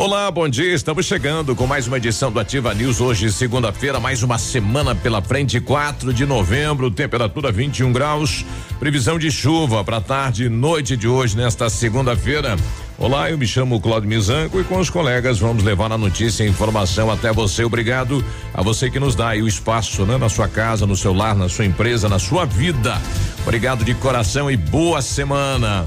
Olá, bom dia. Estamos chegando com mais uma edição do Ativa News. Hoje, segunda-feira, mais uma semana pela frente, 4 de novembro, temperatura 21 graus. Previsão de chuva para tarde e noite de hoje, nesta segunda-feira. Olá, eu me chamo Claudio Mizanco e com os colegas vamos levar a notícia e informação até você. Obrigado a você que nos dá aí o espaço, né? Na sua casa, no seu lar, na sua empresa, na sua vida. Obrigado de coração e boa semana.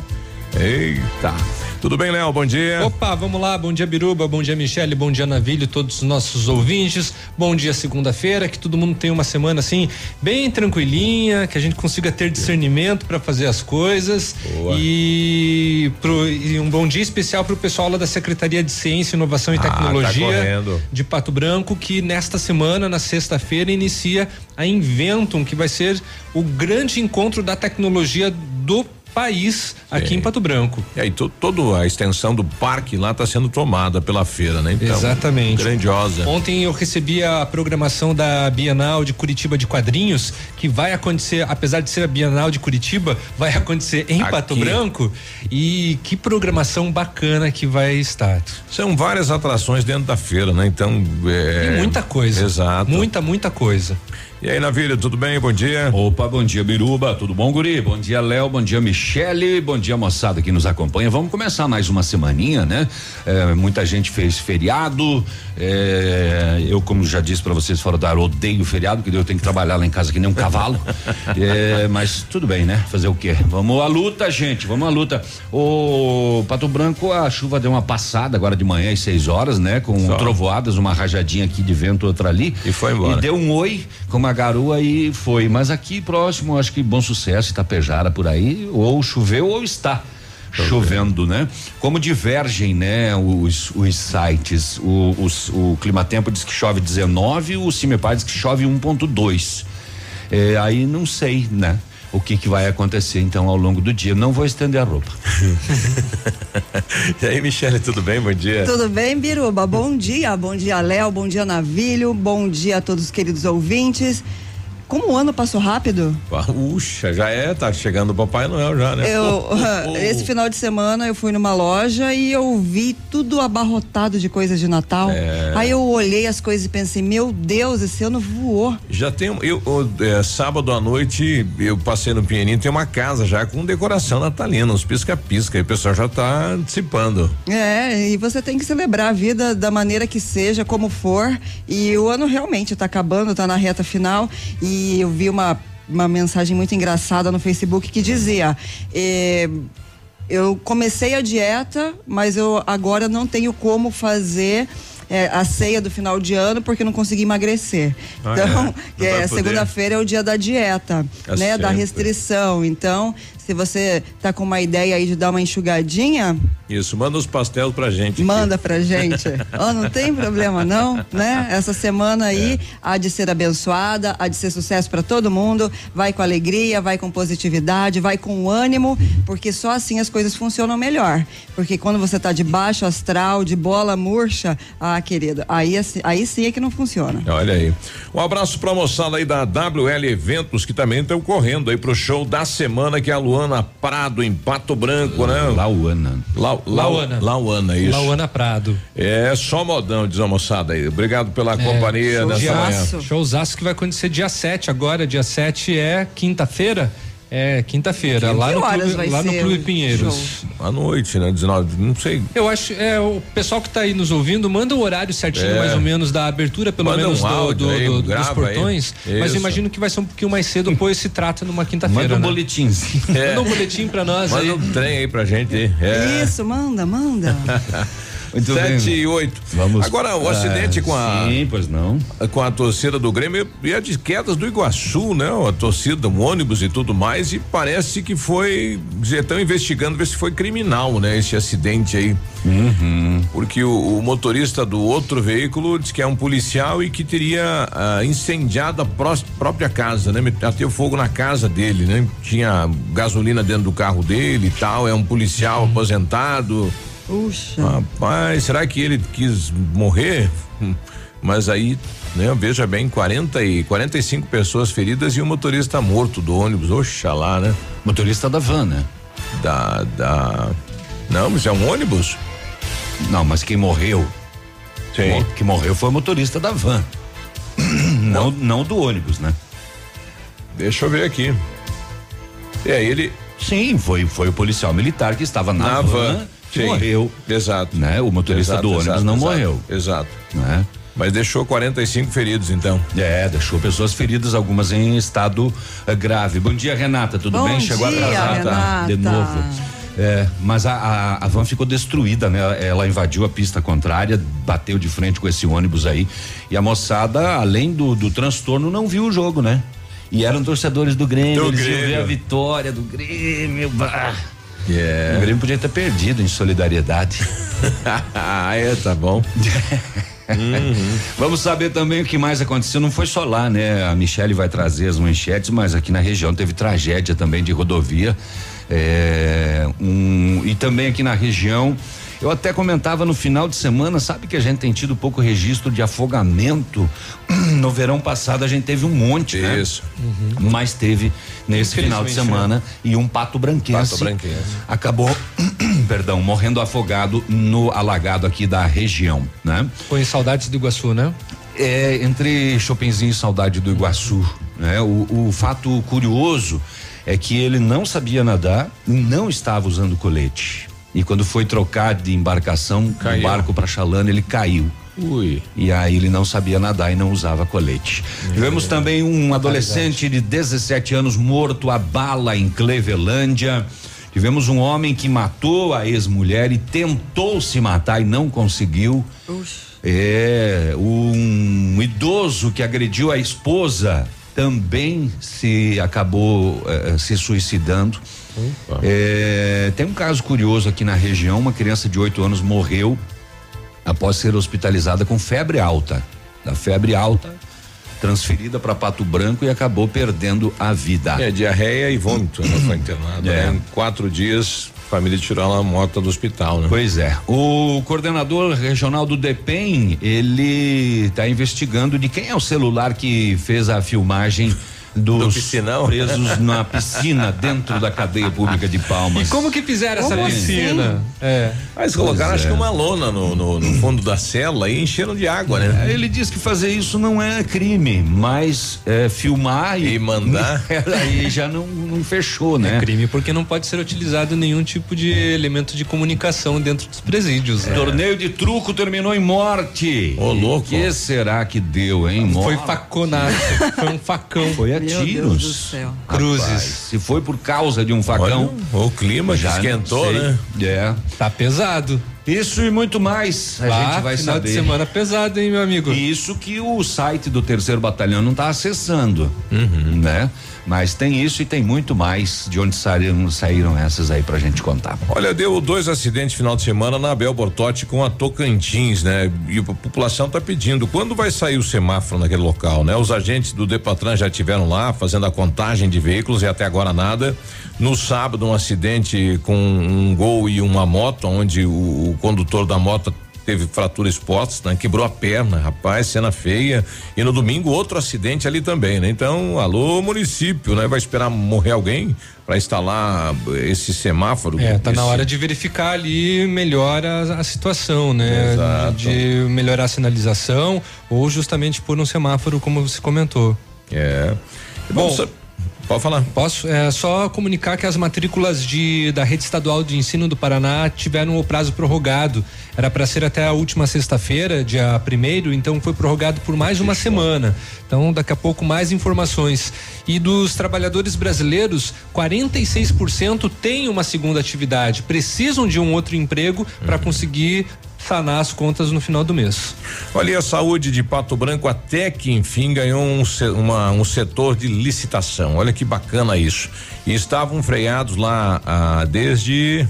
Eita. Tudo bem, Léo? Bom dia. Opa, vamos lá. Bom dia, Biruba. Bom dia, Michele. Bom dia, Navilho, todos os nossos ouvintes. Bom dia, segunda-feira. Que todo mundo tenha uma semana assim, bem tranquilinha, que a gente consiga ter discernimento para fazer as coisas. Boa. E, pro, e um bom dia especial para o pessoal lá da Secretaria de Ciência, Inovação e ah, tá Tecnologia tá de Pato Branco, que nesta semana, na sexta-feira, inicia a Inventum, que vai ser o grande encontro da tecnologia do país aqui é. em Pato Branco. E aí to, toda a extensão do parque lá está sendo tomada pela feira, né? Então, Exatamente. Grandiosa. Ontem eu recebi a programação da Bienal de Curitiba de Quadrinhos, que vai acontecer, apesar de ser a Bienal de Curitiba, vai acontecer em aqui. Pato Branco. E que programação bacana que vai estar. São várias atrações dentro da feira, né? Então. É... E muita coisa. Exato. Muita, muita coisa. E aí, Navilha, tudo bem? Bom dia. Opa, bom dia, Biruba. Tudo bom, Guri? Bom dia, Léo. Bom dia, Michele. Bom dia, moçada que nos acompanha. Vamos começar mais uma semaninha, né? É, muita gente fez feriado. É, eu, como já disse para vocês fora da ar, odeio feriado, porque eu tenho que trabalhar lá em casa que nem um cavalo. é, mas tudo bem, né? Fazer o quê? Vamos à luta, gente. Vamos à luta. O Pato Branco, a chuva deu uma passada agora de manhã às 6 horas, né? Com Só. trovoadas, uma rajadinha aqui de vento, outra ali. E foi embora. E deu um oi com uma garoa e foi. Mas aqui próximo, acho que Bom Sucesso, Itapejara por aí, ou choveu ou está chovendo, né? Como divergem, né? Os, os sites, o, os, o Climatempo diz que chove 19, o Cimepar diz que chove 1.2. É, aí não sei, né? O que, que vai acontecer então ao longo do dia. Não vou estender a roupa. e aí, Michele, tudo bem? Bom dia. Tudo bem, Biruba? Bom dia, bom dia, Léo, bom dia, Navilho, bom dia a todos os queridos ouvintes. Como o ano passou rápido? Puxa, já é, tá chegando o Papai Noel já, né? Eu, esse final de semana eu fui numa loja e eu vi tudo abarrotado de coisas de Natal. É. Aí eu olhei as coisas e pensei, meu Deus, esse ano voou. Já tem, eu, é, sábado à noite eu passei no Pinheirinho, tem uma casa já com decoração natalina, uns pisca-pisca, e o pessoal já tá antecipando. É, e você tem que celebrar a vida da maneira que seja, como for, e o ano realmente tá acabando, tá na reta final, e eu vi uma, uma mensagem muito engraçada no Facebook que dizia. Eh, eu comecei a dieta, mas eu agora não tenho como fazer é, a ceia do final de ano porque não consegui emagrecer. Ah, então, é. é segunda-feira é o dia da dieta, é né? Da restrição. Então, se você tá com uma ideia aí de dar uma enxugadinha. Isso, manda os pastéis pra gente. Manda aqui. pra gente. oh, não tem problema não, né? Essa semana aí é. há de ser abençoada, há de ser sucesso para todo mundo. Vai com alegria, vai com positividade, vai com ânimo, porque só assim as coisas funcionam melhor. Porque quando você tá de baixo astral, de bola murcha, ah, querido, aí, aí sim é que não funciona. Olha aí. Um abraço pra moçada aí da WL Eventos, que também estão correndo aí pro show da semana que é a Lu Lauana Prado, em Pato Branco, né? Lauana. La, La, Lauana. Lauana, isso. Lauana Prado. É, só modão, diz a moçada aí. Obrigado pela é, companhia nessa manhã. Showzaço que vai acontecer dia 7 agora. Dia 7 é quinta-feira. É, quinta-feira, lá, no clube, lá no Clube Pinheiros. À noite, né? 19, não sei. Eu acho, é, o pessoal que está aí nos ouvindo, manda o horário certinho, é. mais ou menos, da abertura, pelo manda menos, um do, do, aí, do dos portões. Mas imagino que vai ser um pouquinho mais cedo, pois se trata numa quinta-feira. Manda um né? boletimzinho. É. Manda um boletim pra nós manda aí. Manda um trem aí pra gente. É. Isso, manda, manda. Muito Sete bem. e oito. Vamos. Agora, o ah, acidente com a. Sim, pois não. Com a torcida do Grêmio e a de quedas do Iguaçu, né? A torcida, um ônibus e tudo mais. E parece que foi. Estão investigando ver se foi criminal, né? Esse acidente aí. Uhum. Porque o, o, motorista do outro veículo diz que é um policial e que teria ah, incendiado a pró própria casa, né? Meteu fogo na casa dele, né? Tinha gasolina dentro do carro dele e tal. É um policial uhum. aposentado. Puxa. Rapaz, será que ele quis morrer? Mas aí, né, veja bem, 40 e 45 pessoas feridas e o motorista morto do ônibus. Oxalá, né? Motorista da van, né? Da, da. Não, mas é um ônibus? Não, mas quem morreu. Sim. Que morreu foi o motorista da van. não, não do ônibus, né? Deixa eu ver aqui. É, ele. Sim, foi, foi o policial militar que estava na, Na van, van, sim. morreu. Exato. Né? O motorista Exato, do ônibus exato, não exato, morreu. Exato. Né? Mas deixou 45 feridos, então. É, deixou pessoas feridas, algumas em estado eh, grave. Bom dia, Renata, tudo Bom bem? Chegou dia, atrasada Renata. de novo. É, mas a, a, a van ficou destruída, né? Ela, invadiu a pista contrária, bateu de frente com esse ônibus aí. E a moçada, além do, do transtorno, não viu o jogo, né? E eram torcedores do Grêmio, Do eles iam Grêmio. ver a vitória do Grêmio. bah. O É. Grêmio podia ter perdido em solidariedade. ah, é, tá bom. Vamos saber também o que mais aconteceu. Não foi só lá, né? A Michelle vai trazer as manchetes, mas aqui na região teve tragédia também de rodovia. É, um, e também aqui na região. Eu até comentava no final de semana, sabe que a gente tem tido pouco registro de afogamento. No verão passado a gente teve um monte, né? Isso. Mas teve nesse final de Infelizmente, semana e um pato branquense. Pato branquense. Acabou, perdão, morrendo afogado no alagado aqui da região, né? Foi saudades do Iguaçu, né? É, entre Chopinzinho e Saudade do Iguaçu, né? O, o fato curioso é que ele não sabia nadar e não estava usando colete. E quando foi trocar de embarcação do Caiu. barco para Chalana, ele caiu. Ui. E aí ele não sabia nadar e não usava colete. Tivemos também um adolescente de 17 anos morto a bala em Clevelândia. Tivemos um homem que matou a ex-mulher e tentou se matar e não conseguiu. É, um idoso que agrediu a esposa também se acabou eh, se suicidando. É, tem um caso curioso aqui na região, uma criança de 8 anos morreu após ser hospitalizada com febre alta. Da febre alta, transferida para Pato Branco e acabou perdendo a vida. É, diarreia e vômito, ela foi internada. É. Né? Em quatro dias, família tirou ela morta do hospital, né? Pois é. O coordenador regional do DEPEN, ele está investigando de quem é o celular que fez a filmagem dos Do piscinão? presos na piscina dentro da cadeia pública de Palmas. E como que fizeram Como essa assim? piscina? É. Mas colocaram, Pois acho é. que uma lona no, no, no fundo da cela e encheram de água, né? Ele diz que fazer isso não é crime, mas é, filmar e, E mandar? aí já não, não fechou, né? É crime porque não pode ser utilizado nenhum tipo de elemento de comunicação dentro dos presídios. né? Torneio de truco terminou em morte. Ô, louco. O que será que deu, hein? Foi Morte. faconaço, foi um facão. Foi a tiros. Cruzes. Rapaz, se foi por causa de um facão. Olha, o clima já esquentou, né? É. Tá pesado. Isso e muito mais. A Ah, gente vai final saber. de semana pesado, hein, meu amigo? Isso que o site do terceiro batalhão não está acessando, Uhum. né? Mas tem isso e tem muito mais de onde saíram, saíram essas aí pra gente contar. Olha, deu dois acidentes final de semana na Abel Bortotti com a Tocantins, né? E a população tá pedindo, quando vai sair o semáforo naquele local, né? Os agentes do Depatran já estiveram lá fazendo a contagem de veículos e até agora nada. No sábado, um acidente com um gol e uma moto, onde o, o condutor da moto teve fratura exposta, né? Quebrou a perna, rapaz, cena feia. E no domingo outro acidente ali também, né? Então, alô município, né? Vai esperar morrer alguém para instalar esse semáforo? É, tá na Esse- hora de verificar ali melhor a, a situação, né? Exato. De, de melhorar a sinalização ou justamente por um semáforo, como você comentou. É. Bom, Bom, pode falar. Posso é, só comunicar que as matrículas de, da rede estadual de ensino do Paraná tiveram o prazo prorrogado. Era para ser até a última sexta-feira, dia primeiro, então foi prorrogado por mais uma semana. Então, daqui a pouco mais informações. E dos trabalhadores brasileiros, 46% têm uma segunda atividade, precisam de um outro emprego para conseguir sanar as contas no final do mês. Olha, a saúde de Pato Branco até que enfim ganhou um, uma- um setor de licitação. Olha que bacana isso. E estavam freados lá ah, desde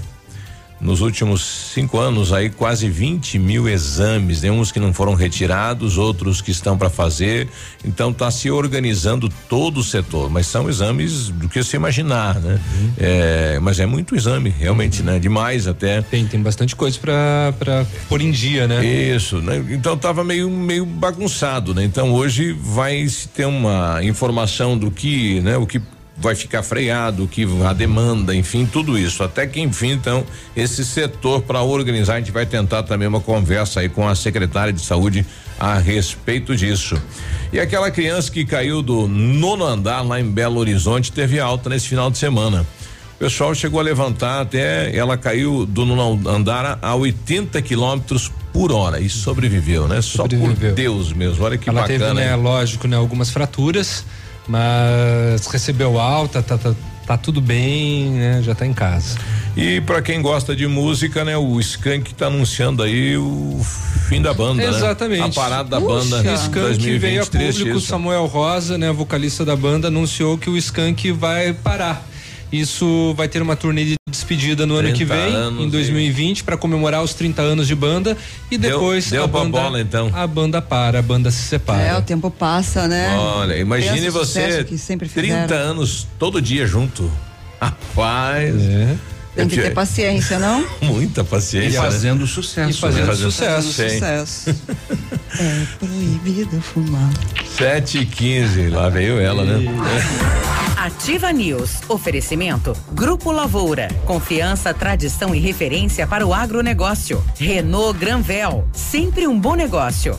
nos últimos cinco anos aí quase 20 mil exames, né? uns que não foram retirados, outros que estão para fazer. Então está se organizando todo o setor, mas são exames do que se imaginar, né? É, mas é muito exame, realmente, né? Demais até. Tem, tem bastante coisa para pôr em dia, né? Isso, né? Então tava meio meio bagunçado, né? Então hoje vai se ter uma informação do que, né? O que vai ficar freado, que a demanda, enfim, tudo isso. Até que enfim, então, esse setor para organizar, a gente vai tentar também uma conversa aí com a secretária de saúde a respeito disso. E aquela criança que caiu do nono andar lá em Belo Horizonte teve alta nesse final de semana. O pessoal chegou a levantar até ela caiu do nono andar a 80 quilômetros por hora e sobreviveu, né? Sobreviveu. Só por Deus mesmo. Olha que ela bacana. Ela teve, né, lógico, né, algumas fraturas, mas recebeu alta, tá, tá, tá tudo bem, né? Já tá em casa. E para quem gosta de música, né, o Skank tá anunciando aí o fim da banda, né? Exatamente. Né? A parada da Puxa. banda. Skank 2023, veio a público, isso. Samuel Rosa, né, vocalista da banda, anunciou que o Skank vai parar. Isso vai ter uma turnê de despedida no ano que vem, em 2020, para comemorar os 30 anos de banda e depois deu, deu a banda bola, então. a banda para, a banda se separa. É, o tempo passa, né? Olha, imagine você 30 anos todo dia junto. Rapaz. É. Tem que ter paciência, não? Muita paciência. E fazendo né? sucesso. E fazendo né? sucesso. Fazendo sucesso. é proibido fumar. 7 e 15 lá veio ela, né? Ativa News. Oferecimento. Grupo Lavoura. Confiança, tradição e referência para o agronegócio. Renault Granvel. Sempre um bom negócio.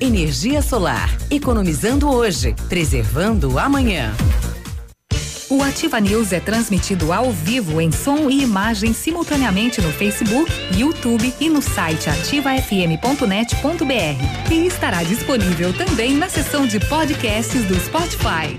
Energia solar. Economizando hoje, preservando amanhã. O Ativa News é transmitido ao vivo em som e imagem simultaneamente no Facebook, YouTube e no site ativafm.net.br. E estará disponível também na seção de podcasts do Spotify.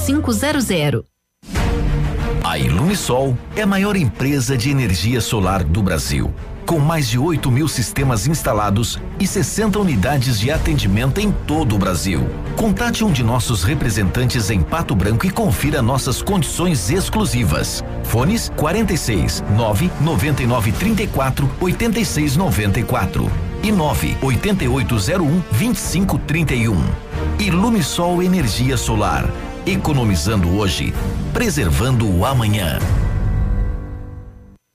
22 5500. A Ilumisol é a maior empresa de energia solar do Brasil. Com mais de 8 mil sistemas instalados e 60 unidades de atendimento em todo o Brasil. Contate um de nossos representantes em Pato Branco e confira nossas condições exclusivas. Fones 46 9 99 34 86 94 e 9 8801 2531. Ilumisol Energia Solar economizando hoje, preservando o amanhã.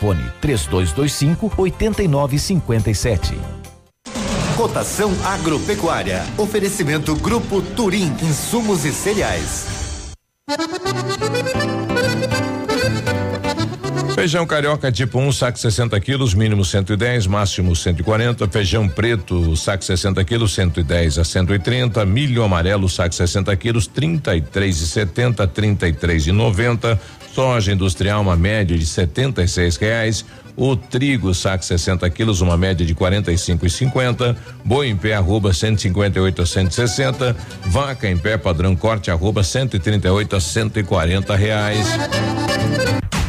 telefone 3225 8957. Cotação agropecuária. Oferecimento Grupo Turim, insumos e cereais. Feijão carioca tipo 1, um, saco 60 quilos, mínimo 110, máximo 140. Feijão preto, saco 60 quilos, 110 a 130. Milho amarelo, saco 60 quilos, 33 e 70, 33 e 90. Soja industrial, uma média de 76 reais. O trigo, saco 60 quilos, uma média de 45 e 50. Boi em pé, arroba 158 a 160. Vaca em pé, padrão corte, arroba 138 a 140 reais.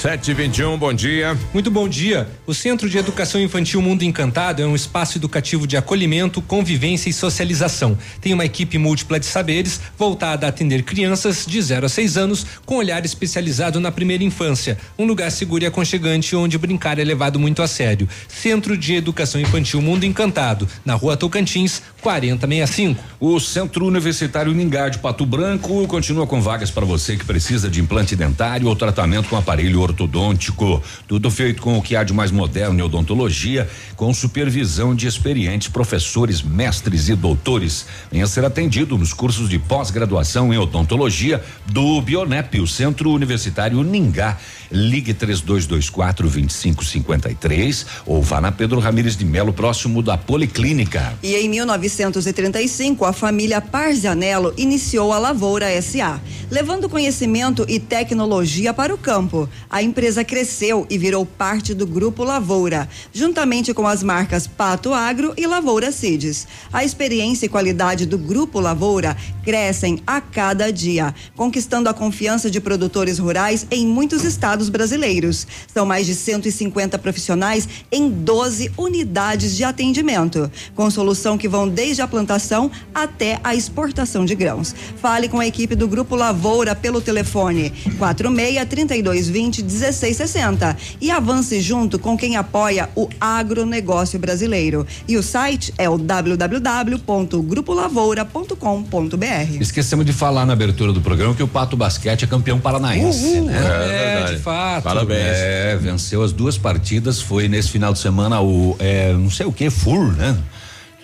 Sete vinte e um, bom dia. Muito bom dia. O Centro de Educação Infantil Mundo Encantado é um espaço educativo de acolhimento, convivência e socialização. Tem uma equipe múltipla de saberes voltada a atender crianças de 0 a 6 anos com olhar especializado na primeira infância. Um lugar seguro e aconchegante onde brincar é levado muito a sério. Centro de Educação Infantil Mundo Encantado, na rua Tocantins, 4065. O Centro Universitário Ningá de Pato Branco continua com vagas para você que precisa de implante dentário ou tratamento com aparelho ortodôntico. Tudo feito com o que há de mais moderno em odontologia, com supervisão de experientes professores, mestres e doutores. Venha ser atendido nos cursos de pós-graduação em odontologia do Bionep, o Centro Universitário Ningá. Ligue 3224 2553 ou vá na Pedro Ramires de Melo, próximo da Policlínica. E em 1935, a família Parzianello iniciou a Lavoura SA, levando conhecimento e tecnologia para o campo. A empresa cresceu e virou parte do Grupo Lavoura, juntamente com as marcas Pato Agro e Lavoura Seeds. A experiência e qualidade do Grupo Lavoura crescem a cada dia, conquistando a confiança de produtores rurais em muitos estados brasileiros. São mais de 150 profissionais em 12 unidades de atendimento, com solução que vão desde a plantação até a exportação de grãos. Fale com a equipe do Grupo Lavoura pelo telefone 46 3220 1660 e avance junto com quem apoia o agronegócio brasileiro. E o site é o www.grupolavoura.com.br. Esquecemos de falar na abertura do programa que o Pato Basquete é campeão paranaense, Uhul. né? É, de fato. Parabéns. É, venceu as duas partidas, foi nesse final de semana o, é, não sei o que, FUR, né?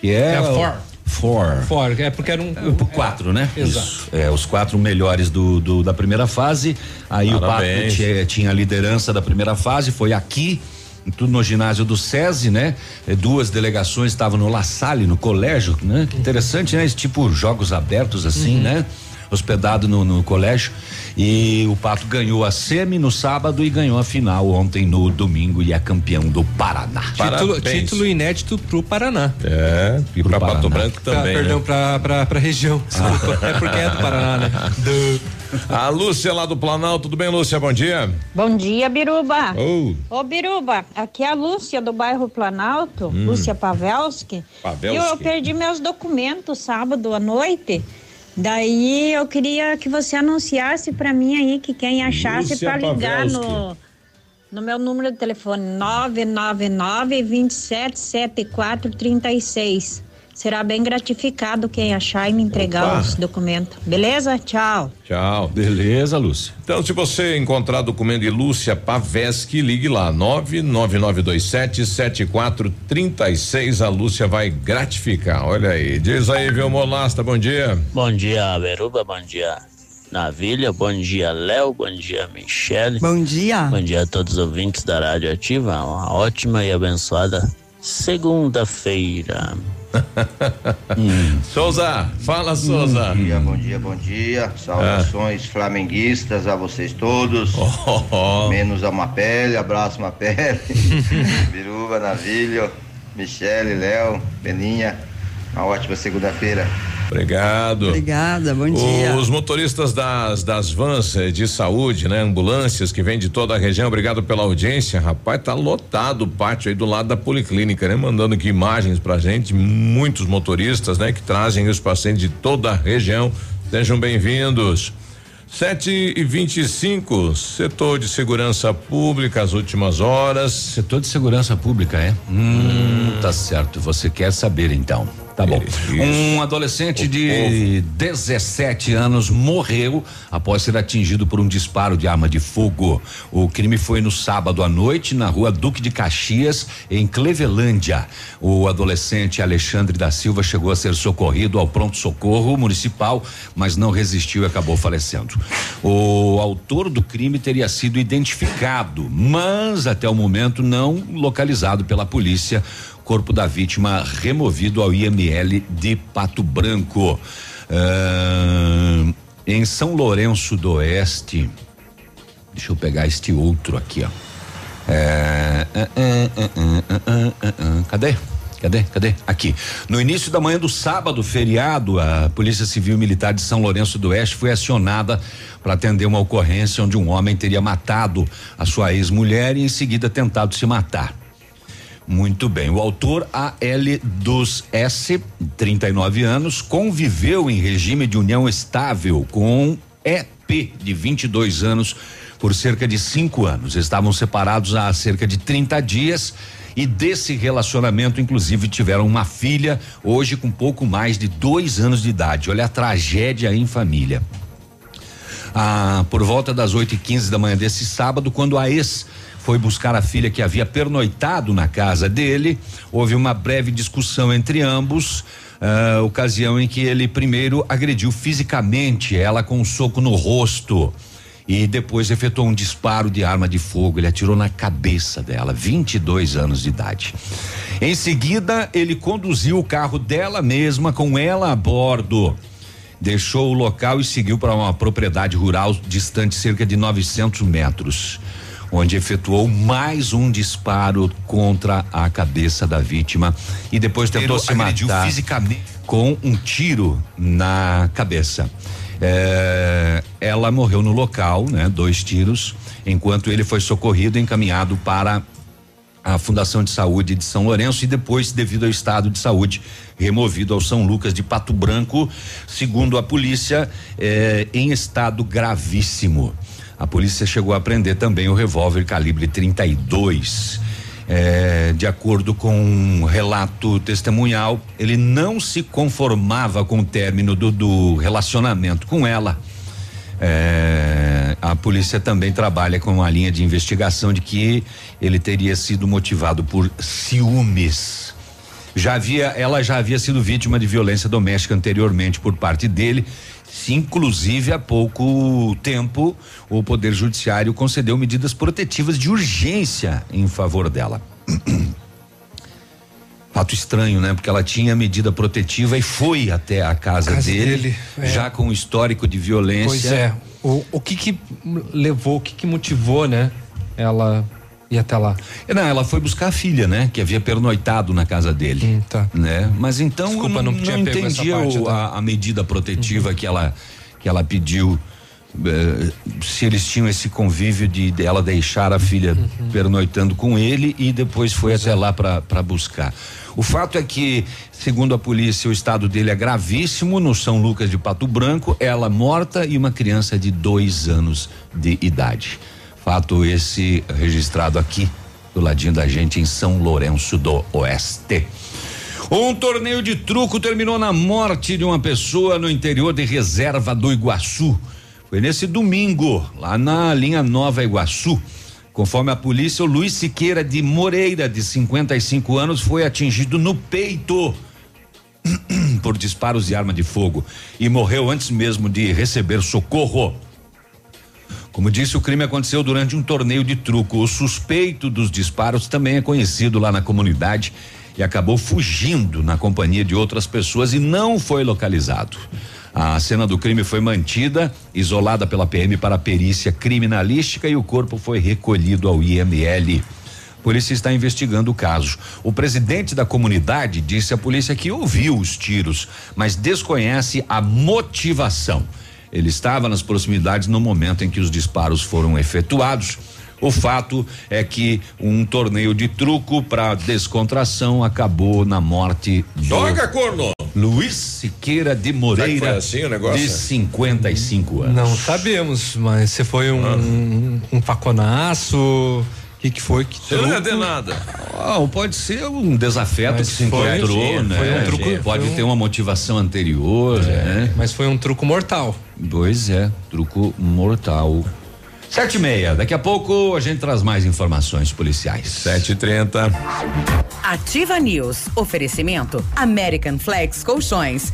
Que é. É FOR. FOR. Fora, é porque era um. É, quatro, né? Exato. Isso. É, os quatro melhores do, do- da primeira fase. Aí o Pato Parabéns. tinha, tinha a liderança da primeira fase, foi aqui, tudo no ginásio do SESI, né? Eh, Duas delegações estavam no La Salle, no colégio, né? Que interessante, né? Esse tipo jogos abertos assim, né? Hospedado no, no colégio. E o Pato ganhou a semi no sábado e ganhou a final ontem no domingo e é campeão do Paraná. Título, título inédito pro Paraná. É, e Pro Pato Paraná. Branco Pra- também. perdão, né? pra, pra, pra região. Desculpa. É porque é do Paraná, né? Do- A Lúcia lá do Planalto, tudo bem, Lúcia? Bom dia. Bom dia, Biruba. Oh. Ô, Biruba, aqui é a Lúcia do bairro Planalto, Hum. Lúcia Pavelski. Pavelski. E eu, eu perdi meus documentos sábado à noite. Daí eu queria que você anunciasse pra mim aí que quem achasse pra ligar no no meu número de telefone 999 277436. Será bem gratificado quem achar e me entregar Opa. os documentos. Beleza? Tchau. Tchau. Beleza, Lúcia. Então, se você encontrar documento de Lúcia Paveschi, ligue lá, 999277436. A Lúcia vai gratificar. Olha aí. Diz aí, viu, Molasta, bom dia. Bom dia, Beruba. Bom dia, Navilha. Bom dia, Léo. Bom dia, Michele. Bom dia. Bom dia a todos os ouvintes da Rádio Ativa. Uma ótima e abençoada segunda-feira. Souza, fala, Souza. Bom dia, bom dia, bom dia. Saudações flamenguistas a vocês todos. Menos a Mapele, abraço Mapele. Biruba, Navilho, Michele, Léo, Beninha. Uma ótima segunda-feira. Obrigado. Obrigada, bom dia. Os motoristas das, das vans eh, de saúde, né? Ambulâncias que vêm de toda a região, obrigado pela audiência. Rapaz, tá lotado o pátio aí do lado da policlínica, né? Mandando aqui imagens pra gente, muitos motoristas, né? Que trazem os pacientes de toda a região. Sejam bem-vindos. Sete e vinte e cinco, setor de segurança pública, as últimas horas. Setor de segurança pública, é? Hum, tá certo. Você quer saber então? Tá bom. Um adolescente de 17 anos morreu após ser atingido por um disparo de arma de fogo. O crime foi no sábado à noite na rua Duque de Caxias, em Clevelândia. O adolescente Alexandre da Silva chegou a ser socorrido ao pronto-socorro municipal, mas não resistiu e acabou falecendo. O autor do crime teria sido identificado, mas até o momento não localizado pela polícia corpo da vítima removido ao IML de Pato Branco. Ah, em São Lourenço do Oeste, deixa eu pegar este outro aqui, ó. É, ah, ah, cadê? Cadê? Cadê? Aqui. No início da manhã do sábado, feriado, a Polícia Civil Militar de São Lourenço do Oeste foi acionada para atender uma ocorrência onde um homem teria matado a sua ex-mulher e em seguida tentado se matar. Muito bem. O autor AL dos S, 39 anos, conviveu em regime de união estável com EP de 22 anos por cerca de cinco anos. Estavam separados há cerca de 30 dias e desse relacionamento, inclusive, tiveram uma filha, hoje com pouco mais de dois anos de idade. Olha a tragédia em família. Ah, por volta das 8 e 15 da manhã desse sábado, quando a ex foi buscar a filha que havia pernoitado na casa dele. Houve uma breve discussão entre ambos, ah, ocasião em que ele primeiro agrediu fisicamente ela com um soco no rosto e depois efetuou um disparo de arma de fogo. Ele atirou na cabeça dela, 22 anos de idade. Em seguida, ele conduziu o carro dela mesma com ela a bordo. Deixou o local e seguiu para uma propriedade rural distante cerca de 900 metros onde efetuou mais um disparo contra a cabeça da vítima e depois tentou se matar fisicamente. com um tiro na cabeça. É, ela morreu no local, né? Dois tiros, enquanto ele foi socorrido e encaminhado para a Fundação de Saúde de São Lourenço e depois, devido ao estado de saúde, removido ao São Lucas de Pato Branco, segundo a polícia, eh, em estado gravíssimo. A polícia chegou a prender também o revólver calibre 32. Eh, de acordo com um relato testemunhal, ele não se conformava com o término do, do relacionamento com ela. É, a polícia também trabalha com uma linha de investigação de que ele teria sido motivado por ciúmes. Já havia, ela já havia sido vítima de violência doméstica anteriormente por parte dele. Inclusive, há pouco tempo, o Poder Judiciário concedeu medidas protetivas de urgência em favor dela. Fato estranho, né? Porque ela tinha medida protetiva e foi até a casa, Casa dele, dele, é. já com histórico de violência. Pois é. O, o que que levou, o que que motivou, né? Ela ir até lá. Não, ela foi buscar a filha, né? Que havia pernoitado na casa dele. Né? Mas então Desculpa, eu não não, essa entendia parte o- da- a, a medida protetiva que ela que ela pediu. eh, se eles tinham esse convívio de dela deixar a filha pernoitando com ele e depois foi até lá para buscar. O fato é que, segundo a polícia, o estado dele é gravíssimo no São Lucas de Pato Branco, ela morta e uma criança de dois anos de idade. Fato esse registrado aqui do ladinho da gente em São Lourenço do Oeste. Um torneio de truco terminou na morte de uma pessoa no interior de reserva do Iguaçu. Foi nesse domingo, lá na linha Nova Iguaçu. Conforme a polícia, o Luiz Siqueira de Moreira, de 55 anos, foi atingido no peito por disparos de arma de fogo e morreu antes mesmo de receber socorro. Como disse, o crime aconteceu durante um torneio de truco. O suspeito dos disparos também é conhecido lá na comunidade e acabou fugindo na companhia de outras pessoas e não foi localizado. A cena do crime foi mantida, isolada pela PM para perícia criminalística e o corpo foi recolhido ao IML. A polícia está investigando o caso. O presidente da comunidade disse à polícia que ouviu os tiros, mas desconhece a motivação. Ele estava nas proximidades no momento em que os disparos foram efetuados. O fato é que um torneio de truco para descontração acabou na morte do Joga, corno! Luiz Siqueira de Moreira, assim de 55 anos. Não sabemos, mas se foi um, um, um faconaço, o que que foi que Você não é de nada. Ah, ou pode ser um desafeto Mas que se foi- encontrou, né? foi um truco- pode foi um- ter uma motivação anterior, né? Mas foi um truco mortal. Pois é, truco mortal. Sete e meia, daqui a pouco a gente traz mais informações policiais. Sete e trinta. Ativa News. Oferecimento American Flex Colchões.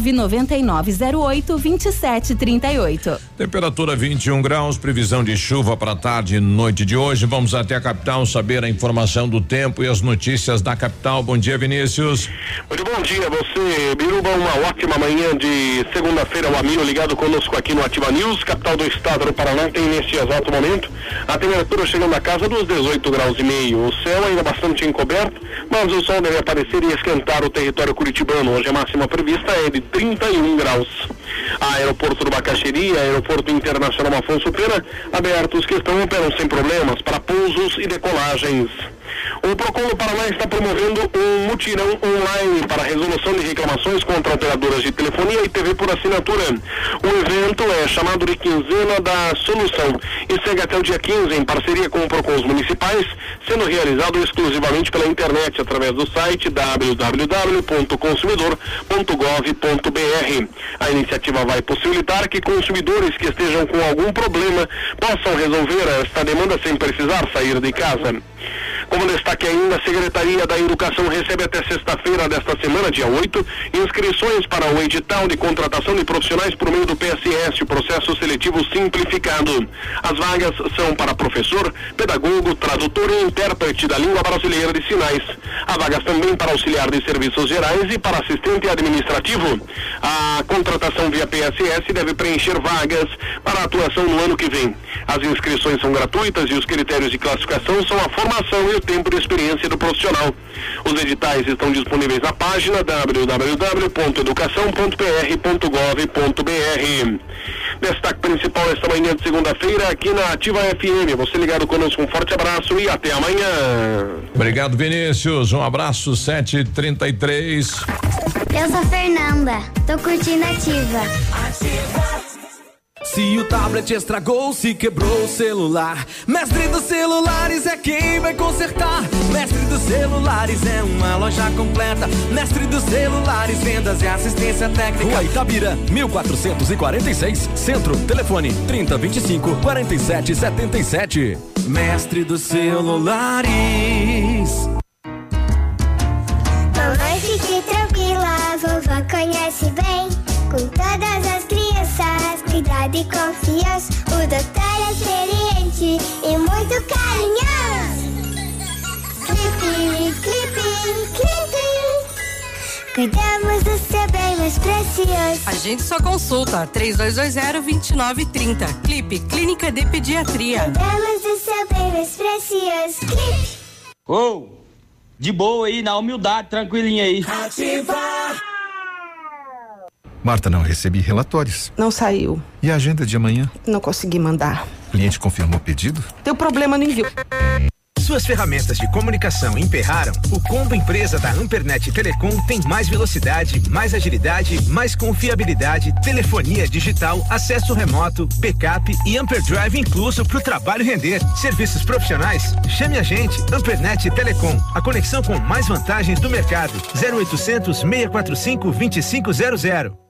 99908 2738. Temperatura 21 graus, previsão de chuva para tarde e noite de hoje. Vamos até a capital saber a informação do tempo e as notícias da capital. Bom dia, Vinícius. Muito bom dia, você, Biruba, uma ótima manhã de segunda-feira, o Amiro ligado conosco aqui no Ativa News, capital do estado do Paraná, tem neste exato momento a temperatura chegando a casa dos 18 graus e meio, o céu ainda bastante encoberto, mas o sol deve aparecer e esquentar o território curitibano, hoje a máxima prevista é de 31 graus. Aeroporto do Bacaxeri, aeroporto internacional Afonso Pena, abertos que estão operam sem problemas para pousos e decolagens. O Procon do Paraná está promovendo um mutirão online para resolução de reclamações contra operadoras de telefonia e TV por assinatura. O evento é chamado de Quinzena da Solução e segue até o dia 15 em parceria com o Procons municipais, sendo realizado exclusivamente pela internet através do site www.consumidor.gov.br. A iniciativa vai possibilitar que consumidores que estejam com algum problema possam resolver esta demanda sem precisar sair de casa. Como destaque ainda, a Secretaria da Educação recebe até sexta-feira desta semana, dia 8, inscrições para o edital de contratação de profissionais por meio do PSS, o processo seletivo simplificado. As vagas são para professor, pedagogo, tradutor e intérprete da língua brasileira de sinais. Há vagas também para auxiliar de serviços gerais e para assistente administrativo. A contratação via PSS deve preencher vagas para atuação no ano que vem. As inscrições são gratuitas e os critérios de classificação são a formação e o tempo de experiência do profissional. Os editais estão disponíveis na página www.educação.pr.gov.br. Destaque principal esta manhã de segunda-feira aqui na Ativa FM. Você ligado conosco, um forte abraço e até amanhã. Obrigado, Vinícius. Um abraço, 733. Eu sou a Fernanda, tô curtindo ativa. Se o tablet estragou, se quebrou o celular, Mestre dos Celulares é quem vai consertar. Mestre dos Celulares é uma loja completa. Mestre dos Celulares, vendas e assistência técnica. Rua Itabira, 1446, Centro. Telefone 3025 4777. Mestre dos Celulares. Mamãe, fique tranquila, a vovó conhece bem. Com todas as crianças, cuidado e confiança. O doutor é experiente e muito carinhoso. Clipe, clipe, clipe. Cuidamos do seu bem mais precioso. A gente só consulta 3220-2930. Clipe Clínica de Pediatria. Cuidamos do seu bem mais precioso. Clipe. Ô, de boa aí, na humildade, tranquilinha aí. Marta, não recebi relatórios. Não saiu. E a agenda de amanhã? Não consegui mandar. O cliente confirmou o pedido? Teu problema no envio. Suas ferramentas de comunicação emperraram? O combo empresa da Ampernet Telecom tem mais velocidade, mais agilidade, mais confiabilidade, telefonia digital, acesso remoto, backup e Amperdrive incluso para o trabalho render. Serviços profissionais? Chame a gente, Ampernet Telecom, a conexão com mais vantagens do mercado. 0800 645 2500.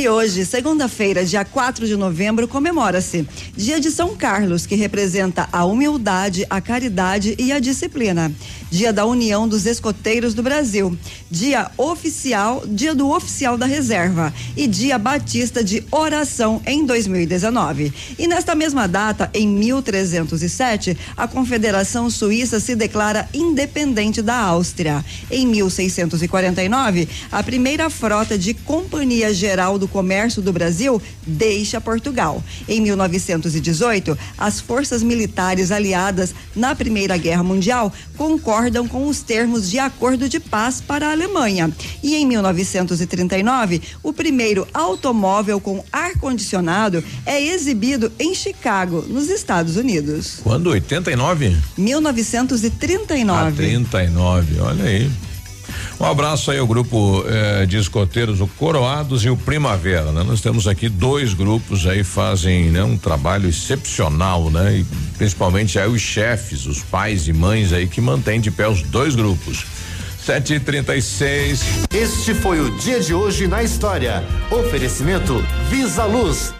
E hoje, segunda-feira, dia 4 de novembro, comemora-se Dia de São Carlos, que representa a humildade, a caridade e a disciplina. Dia da União dos Escoteiros do Brasil. Dia oficial, dia do oficial da reserva e dia batista de oração em 2019. E nesta mesma data, em 1307, a Confederação Suíça se declara independente da Áustria. Em 1649, a primeira frota de Companhia Geral do Comércio do Brasil deixa Portugal. Em 1918, as forças militares aliadas na Primeira Guerra Mundial concordam com os termos de acordo de paz para a Alemanha. E em 1939, o primeiro automóvel com ar-condicionado é exibido em Chicago, nos Estados Unidos. Quando? 89? 1939. Ah, 39, olha aí. Um abraço aí ao grupo eh, de escoteiros, o Coroados e o Primavera, né? Nós temos aqui dois grupos aí fazem né, um trabalho excepcional, né? E principalmente aí os chefes, os pais e mães aí que mantêm de pé os dois grupos. Sete e trinta e seis. Este foi o dia de hoje na história. Oferecimento Visa Luz.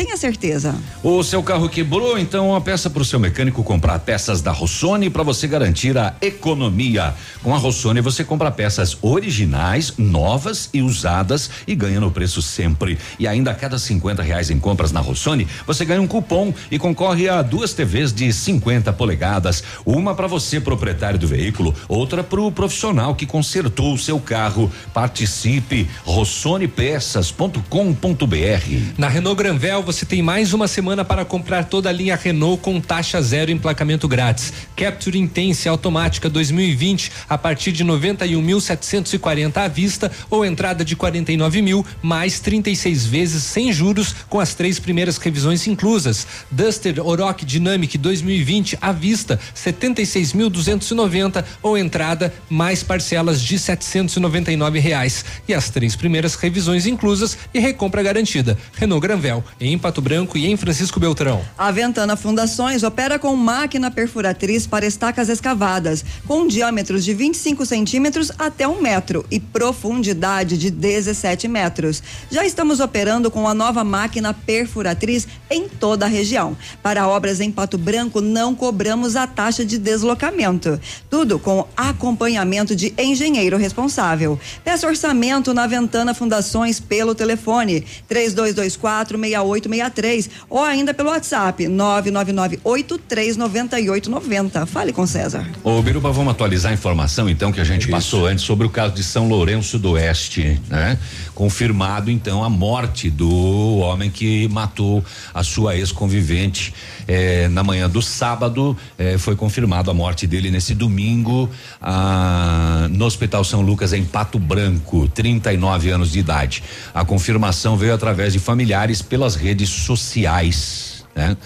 Tenha certeza. O seu carro quebrou, então uma peça para o seu mecânico comprar peças da Rossoni para você garantir a economia. Com a Rossoni você compra peças originais, novas e usadas e ganha no preço sempre. E ainda a cada 50 reais em compras na Rossoni você ganha um cupom e concorre a duas TVs de 50 polegadas, uma para você proprietário do veículo, outra para o profissional que consertou o seu carro. Participe rossonepeças.com.br. Na Renault Granvel você tem mais uma semana para comprar toda a linha Renault com taxa zero e emplacamento grátis. Capture Intense automática 2020 a partir de 91.740 à vista ou entrada de 49 mil mais 36 vezes sem juros com as três primeiras revisões inclusas. Duster Oroch Dynamic 2020 à vista 76.290 ou entrada mais parcelas de 799 reais e as três primeiras revisões inclusas e recompra garantida. Renault Granvel em Pato Branco e em Francisco Beltrão. A Ventana Fundações opera com máquina perfuratriz para estacas escavadas, com diâmetros de 25 centímetros até um metro e profundidade de 17 metros. Já estamos operando com a nova máquina perfuratriz em toda a região. Para obras em Pato Branco, não cobramos a taxa de deslocamento. Tudo com acompanhamento de engenheiro responsável. Peça orçamento na Ventana Fundações pelo telefone 3224 6863 ou ainda pelo WhatsApp 999 839890. Fale com César. Ô, Biruba, vamos atualizar a informação então que a gente passou antes sobre o caso de São Lourenço do Oeste, né? Confirmado então a morte do homem que matou a sua ex-convivente eh, na manhã do sábado. eh, foi confirmado a morte dele nesse domingo ah, no Hospital São Lucas em Pato Branco, 39 anos de idade. A confirmação veio através de familiares pelas redes sociais, né?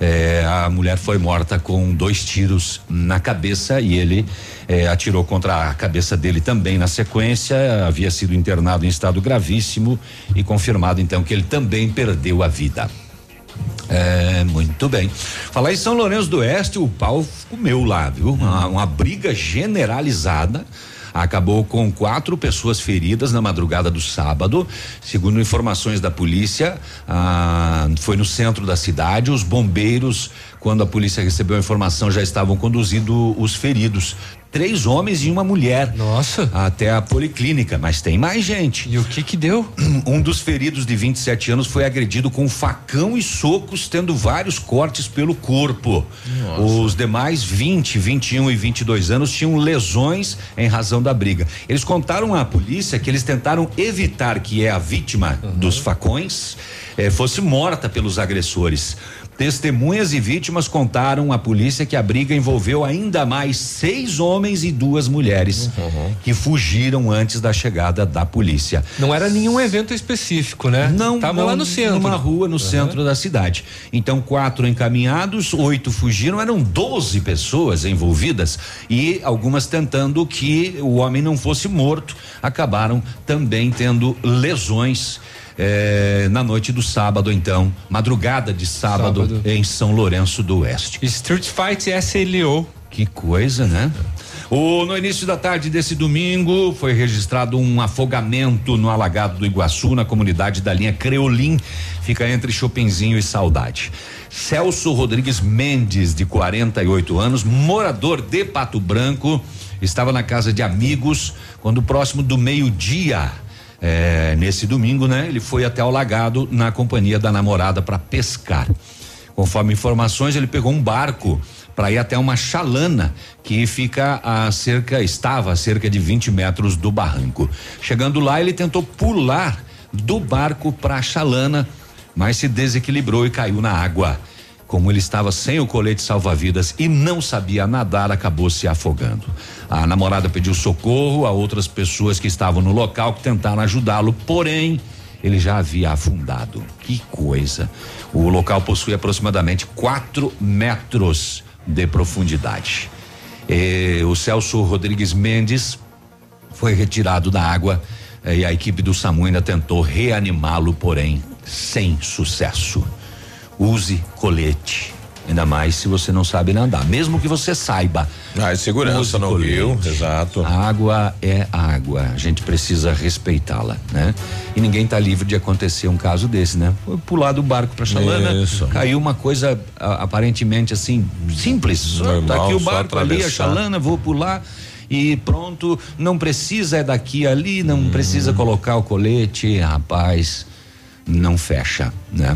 É, a mulher foi morta com dois tiros na cabeça e ele é, atirou contra a cabeça dele também na sequência. Havia sido internado em estado gravíssimo e confirmado então que ele também perdeu a vida. É, muito bem. Falar em São Lourenço do Oeste, o pau comeu lá, viu? Uma, uma briga generalizada. Acabou com quatro pessoas feridas na madrugada do sábado. Segundo informações da polícia, ah, foi no centro da cidade. Os bombeiros, quando a polícia recebeu a informação, já estavam conduzindo os feridos. Três homens e uma mulher. Nossa. Até a policlínica, mas tem mais gente. E o que que deu? Um dos feridos de 27 anos foi agredido com facão e socos, tendo vários cortes pelo corpo. Nossa. Os demais 20, 21 e 22 anos tinham lesões em razão da briga. Eles contaram à polícia que eles tentaram evitar que é a vítima dos facões eh, fosse morta pelos agressores. Testemunhas e vítimas contaram à polícia que a briga envolveu ainda mais seis homens e duas mulheres que fugiram antes da chegada da polícia. Não era nenhum evento específico, né? Não, Tava não, lá no centro. Numa rua no centro da cidade. Então, quatro encaminhados, oito fugiram, eram 12 pessoas envolvidas e algumas tentando que o homem não fosse morto, acabaram também tendo lesões. Eh, na noite do sábado, então, madrugada de sábado, Sábado. em São Lourenço do Oeste. Street Fight SLO. Que coisa, né? O, no início da tarde desse domingo foi registrado um afogamento no alagado do Iguaçu, na comunidade da linha Creolim, fica entre Chopinzinho e Saudade. Celso Rodrigues Mendes, de 48 anos, morador de Pato Branco, estava na casa de amigos quando próximo do meio-dia. Eh, nesse domingo, né? Ele foi até o lagado na companhia da namorada para pescar. Conforme informações, ele pegou um barco para ir até uma chalana que fica a cerca, estava a cerca de 20 metros do barranco. Chegando lá, ele tentou pular do barco para a chalana, mas se desequilibrou e caiu na água. Como ele estava sem o colete salva-vidas e não sabia nadar, acabou se afogando. A namorada pediu socorro a outras pessoas que estavam no local que tentaram ajudá-lo, porém ele já havia afundado. Que coisa! O local possui aproximadamente 4 metros de profundidade. E o Celso Rodrigues Mendes foi retirado da água eh, e a equipe do SAMU ainda tentou reanimá-lo, porém sem sucesso. Use colete. Ainda mais se você não sabe nadar. Mesmo que você saiba. Ah, é segurança no rio, exato. A água é água. A gente precisa respeitá-la, né? E ninguém está livre de acontecer um caso desse, né? Foi pular do barco para chalana, Isso. caiu uma coisa a- aparentemente assim simples. Só Normal, tá aqui o barco ali, a chalana, vou pular e pronto. Não precisa é daqui ali, não Uhum. precisa colocar o colete, rapaz. Não fecha, né?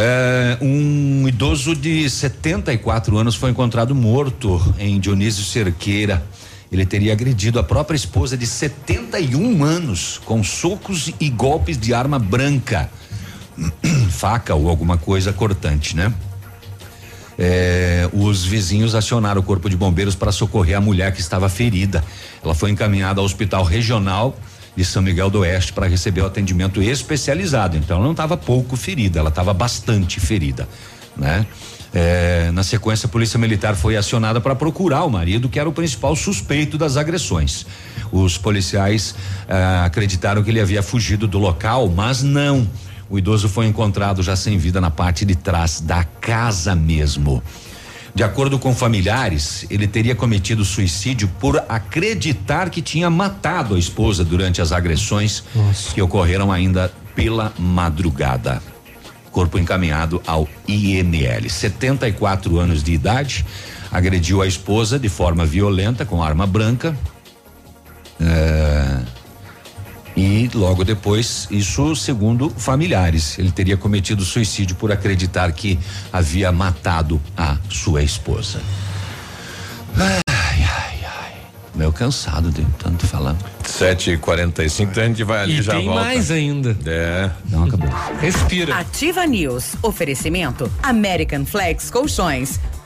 É, um idoso de 74 anos foi encontrado morto em Dionísio Cerqueira. Ele teria agredido a própria esposa de 71 anos com socos e golpes de arma branca. faca ou alguma coisa cortante, né? É, os vizinhos acionaram o corpo de bombeiros para socorrer a mulher que estava ferida. Ela foi encaminhada ao hospital regional de São Miguel do Oeste para receber o atendimento especializado. Então, ela não estava pouco ferida, ela estava bastante ferida, né? É, na sequência, a polícia militar foi acionada para procurar o marido, que era o principal suspeito das agressões. Os policiais ah, acreditaram que ele havia fugido do local, mas não. O idoso foi encontrado já sem vida na parte de trás da casa mesmo. De acordo com familiares, ele teria cometido suicídio por acreditar que tinha matado a esposa durante as agressões Nossa. que ocorreram ainda pela madrugada. Corpo encaminhado ao IML. 74 anos de idade, agrediu a esposa de forma violenta com arma branca. É, e logo depois, isso segundo familiares, ele teria cometido suicídio por acreditar que havia matado a sua esposa. Ai, ai, ai. Meio cansado de tanto falar. 7h45, então a gente vai ali E já tem volta. mais ainda. É. Não acabou. Respira. Ativa News. Oferecimento American Flex Colchões.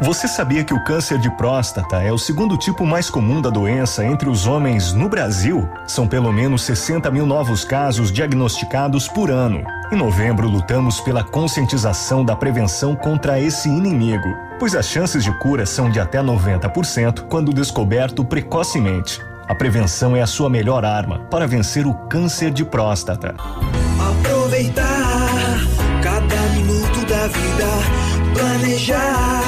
Você sabia que o câncer de próstata é o segundo tipo mais comum da doença entre os homens no Brasil? São pelo menos 60 mil novos casos diagnosticados por ano. Em novembro, lutamos pela conscientização da prevenção contra esse inimigo, pois as chances de cura são de até 90% quando descoberto precocemente. A prevenção é a sua melhor arma para vencer o câncer de próstata. Aproveitar cada minuto da vida, planejar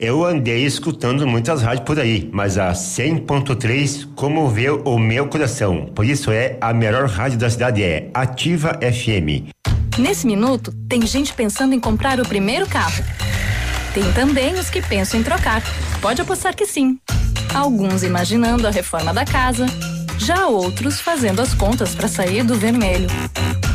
Eu andei escutando muitas rádios por aí, mas a 100.3 comoveu o meu coração. Por isso é a melhor rádio da cidade é Ativa FM. Nesse minuto, tem gente pensando em comprar o primeiro carro. Tem também os que pensam em trocar. Pode apostar que sim. Alguns imaginando a reforma da casa, já outros fazendo as contas para sair do vermelho.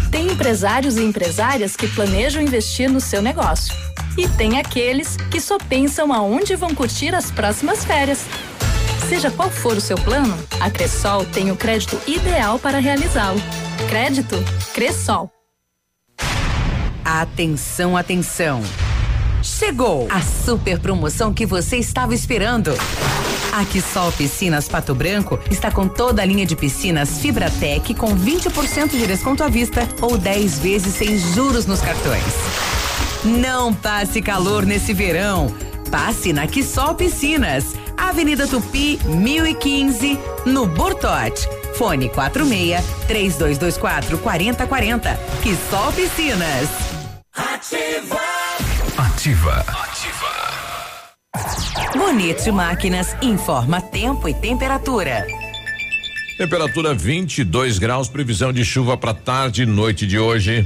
Tem empresários e empresárias que planejam investir no seu negócio. E tem aqueles que só pensam aonde vão curtir as próximas férias. Seja qual for o seu plano, a Cressol tem o crédito ideal para realizá-lo. Crédito Cressol. Atenção, atenção. Chegou a super promoção que você estava esperando. A Quissol Piscinas Pato Branco está com toda a linha de piscinas Fibratec com 20% de desconto à vista ou 10 vezes sem juros nos cartões. Não passe calor nesse verão. Passe na Quissol Piscinas, Avenida Tupi, 1015, no Bortote. Fone 46 3224 4040. Quissol Piscinas. Ativa. Ativa. Bonito Máquinas informa tempo e temperatura. Temperatura 22 graus, previsão de chuva para tarde e noite de hoje.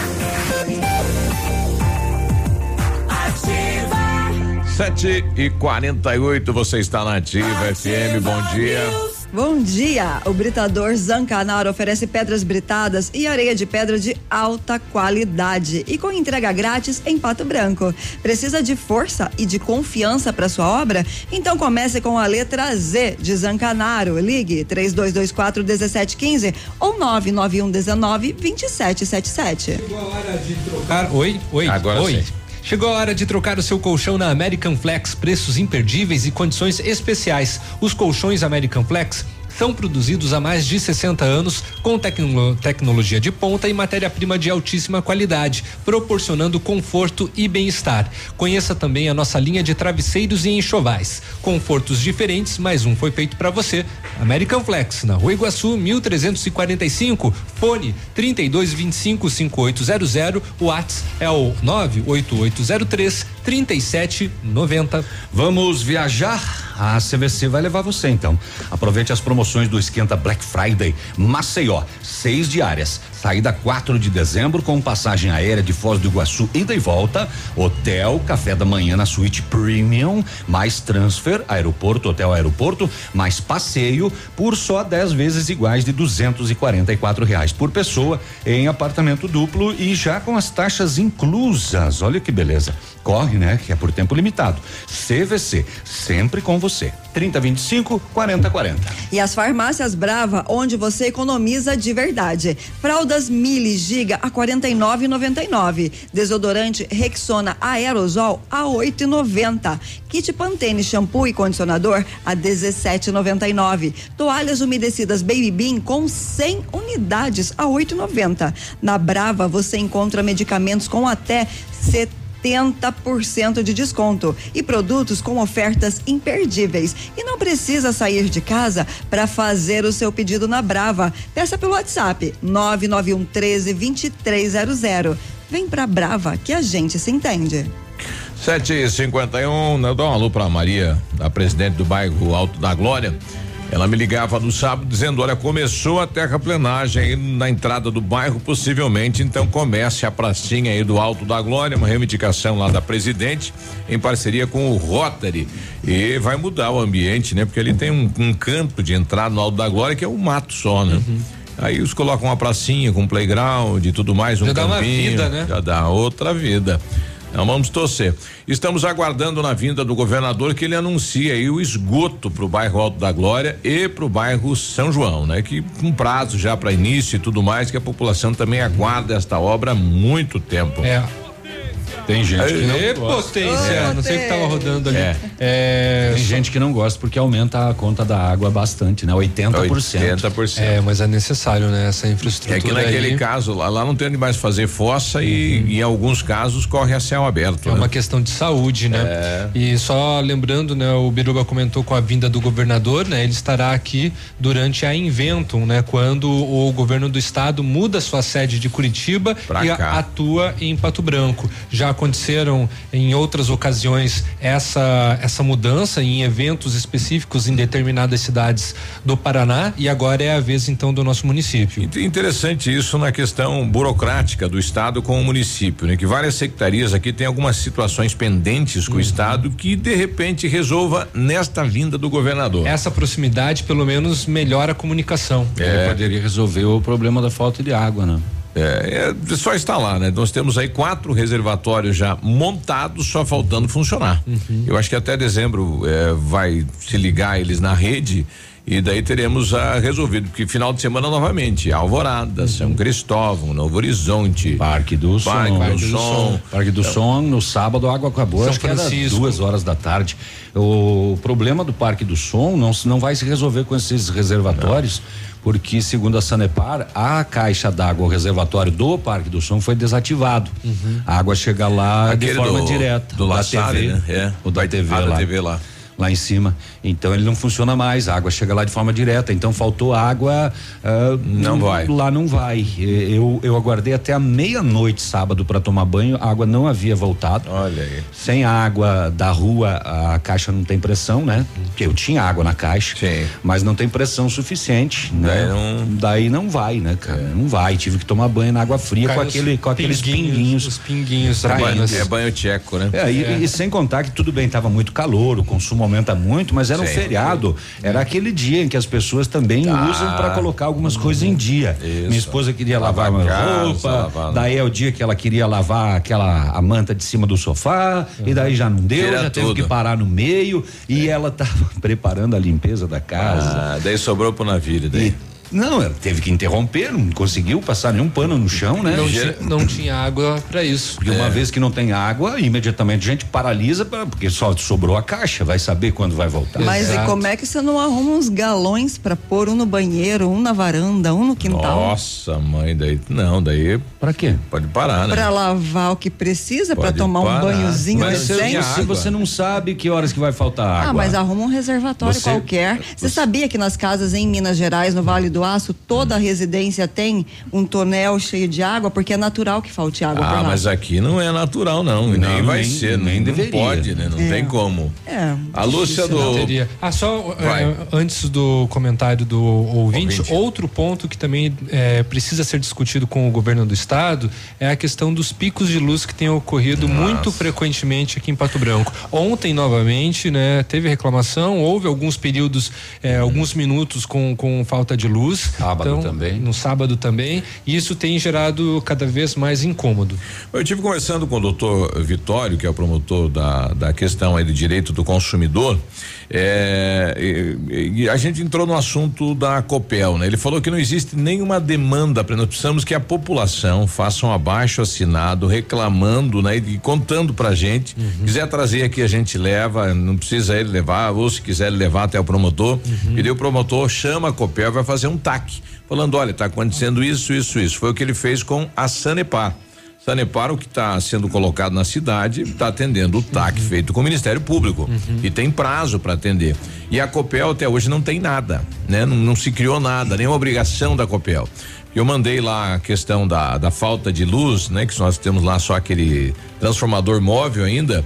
Sete e quarenta e oito, você está na Ativa FM, bom dia. Bom dia! O britador Zancanaro oferece pedras britadas e areia de pedra de alta qualidade e com entrega grátis em Pato Branco. Precisa de força e de confiança para sua obra? Então comece com a letra Z de Zancanaro. Ligue 3224 1715 ou 991 19 2777. Chegou a hora de trocar. Oi, oi, Agora oi. sim. Chegou a hora de trocar o seu colchão na American Flex, preços imperdíveis e condições especiais. Os colchões American Flex são produzidos há mais de 60 anos com tecno- tecnologia de ponta e matéria-prima de altíssima qualidade, proporcionando conforto e bem-estar. Conheça também a nossa linha de travesseiros e enxovais. Confortos diferentes, mas um foi feito para você. American Flex, na Rua Iguaçu, 1345, fone 3225 5800, o WhatsApp é o 98803 3790. Vamos viajar? A CVC vai levar você então. Aproveite as promoções do Esquenta Black Friday Maceió, seis diárias. Saída 4 de dezembro com passagem aérea de Foz do Iguaçu ida e volta, hotel, café da manhã na suíte premium, mais transfer, aeroporto, hotel, aeroporto, mais passeio por só 10 vezes iguais de 244 reais por pessoa em apartamento duplo e já com as taxas inclusas. Olha que beleza. Corre, né? Que é por tempo limitado. CVC, sempre com você. 3025 4040. E as farmácias Brava, onde você economiza de verdade. Fraldas Mili Giga a 49,99. Desodorante Rexona Aerosol a 8,90. Kit Pantene shampoo e condicionador a 17,99. Toalhas umedecidas Baby Bean com 100 unidades a 8,90. Na Brava você encontra medicamentos com até 70 70% de desconto e produtos com ofertas imperdíveis. E não precisa sair de casa para fazer o seu pedido na Brava. Peça pelo WhatsApp 991 13 2300. Vem pra Brava que a gente se entende. Sete e cinquenta e um, eu dou um alô pra Maria, a presidente do bairro Alto da Glória. Ela me ligava no sábado dizendo: olha, começou a terraplenagem aí na entrada do bairro, possivelmente, então comece a pracinha aí do Alto da Glória, uma reivindicação lá da presidente, em parceria com o Rotary. E vai mudar o ambiente, né? Porque ali tem um, um canto de entrada no Alto da Glória que é um mato só, né? Aí eles colocam uma pracinha com playground e tudo mais, um Já dá uma campinho, vida, né? Já dá outra vida. Então vamos torcer. Estamos aguardando na vinda do governador que ele anuncie aí o esgoto para o bairro Alto da Glória e para o bairro São João, né? Que com prazo já para início e tudo mais, que a população também aguarda esta obra há muito tempo. É. Tem gente que não Ê, gosta. potência, não sei o que tava rodando ali. É. É, Tem gente que não gosta porque aumenta a conta da água bastante, né? 80%. 80%. É, mas é necessário, né? Essa infraestrutura. É que naquele aí. caso, lá, lá não tem onde mais fazer fossa e em alguns casos corre a céu aberto. É né? uma questão de saúde, né? É. E só lembrando, né, o Biruba comentou com a vinda do governador, né? Ele estará aqui durante a Inventum, né? Quando o governo do estado muda sua sede de Curitiba Pra e cá. atua em Pato Branco. Já aconteceram em outras ocasiões essa essa mudança em eventos específicos em determinadas cidades do Paraná e agora é a vez então do nosso município. Int- Interessante isso na questão burocrática do estado com o município, né? Que várias secretarias aqui têm algumas situações pendentes Uhum. com o estado que de repente resolva nesta vinda do governador. Essa proximidade pelo menos melhora a comunicação. Ele poderia resolver o problema da falta de água, né? É, é só está lá, né? Nós temos aí quatro reservatórios já montados, só faltando funcionar. Uhum. Eu acho que até dezembro é, vai se ligar eles na rede e daí teremos a resolvido, porque final de semana novamente, Alvorada, São Cristóvão, Novo Horizonte, Parque do Parque Som. Parque do Som. Parque do Som, no sábado água acabou, São acho que era Francisco. duas horas da tarde. O problema do Parque do Som não, se- não vai se resolver com esses reservatórios, porque segundo a Sanepar, a caixa d'água, o reservatório do Parque do Som foi desativado. A água chega lá Aquele de forma do- direta. do da La Salle, TV, né? É. O da TV Ah, da lá. TV lá. lá em cima. Então ele não funciona mais, a água chega lá de forma direta. Então faltou água. ah, Não vai. Lá não vai. Eu, eu aguardei até a meia-noite sábado para tomar banho, a água não havia voltado. Olha aí. Sem água da rua, a caixa não tem pressão, né? Porque eu tinha água na caixa, mas não tem pressão suficiente, né? Daí não- Daí não vai, né, cara? Não vai. Tive que tomar banho na água fria com aquele, com aqueles pinguinhos. Os pinguinhos. Traindo. traindo. É banho tcheco, né? É, e, e sem contar que tudo bem, tava muito calor, o consumo aumenta muito, mas era um feriado. Era aquele dia em que as pessoas também Tá. usam para colocar algumas coisas em dia. Minha esposa queria lavar, Lavar casa, roupa, lavar- daí é o dia que ela queria lavar aquela a manta de cima do sofá, e daí já não deu, Tira já teve tudo. que parar no meio, e ela tava preparando a limpeza da casa. Ah, daí sobrou pro navio, daí. Não, ela teve que interromper, não conseguiu passar nenhum pano no chão, né? Não, tinha, não tinha água para isso. Porque uma vez que não tem água, imediatamente a gente paralisa, pra- porque só sobrou a caixa, vai saber quando vai voltar. Mas e como é que você não arruma uns galões pra pôr um no banheiro, um na varanda, um no quintal? Nossa, mãe, daí. Não, daí. Pra quê? Pode parar, né? Pra lavar o que precisa, pra Pode tomar parar. um banhozinho Mas se, decente. se você não sabe que horas que vai faltar água. Ah, mas arruma um reservatório Você- qualquer. Você sabia que nas casas em Minas Gerais, no Vale do Aço, toda a residência tem um tonel cheio de água, porque é natural que falte água Ah, mas aqui não é natural, não. e nem Não, vai nem- ser. nem não deveria. pode, né? Não É. tem como. É. A Lúcia do. Não teria. Ah, só Vai. antes do comentário do ouvinte, Ouvinte. outro ponto que também eh, precisa ser discutido com o governo do estado é a questão dos picos de luz que têm ocorrido muito frequentemente aqui em Pato Branco. Ontem, novamente, né, teve reclamação, houve alguns períodos, eh, alguns minutos com, com falta de luz. Sábado Então, também. No sábado também. E isso tem gerado cada vez mais incômodo. Eu tive conversando com o doutor Vitório, que é o promotor da, da questão aí do direito do consumidor, é, e, e a gente entrou no assunto da Copel, né? Ele falou que não existe nenhuma demanda, nós precisamos que a população faça um abaixo assinado reclamando, né? E contando pra gente, quiser trazer aqui a gente leva, não precisa ele levar, ou se quiser levar até o promotor, e daí o promotor chama a Copel e vai fazer um TAC, falando, olha, tá acontecendo isso, isso, isso, foi o que ele fez com a Sanepar. Sanepar, o que está sendo colocado na cidade, está atendendo o TAC feito com o Ministério Público. E tem prazo para atender. E a Copel até hoje não tem nada, né? Não, não se criou nada, nenhuma obrigação da Copel. Eu mandei lá a questão da, da falta de luz, né? Que nós temos lá só aquele transformador móvel ainda.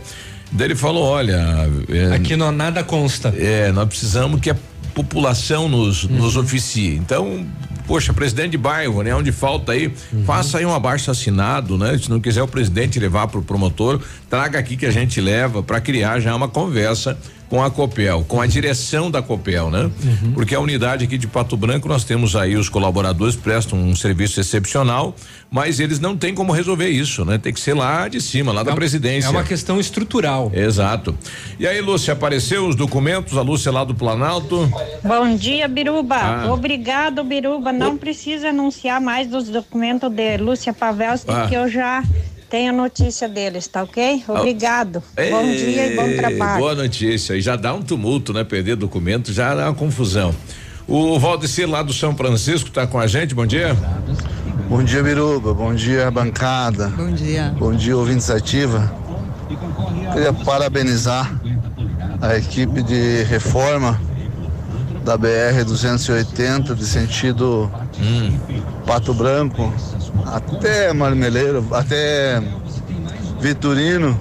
Daí ele falou: olha. é, Aqui não nada consta. é, nós precisamos que a população nos, nos oficie. Então, poxa, presidente de bairro, né? Onde falta aí, faça aí um abaixo assinado, né? Se não quiser o presidente levar para o promotor, traga aqui que a gente leva para criar já uma conversa com a Copel, com a direção da Copel, né? Porque a unidade aqui de Pato Branco nós temos aí os colaboradores prestam um serviço excepcional, mas eles não têm como resolver isso, né? Tem que ser lá de cima, lá da presidência. É uma questão estrutural. Exato. E aí, Lúcia, apareceu os documentos, a Lúcia lá do Planalto. Bom dia, Biruba. Ah. Obrigado, Biruba. Não precisa anunciar mais dos documentos de Lúcia Pavelski, Ah. que eu já tenho notícia deles, tá ok? Obrigado. Bom dia e bom Ei, trabalho. Boa notícia. E já dá um tumulto, né? Perder documento já dá uma confusão. O Valdecir lá do São Francisco tá com a gente, bom dia. Bom dia, Biruba. Bom dia, bancada. Bom dia. Bom dia, ouvintes ativa. Queria parabenizar a equipe de reforma da BR 280 de sentido Pato Branco até Marmeleiro, até Vitorino.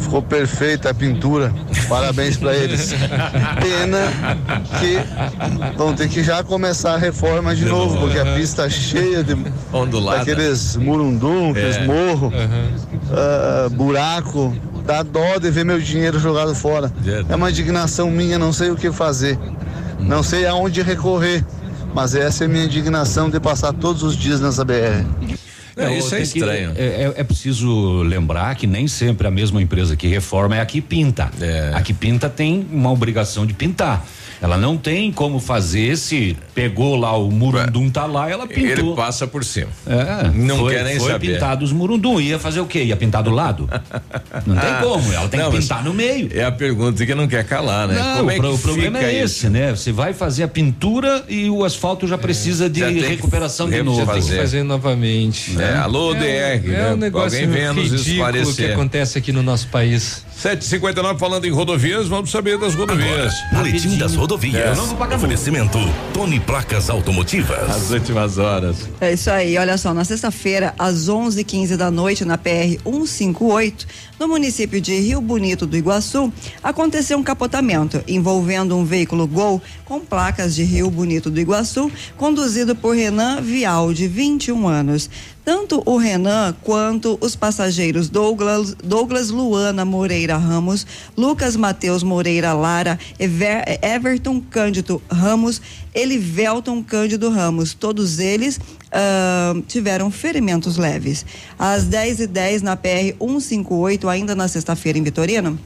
Ficou perfeita a pintura. Parabéns para eles. Pena que vão ter que já começar a reforma de, novo, porque a pista cheia de Ondulada. daqueles murundum, aqueles É. morros, ah, buraco. Dá dó de ver meu dinheiro jogado fora. É uma indignação minha, não sei o que fazer. Não sei aonde recorrer. Mas essa é a minha indignação de passar todos os dias nessa BR. Não, isso é tem que- estranho. é, é- é preciso lembrar que nem sempre a mesma empresa que reforma é a que pinta. A que pinta tem uma obrigação de pintar. Ela não tem como fazer se pegou lá o murundum tá lá, ela pintou. Ele passa por cima. É, Não foi, quer nem foi saber. pintado os murundum. Ia fazer o quê? Ia pintar do lado? Não tem como, ela tem Não, que pintar no meio. É a pergunta que não quer calar, né? Não, Como é o, pro- que o problema fica é isso? esse, né? Você vai fazer a pintura e o asfalto já precisa de já recuperação de novo. fazer. Tem que fazer novamente. É, alô, DR, É né? um negócio Alguém venha nos ridículo que acontece aqui no nosso país. 759 falando em rodovias, vamos saber das rodovias. Boletim das rodovias. É. Oferecimento Tony Placas Automotivas. As últimas horas. É isso aí, olha só, na sexta-feira, às 11h15 da noite, na PR 158, no município de Rio Bonito do Iguaçu, aconteceu um capotamento envolvendo um veículo Gol com placas de Rio Bonito do Iguaçu, conduzido por Renan Vial, de 21 anos. Tanto o Renan quanto os passageiros Douglas, Douglas Luana Moreira Ramos, Lucas Matheus Moreira Lara, Ever- Everton Cândido Ramos, Elivelton Cândido Ramos, todos eles ah, tiveram ferimentos leves. Às 10h10 na PR 158, ainda na sexta-feira em Vitorino,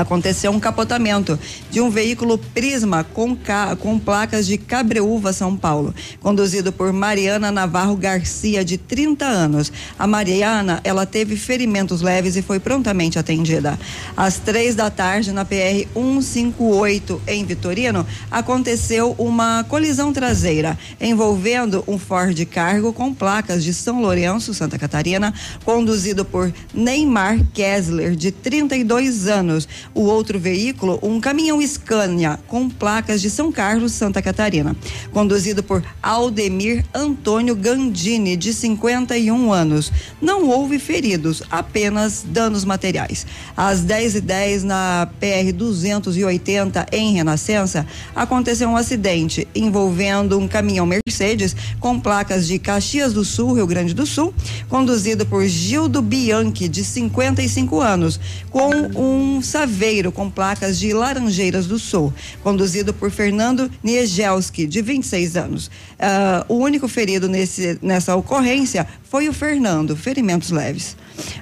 aconteceu um capotamento de um veículo Prisma com, ca- com placas de Cabreúva, São Paulo, conduzido por Mariana Navarro Garcia, de 30 anos. A Mariana, ela teve ferimentos leves e foi prontamente atendida. Às três da tarde, na PR 158, em Vitorino, aconteceu uma colisão traseira envolvendo um Ford Cargo com placas de São Lourenço, Santa Catarina, conduzido por Neymar Kessler, de 32 anos. O outro veículo, um caminhão Scania com placas de São Carlos, Santa Catarina, conduzido por Aldemir Antônio Gandini, de 51 anos. Não houve feridos, apenas danos materiais. Às 10h10, na PR 280, em Renascença, aconteceu um acidente envolvendo um caminhão Mercedes com placas de Caxias do Sul, Rio Grande do Sul, conduzido por Gildo Bianchi, de 55 anos, com um saveiro com placas de Laranjeiras do Sul, conduzido por Fernando Niegelski, de 26 anos. Ah, o único ferido nesse, nessa ocorrência foi o Fernando, ferimentos leves.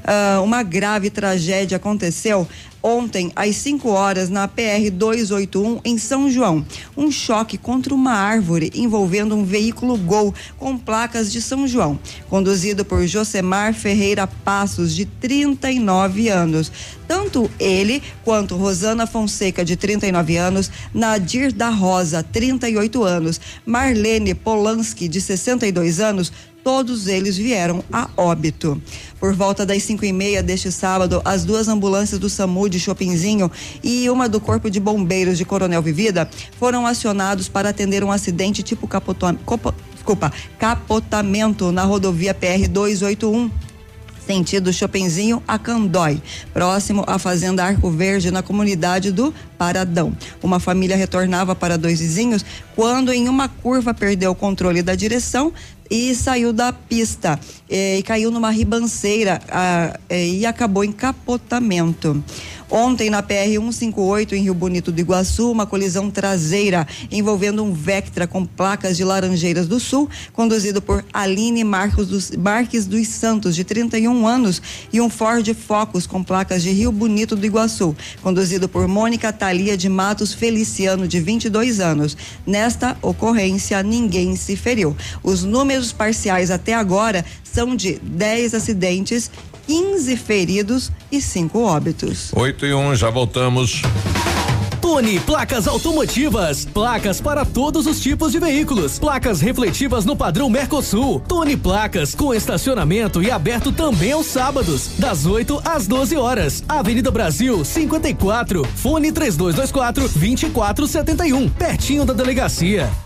Ah, uma grave tragédia aconteceu ontem às 5 horas na PR 281 em São João. Um choque contra uma árvore envolvendo um veículo Gol com placas de São João, conduzido por Josemar Ferreira Passos, de 39 anos. Tanto ele quanto Rosana Fonseca, de 39 anos, Nadir da Rosa, 38 anos, Marlene Polanski, de 62 anos, todos eles vieram a óbito. Por volta das cinco e meia deste sábado, as duas ambulâncias do SAMU de Chopinzinho e uma do Corpo de Bombeiros de Coronel Vivida foram acionados para atender um acidente tipo desculpa, capotamento na rodovia PR 281 sentido Chopinzinho a Candói, próximo à Fazenda Arco Verde, na comunidade do Paradão. Uma família retornava para dois vizinhos quando, em uma curva, perdeu o controle da direção e saiu da pista eh, e caiu numa ribanceira eh, e acabou em capotamento. Ontem, na PR 158, em Rio Bonito do Iguaçu, uma colisão traseira envolvendo um Vectra com placas de Laranjeiras do Sul, conduzido por Aline Marcos dos, Marques dos Santos, de 31 anos, e um Ford Focus com placas de Rio Bonito do Iguaçu, conduzido por Mônica Thalia de Matos Feliciano, de 22 anos. Nesta ocorrência, ninguém se feriu. Os números parciais até agora são de 10 acidentes, 15 feridos e 5 óbitos. 8 e 1, já voltamos. Tony Placas Automotivas. Placas para todos os tipos de veículos. Placas refletivas no padrão Mercosul. Tony Placas com estacionamento e aberto também aos sábados, das 8 às 12 horas. Avenida Brasil 54. Fone 3224 2471. Pertinho da delegacia.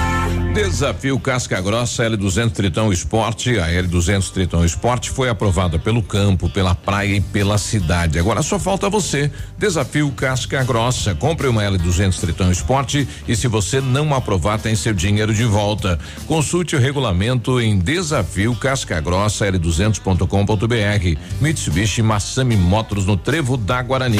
Desafio Casca Grossa L200 Tritão Esporte. A L200 Tritão Esporte foi aprovada pelo campo, pela praia e pela cidade. Agora só falta você. Desafio Casca Grossa. Compre uma L200 Tritão Esporte e se você não aprovar, tem seu dinheiro de volta. Consulte o regulamento em desafio Casca Grossa L200.com.br. Mitsubishi Massami Motors no Trevo da Guarani.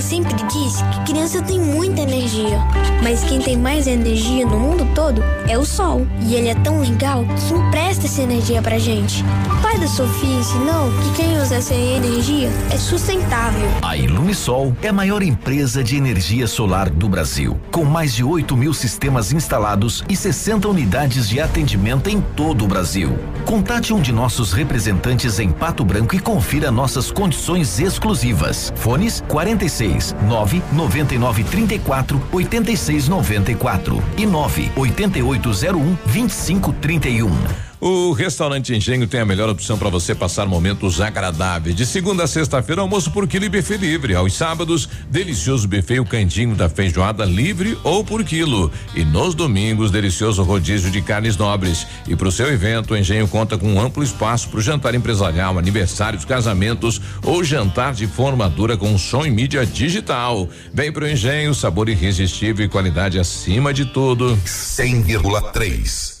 Mamãe sempre disse que criança tem muita energia, mas quem tem mais energia no mundo todo é o sol. E ele é tão legal que empresta essa energia pra gente. Pai da Sofia ensinou que quem usa essa energia é sustentável. A Ilumisol é a maior empresa de energia solar do Brasil, com mais de 8 mil sistemas instalados e 60 unidades de atendimento em todo o Brasil. Contate um de nossos representantes em Pato Branco e confira nossas condições exclusivas. Fones 46 9 99 34 86 94 e 9 8801 2531. O restaurante Engenho tem a melhor opção para você passar momentos agradáveis. De segunda a sexta-feira, almoço por quilo e buffet livre. Aos sábados, delicioso buffet o da feijoada livre ou por quilo. E nos domingos, delicioso rodízio de carnes nobres. E para o seu evento, o Engenho conta com um amplo espaço para o jantar empresarial, aniversários, casamentos ou jantar de formatura com som e mídia digital. Vem pro Engenho, sabor irresistível e qualidade acima de tudo. 100,3.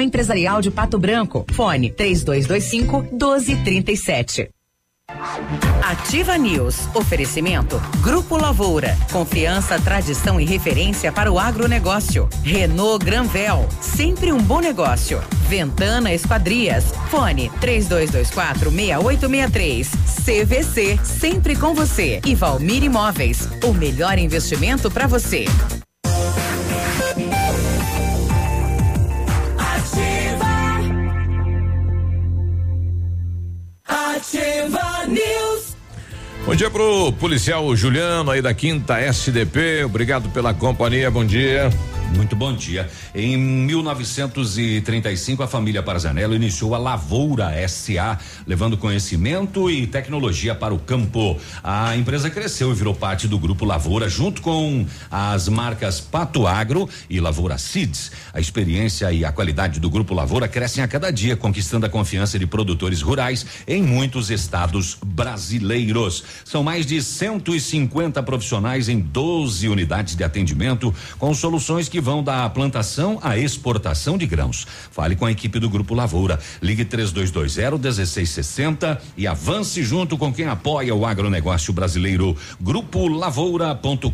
Empresarial de Pato Branco. Fone 3225 1237. Ativa News. Oferecimento. Grupo Lavoura. Confiança, tradição e referência para o agronegócio. Renault Granvel. Sempre um bom negócio. Ventana Esquadrias. Fone 3224 6863. CVC. Sempre com você. E Valmir Imóveis. O melhor investimento para você. Ativa News. Bom dia pro policial Juliano aí da quinta SDP. Obrigado pela companhia. Bom dia. Muito bom dia. Em 1935, a família Parzanello iniciou a Lavoura SA, levando conhecimento e tecnologia para o campo. A empresa cresceu e virou parte do grupo Lavoura, junto com as marcas Pato Agro e Lavoura Seeds. A experiência e a qualidade do grupo Lavoura crescem a cada dia, conquistando a confiança de produtores rurais em muitos estados brasileiros. São mais de 150 profissionais em 12 unidades de atendimento, com soluções que vão da plantação à exportação de grãos. Fale com a equipe do Grupo Lavoura. Ligue 3220 1660 e avance junto com quem apoia o agronegócio brasileiro. Grupo Lavoura.com.br.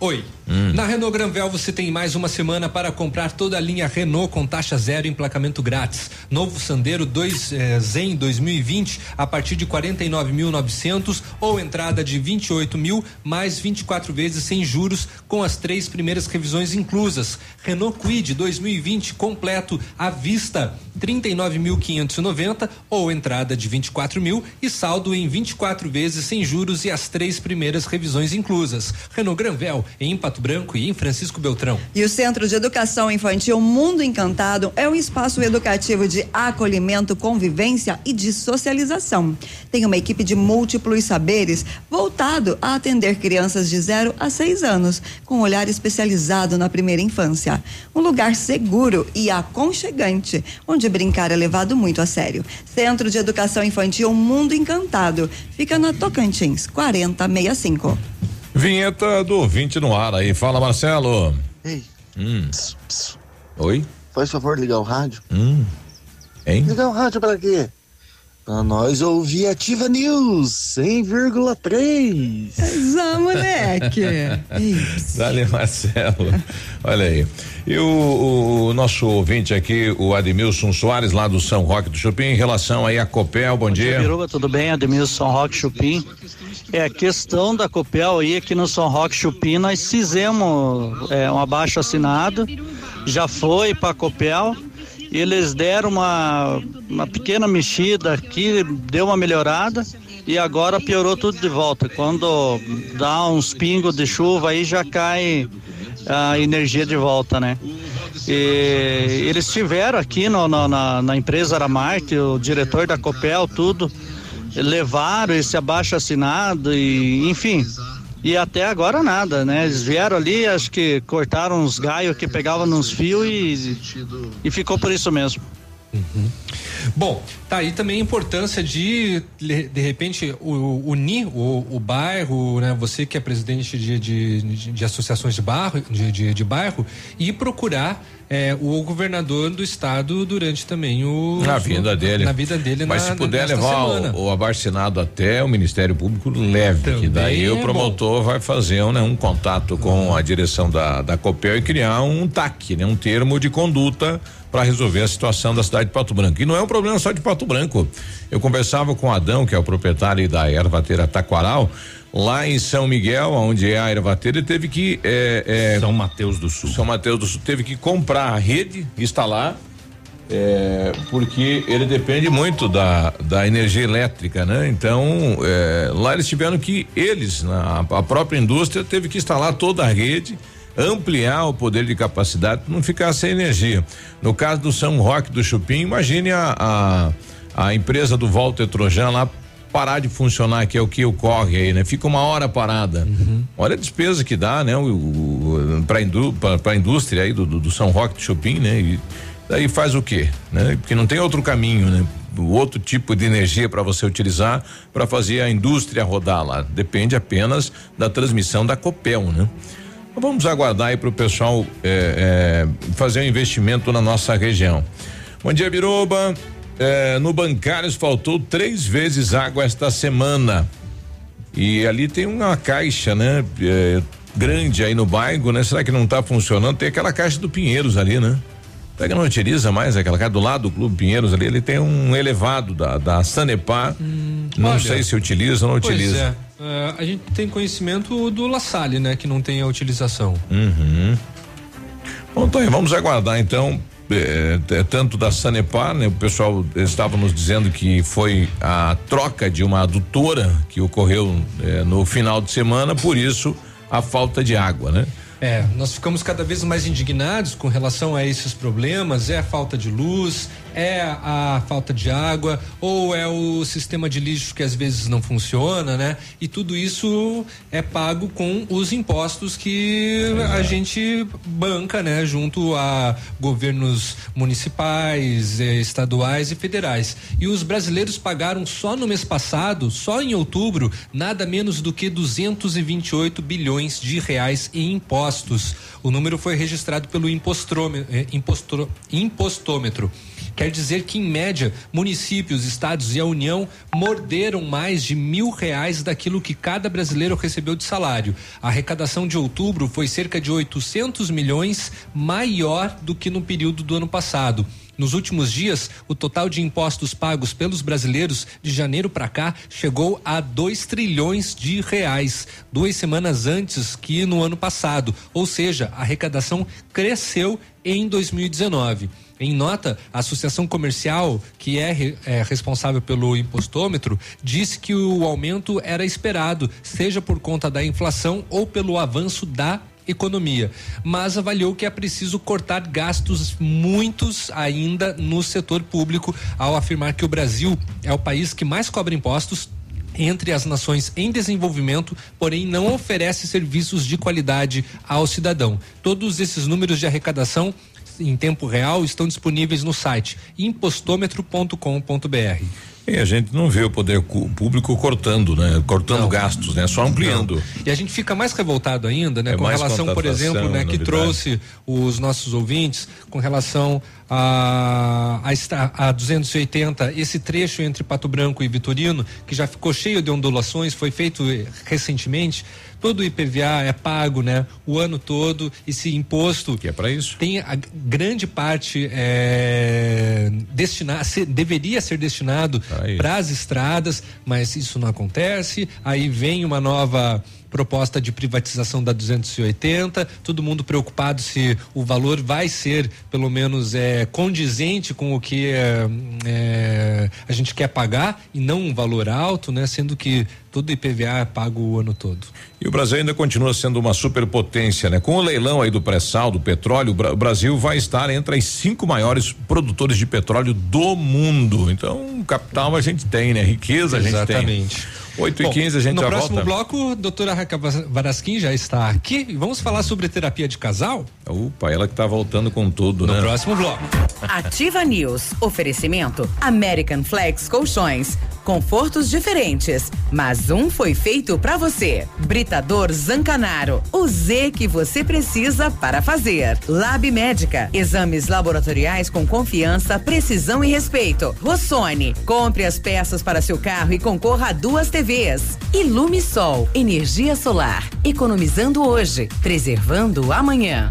Oi. Na Renault Granvel você tem mais uma semana para comprar toda a linha Renault com taxa zero e emplacamento grátis. Novo Sandero 2 eh, Zen 2020 a partir de 49.900 ou entrada de 28 mil mais 24 vezes sem juros com as três primeiras revisões inclusas. Renault Quid 2020 completo à vista 39.590 ou entrada de 24 mil e saldo em 24 vezes sem juros e as três primeiras revisões inclusas. Renault Granvel em Pato Branco e em Francisco Beltrão. E o Centro de Educação Infantil Mundo Encantado é um espaço educativo de acolhimento, convivência e de socialização. Tem uma equipe de múltiplos saberes voltado a atender crianças de 0 a 6 anos, com um olhar especializado na primeira infância. Um lugar seguro e aconchegante, onde brincar é levado muito a sério. Centro de Educação Infantil Mundo Encantado. Fica na Tocantins, 4065. Vinheta do ouvinte no ar aí. Fala, Marcelo. Ei. Hum. Oi? Faz favor ligar o rádio. Hum. Hein? Ligar o rádio pra quê? Pra nós ouvir Ativa News 100,3. Exato, moleque. Dale, Marcelo. Olha aí. E o, o nosso ouvinte aqui, o Ademilson Soares, lá do São Roque do Chupim, em relação aí à Copel, bom, dia. Biruba, tudo bem? Ademilson Roque Chupim. É, a questão da Copel aí, aqui no São Roque Chupim, nós fizemos é, um abaixo assinado, já foi para a Copel, eles deram uma, uma pequena mexida aqui, deu uma melhorada, e agora piorou tudo de volta. Quando dá uns pingos de chuva aí já cai a energia de volta, né? E eles tiveram aqui no, no, na, na empresa Aramarte, o diretor da Copel, tudo, levaram esse abaixo assinado e, enfim, e até agora nada, né? Eles vieram ali, acho que cortaram uns galhos que pegavam nos fios e, e ficou por isso mesmo. Bom, tá aí também a importância de, de repente, unir o, o bairro, né? Você que é presidente de, de, de- associações de, barro, de, de, de bairro e procurar é, o governador do estado durante também o. Na vida dele. Na vida dele, Mas na, se puder levar o, o abaixinado até o Ministério Público, leve, que daí é o promotor vai fazer um, né, um contato com a direção da, da Copel e criar um TAC, né, um termo de conduta para resolver a situação da cidade de Pato Branco. E não é um problema só de Pato Branco. Eu conversava com o Adão, que é o proprietário da ervateira Taquaral, lá em São Miguel, onde é a ervateira, ele teve que. É, São Mateus do Sul. São Mateus do Sul teve que comprar a rede, instalar, é, porque ele depende muito da, da energia elétrica, né? Então, é, lá eles tiveram que, eles, na, a própria indústria, teve que instalar toda a rede, ampliar o poder de capacidade para não ficar sem energia. No caso do São Roque do Chupim, imagine a, a, a empresa do Walter Trojan lá parar de funcionar, que é o que ocorre aí, né? Fica uma hora parada. Olha a despesa que dá, né? Para indú a indústria aí do, do, do São Roque do Chupim, né? E daí faz o quê, né? Porque não tem outro caminho, né? Outro tipo de energia para você utilizar para fazer a indústria rodar lá. Depende apenas da transmissão da Copel, né? Então vamos aguardar aí para o pessoal é, é, fazer um investimento na nossa região. Bom dia, Biruba. É, no Bancários faltou três vezes água esta semana. E ali tem uma caixa, né? É, grande aí no bairro, né? Será que não está funcionando? Tem aquela caixa do Pinheiros ali, né? Será que não utiliza mais aquela caixa do lado do Clube Pinheiros ali? Ele tem um elevado da, da Sanepar. não olha, sei se utiliza ou não Pois utiliza. é. É, a gente tem conhecimento do La Salle, né? Que não tem a utilização. Uhum. Bom, então vamos aguardar então. é, é, tanto da Sanepar, né? O pessoal estava nos dizendo que foi a troca de uma adutora que ocorreu é, no final de semana, por isso a falta de água, né? É, nós ficamos cada vez mais indignados com relação a esses problemas. É a falta de luz, é a falta de água, ou é o sistema de lixo que às vezes não funciona, né? E tudo isso é pago com os impostos que a gente banca, né? Junto a governos municipais, eh, estaduais e federais. E os brasileiros pagaram só no mês passado, só em outubro, nada menos do que 228 bilhões de reais em impostos. O número foi registrado pelo eh, impostro- impostômetro. Quer dizer que, em média, municípios, estados e a União morderam mais de mil reais daquilo que cada brasileiro recebeu de salário. A arrecadação de outubro foi cerca de 800 milhões, maior do que no período do ano passado. Nos últimos dias, o total de impostos pagos pelos brasileiros de janeiro para cá chegou a 2 trilhões de reais, duas semanas antes que no ano passado. Ou seja, a arrecadação cresceu em 2019. Em nota, a Associação Comercial, que é, é, responsável pelo impostômetro, disse que o aumento era esperado, seja por conta da inflação ou pelo avanço da economia, mas avaliou que é preciso cortar gastos muitos ainda no setor público, ao afirmar que o Brasil é o país que mais cobra impostos entre as nações em desenvolvimento, porém não oferece serviços de qualidade ao cidadão. Todos esses números de arrecadação em tempo real estão disponíveis no site impostômetro.com.br. E a gente não vê o poder público cortando, né? Cortando não. gastos, né? Só ampliando. Não. E a gente fica mais revoltado ainda, né? É com relação, por exemplo, né? Que trouxe os nossos ouvintes com relação a, a, a 280, esse trecho entre Pato Branco e Vitorino, que já ficou cheio de ondulações, foi feito recentemente todo o IPVA é pago, né? O ano todo, esse imposto que é para isso tem a grande parte é, destinado, deveria ser destinado para as estradas, mas isso não acontece. Aí vem uma nova proposta de privatização da 280, todo mundo preocupado se o valor vai ser pelo menos é, condizente com o que é, é, a gente quer pagar e não um valor alto, né? Sendo que todo IPVA é pago o ano todo. E o Brasil ainda continua sendo uma superpotência, né? Com o leilão aí do pré-sal, do petróleo, o Brasil vai estar entre as cinco maiores produtores de petróleo do mundo. Então, capital a gente tem, né? Riqueza a gente tem. Exatamente. 8 e 15 a gente no já próximo volta. bloco, doutora Raca Varasquim já está aqui e vamos falar sobre terapia de casal? Opa, ela que está voltando com tudo, no né? No próximo bloco. Ativa News. Oferecimento American Flex Colchões. Confortos diferentes, mas um foi feito para você. Britador Zancanaro. O Z que você precisa para fazer. Lab Médica. Exames laboratoriais com confiança, precisão e respeito. Rossoni. Compre as peças para seu carro e concorra a duas TVs. Ilume Sol. Energia solar. Economizando hoje, preservando amanhã.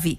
vie.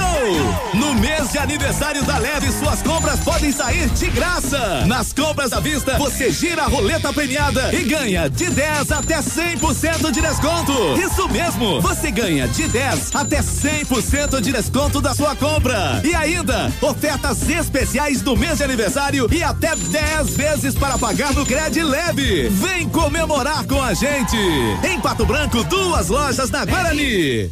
No mês de aniversário da Leve, suas compras podem sair de graça. Nas compras à vista, você gira a roleta premiada e ganha de 10 até 100% de desconto. Isso mesmo, você ganha de 10 até 100% de desconto da sua compra. E ainda, ofertas especiais do mês de aniversário e até 10 vezes para pagar no Cred Leve. Vem comemorar com a gente. Em Pato Branco, duas lojas na Guarani.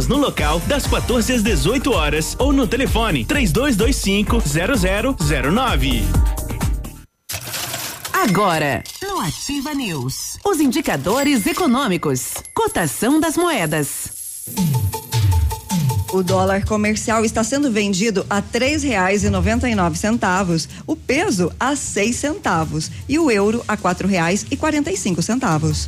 no local das 14 às 18 horas ou no telefone 3225 0009. Agora, no Ativa News, os indicadores econômicos, cotação das moedas. O dólar comercial está sendo vendido a três reais e noventa e nove centavos, o peso a seis centavos e o euro a quatro reais e quarenta e cinco centavos.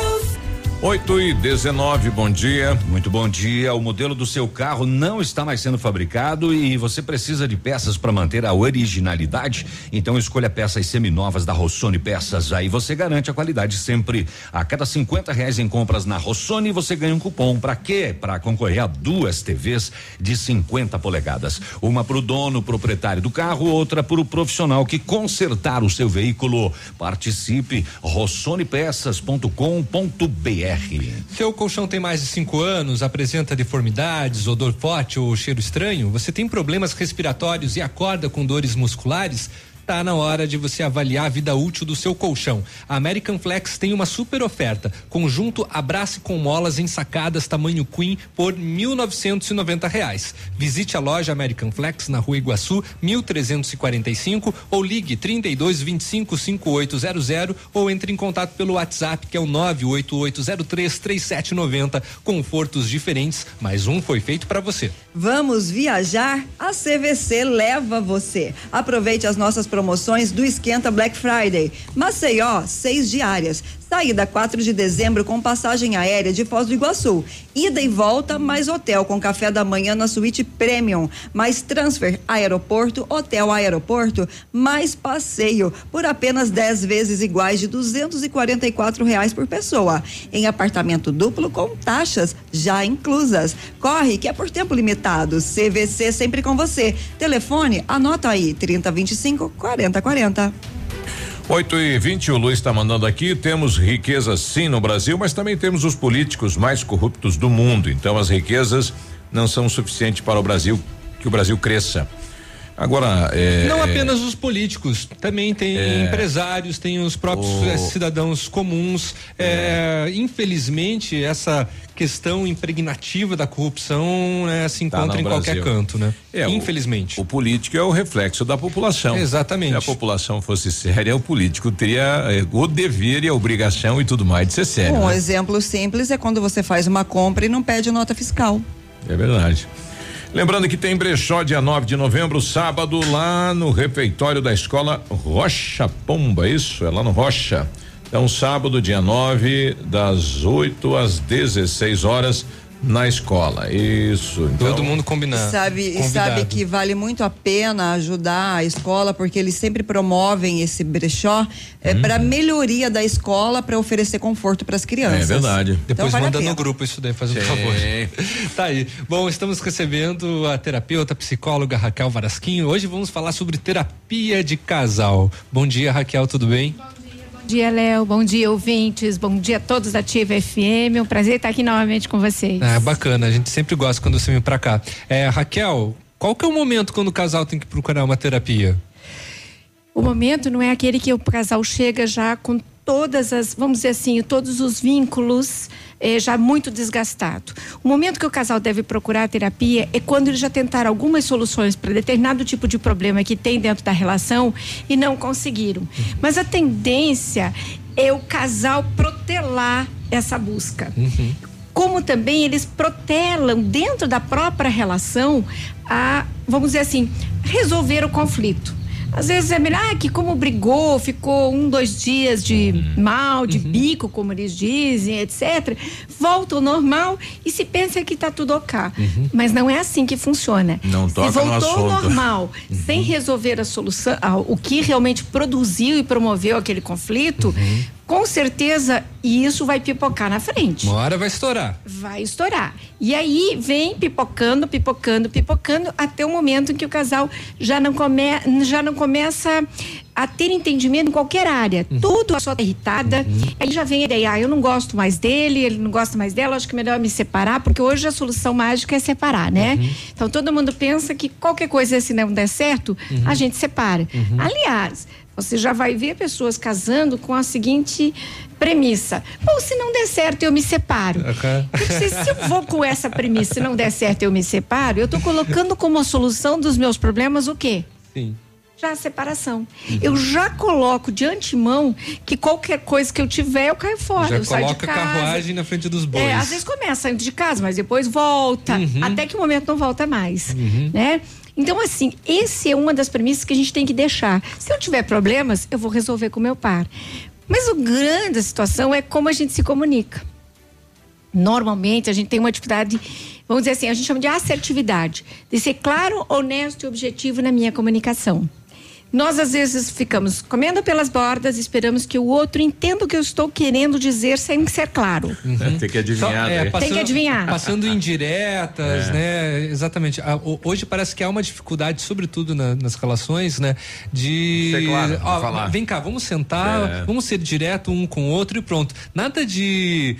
8 e 19, bom dia. Muito bom dia. O modelo do seu carro não está mais sendo fabricado e você precisa de peças para manter a originalidade. Então escolha peças seminovas da Rossoni Peças. Aí você garante a qualidade sempre. A cada 50 reais em compras na Rossoni você ganha um cupom. Para quê? Para concorrer a duas TVs de 50 polegadas. Uma para o dono, proprietário do carro, outra para o profissional que consertar o seu veículo. Participe Seu colchão tem mais de cinco anos, apresenta deformidades, odor forte ou cheiro estranho? Você tem problemas respiratórios e acorda com dores musculares? Tá na hora de você avaliar a vida útil do seu colchão. A American Flex tem uma super oferta: conjunto abrace com molas ensacadas tamanho Queen por 1.990 reais. Visite a loja American Flex na Rua Iguaçu, 1345 ou ligue 32 25 5800 ou entre em contato pelo WhatsApp que é o 98803 3790. Confortos diferentes, mas um foi feito para você. Vamos viajar? A CVC leva você. Aproveite as nossas promoções do Esquenta Black Friday. Maceió, seis diárias. Saída 4 de dezembro com passagem aérea de Foz do Iguaçu. Ida e volta, mais hotel com café da manhã na suíte Premium. Mais transfer aeroporto, hotel aeroporto, mais passeio por apenas 10 vezes iguais de 244 reais por pessoa. Em apartamento duplo com taxas já inclusas. Corre que é por tempo limitado. CVC sempre com você. Telefone, anota aí, 3025 4040. 8 e 20 o Luiz está mandando aqui. Temos riquezas sim no Brasil, mas também temos os políticos mais corruptos do mundo. Então as riquezas não são suficientes para o Brasil que o Brasil cresça. Agora, é, Não apenas os políticos, também tem É. empresários, tem os próprios O- eh, cidadãos comuns. É, infelizmente, essa questão impregnativa da corrupção né, se Tá encontra no em qualquer Brasil. canto, né? É, o- infelizmente. O, político é o reflexo da população. Exatamente. Se a população fosse séria, o político teria o dever e a obrigação e tudo mais de ser sério. Um né? exemplo simples é quando você faz uma compra e não pede nota fiscal. É verdade. Lembrando que tem brechó dia 9 de novembro, sábado, lá no refeitório da escola Rocha Pomba, isso? É lá no Rocha. Então, sábado, dia 9, das 8 às 16 horas, na escola. Isso. Então, Todo mundo combinado. Sabe, e sabe que vale muito a pena ajudar a escola, porque eles sempre promovem esse brechó é, para melhoria da escola, para oferecer conforto para as crianças. É verdade. Então Depois vale manda no grupo isso daí, faz um favor. tá aí. Bom, estamos recebendo a terapeuta, psicóloga Raquel Varasquinho. Hoje vamos falar sobre terapia de casal. Bom dia, Raquel, tudo bem? Bom dia, Léo. Bom dia, ouvintes. Bom dia a todos da Ativa FM. Um prazer estar aqui novamente com vocês. Ah, bacana, a gente sempre gosta quando você vem pra cá. É, Raquel, qual que é o momento quando o casal tem que procurar uma terapia? O momento não é aquele que o casal chega já com todas as, vamos dizer assim, todos os vínculos eh, já muito desgastado. O momento que o casal deve procurar a terapia é quando eles já tentaram algumas soluções para determinado tipo de problema que tem dentro da relação e não conseguiram. Mas a tendência é o casal protelar essa busca. Como também eles protelam dentro da própria relação a, vamos dizer assim, resolver o conflito. Às vezes é melhor ah, que como brigou, ficou um, dois dias de mal, de bico, como eles dizem, etc. Volta ao normal e se pensa que está tudo ok. Mas não é assim que funciona. Não se toca no voltou ao normal, sem resolver a solução, o que realmente produziu e promoveu aquele conflito, com certeza isso vai pipocar na frente. Uma hora vai estourar. Vai estourar. E aí vem pipocando, pipocando, pipocando, até o momento em que o casal já não, come, já não começa a ter entendimento em qualquer área. Tudo a sua tá irritada. Aí já vem a ideia, ah, eu não gosto mais dele, ele não gosta mais dela, acho que é melhor me separar, porque hoje a solução mágica é separar, né? Então todo mundo pensa que qualquer coisa se não der certo, a gente separa. Aliás, você já vai ver pessoas casando com a seguinte premissa: Bom, se não der certo, eu me separo. Disse, se eu vou com essa premissa, se não der certo, eu me separo, eu estou colocando como a solução dos meus problemas o quê? Sim. Já a separação. Eu já coloco de antemão que qualquer coisa que eu tiver, eu caio fora. Já eu saio de coloca a casa. carruagem na frente dos bois. É, às vezes começa saindo de casa, mas depois volta, até que o momento não volta mais, né? Então, assim, esse é uma das premissas que a gente tem que deixar. Se eu tiver problemas, eu vou resolver com meu par. Mas o grande da situação é como a gente se comunica. Normalmente, a gente tem uma dificuldade, vamos dizer assim, a gente chama de assertividade, de ser claro, honesto e objetivo na minha comunicação. Nós, às vezes, ficamos comendo pelas bordas, esperamos que o outro entenda o que eu estou querendo dizer sem ser claro. É, tem que adivinhar. É, né? Tem que adivinhar. Passando indiretas, É. né? Exatamente. Ah, Hoje parece que há uma dificuldade, sobretudo na- nas relações, né? De. Ser claro, de Ó, falar. Vem cá, vamos sentar, É. vamos ser direto um com o outro e pronto. Nada de.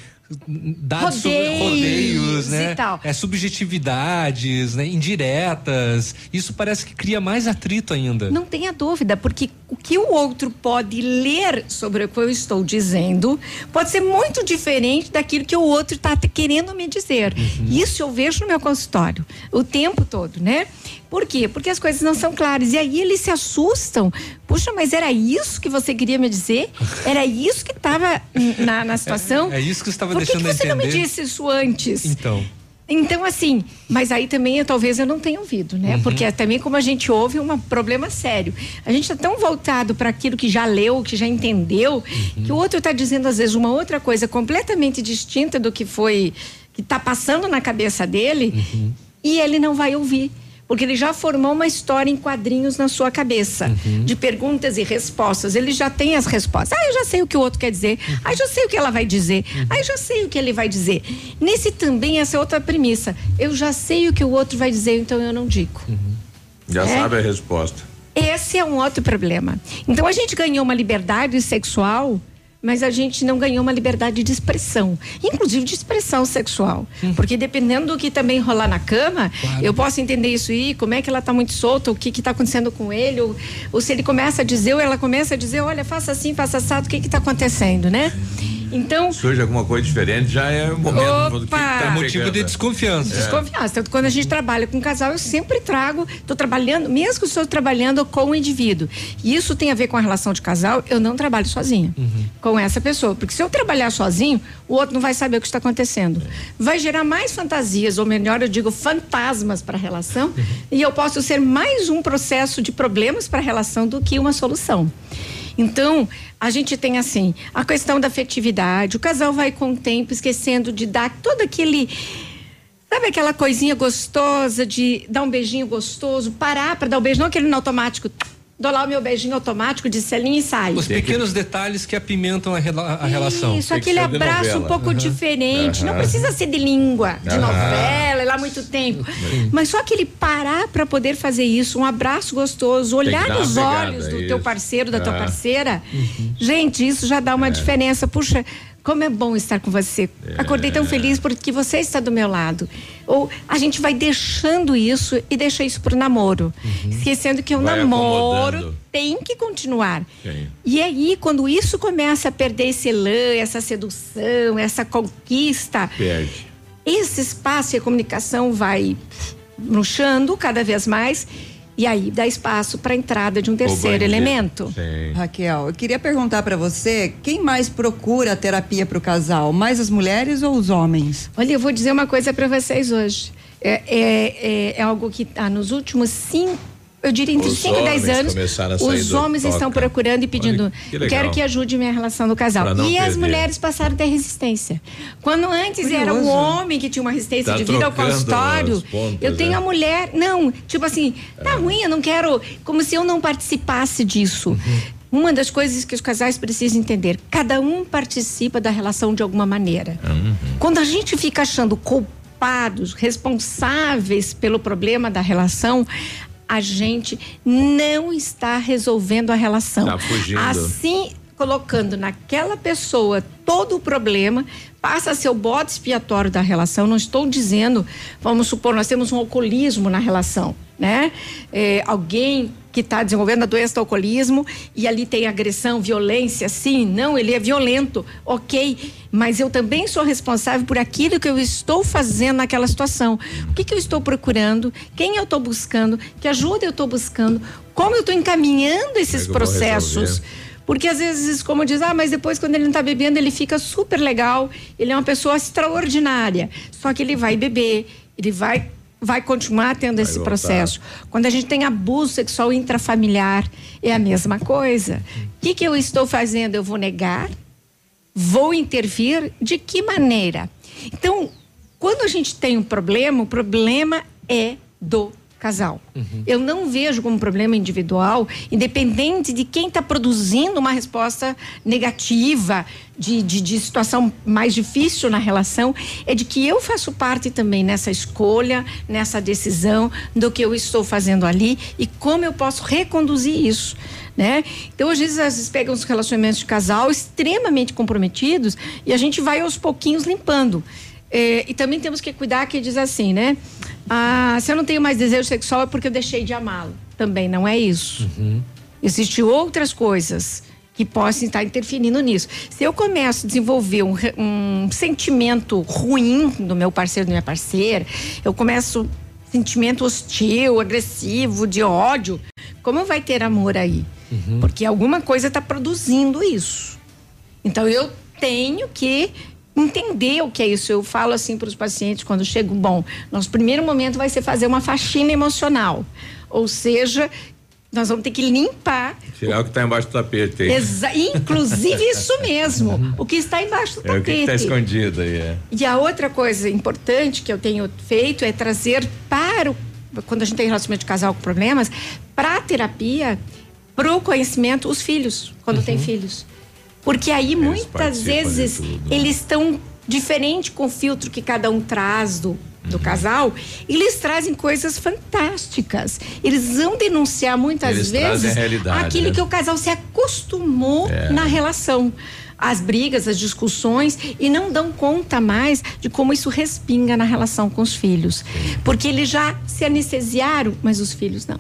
Dados sobre Rodeios rodeios, né? tal. É subjetividades, né? Indiretas. Isso parece que cria mais atrito ainda. Não tenha dúvida, porque o que o outro pode ler sobre o que eu estou dizendo pode ser muito diferente daquilo que o outro está querendo me dizer. Isso eu vejo no meu consultório o tempo todo, né? Por quê? Porque as coisas não são claras. E aí eles se assustam. Puxa, mas era isso que você queria me dizer? Era isso que estava na, na situação? É isso que você estava Por que, deixando que a você não me entender? disse isso antes? Então. Então, assim, mas aí também eu, talvez eu não tenha ouvido, né? Uhum. Porque é também como a gente ouve um problema sério. A gente está tão voltado para aquilo que já leu, que já entendeu, Uhum. que o outro está dizendo, às vezes, uma outra coisa completamente distinta do que foi, que está passando na cabeça dele, Uhum. e ele não vai ouvir. Porque ele já formou uma história em quadrinhos na sua cabeça, Uhum. de perguntas e respostas. Ele já tem as respostas. Ah, eu já sei o que o outro quer dizer. Uhum. Ah, eu já sei o que ela vai dizer. Ah, eu já sei o que ele vai dizer. Nesse também, essa é outra premissa. Eu já sei o que o outro vai dizer, então eu não digo. Já É. sabe a resposta. Esse é um outro problema. Então a gente ganhou uma liberdade sexual, mas a gente não ganhou uma liberdade de expressão, inclusive de expressão sexual. Porque dependendo do que também rolar na cama, eu posso entender isso aí, como é que ela tá muito solta, o que que tá acontecendo com ele, ou, ou se ele começa a dizer, ou ela começa a dizer, olha, faça assim, faça assado, o que que tá acontecendo, né? Então, Surge alguma coisa diferente, já é o momento do que Opa! tá É motivo de desconfiança. Desconfiança. Tanto que quando a gente trabalha com casal, eu sempre trago, estou trabalhando, mesmo que eu estou trabalhando com o indivíduo. E isso tem a ver com a relação de casal, eu não trabalho sozinha com essa pessoa. Porque se eu trabalhar sozinho, o outro não vai saber o que está acontecendo. Vai gerar mais fantasias, ou melhor, eu digo fantasmas para a relação, e eu posso ser mais um processo de problemas para a relação do que uma solução. Então, a gente tem assim, a questão da afetividade, o casal vai com o tempo esquecendo de dar todo aquele. Sabe aquela coisinha gostosa de dar um beijinho gostoso, parar para dar o beijo, não aquele no automático. Dou lá o meu beijinho automático de selinho e saio. Os pequenos detalhes que apimentam a, rela- a relação. Isso, aquele abraço um pouco diferente. Não Aham. precisa ser de língua, de Aham. novela, é lá muito tempo. Mas só aquele parar para poder fazer isso, um abraço gostoso, olhar nos pegada, olhos do teu isso. parceiro, da tua parceira. Gente, isso já dá uma diferença. Puxa, como é bom estar com você. Acordei tão feliz porque você está do meu lado. Ou a gente vai deixando isso e deixa isso pro namoro. Esquecendo que o Uhum. Vai namoro acomodando. tem que continuar. Tem. E aí, quando isso começa a perder esse elan, essa sedução, essa conquista, Perde. esse espaço e a comunicação vai murchando cada vez mais. E aí dá espaço para a entrada de um terceiro elemento. Raquel, eu queria perguntar para você, quem mais procura terapia para o casal? Mais as mulheres ou os homens? Olha, eu vou dizer uma coisa para vocês hoje. É, é, é, é algo que está nos últimos cinco, eu diria entre Os 5 e 10 homens anos, os homens toca. estão procurando e pedindo, que quero que ajude minha relação do casal. E as perder. mulheres passaram a ter resistência. Quando antes era o Curioso. homem que tinha uma resistência Tá de vir ao consultório, as pontas, eu tenho né? a mulher, não, tipo assim, tá ruim, eu não quero, como se eu não participasse disso. Uhum. Uma das coisas que os casais precisam entender, cada um participa da relação de alguma maneira. Uhum. Quando a gente fica achando culpados, responsáveis pelo problema da relação, a gente não está resolvendo a relação. Tá fugindo. Assim, colocando naquela pessoa todo o problema, passa a ser o bode expiatório da relação. Não estou dizendo, vamos supor, nós temos um alcoolismo na relação, né? É, alguém que está desenvolvendo a doença do alcoolismo e ali tem agressão, violência, sim, não, ele é violento, ok, mas eu também sou responsável por aquilo que eu estou fazendo naquela situação. O que, que eu estou procurando? Quem eu estou buscando? Que ajuda eu estou buscando? Como eu estou encaminhando esses processos? Porque às vezes, como diz, ah, mas depois quando ele não tá bebendo, ele fica super legal, ele é uma pessoa extraordinária. Só que ele vai beber, ele vai vai continuar tendo esse voltar. processo. Quando a gente tem abuso sexual intrafamiliar, é a mesma coisa. O que, que eu estou fazendo? Eu vou negar? Vou intervir? De que maneira? Então, quando a gente tem um problema, o problema é do casal. Eu não vejo como problema individual, independente de quem está produzindo uma resposta negativa, de, de, de situação mais difícil na relação, é de que eu faço parte também nessa escolha, nessa decisão do que eu estou fazendo ali e como eu posso reconduzir isso. Né? Então, às vezes, às vezes pegam os relacionamentos de casal extremamente comprometidos e a gente vai aos pouquinhos limpando. É, e também temos que cuidar que diz assim, né? Ah, se eu não tenho mais desejo sexual é porque eu deixei de amá-lo. Também não é isso. Existem outras coisas que possam estar interferindo nisso. Se eu começo a desenvolver um, um sentimento ruim do meu parceiro, da minha parceira, eu começo sentimento hostil, agressivo, de ódio, como vai ter amor aí? Porque alguma coisa está produzindo isso. Então eu tenho que entender o que é isso. Eu falo assim para os pacientes quando chego, bom, nosso primeiro momento vai ser fazer uma faxina emocional. Ou seja, nós vamos ter que limpar Tirar o que está embaixo do tapete aí. Exa inclusive isso mesmo, o que está embaixo do É o que tapete. está escondido aí. É. E a outra coisa importante que eu tenho feito é trazer para o, quando a gente tem relacionamento de casal com problemas, para a terapia, para o conhecimento, os filhos, quando tem filhos. Porque aí muitas participam de vezes eles estão diferente com o filtro que cada um traz do, do Uhum. casal, eles trazem coisas fantásticas. Eles vão denunciar muitas Eles vezes aquilo né? que o casal se acostumou É. na relação. As brigas, as discussões e não dão conta mais de como isso respinga na relação com os filhos. Porque eles já se anestesiaram, mas os filhos não.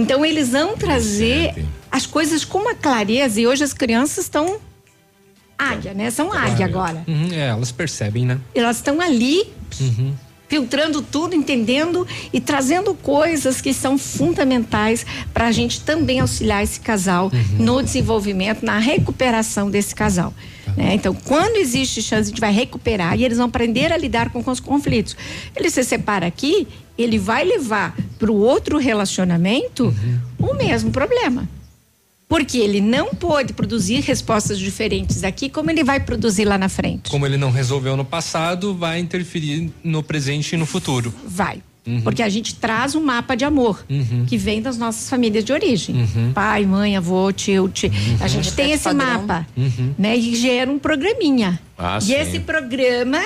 Então eles vão trazer as coisas com uma clareza e hoje as crianças estão águia, né? São águia agora. Uhum, é, elas percebem, né? Elas estão ali Uhum. Filtrando tudo, entendendo e trazendo coisas que são fundamentais para a gente também auxiliar esse casal no desenvolvimento, na recuperação desse casal. né? Então, quando existe chance, a gente vai recuperar e eles vão aprender a lidar com, com os conflitos. Ele se separa aqui, ele vai levar para o outro relacionamento o mesmo problema. Porque ele não pode produzir respostas diferentes aqui, como ele vai produzir lá na frente. Como ele não resolveu no passado, vai interferir no presente e no futuro. Vai. Uhum. Porque a gente traz um mapa de amor Uhum. que vem das nossas famílias de origem. Uhum. Pai, mãe, avô, tio, tio. A gente tem esse padrão. mapa, Uhum. né? E gera um programinha. Ah, e sim. esse programa,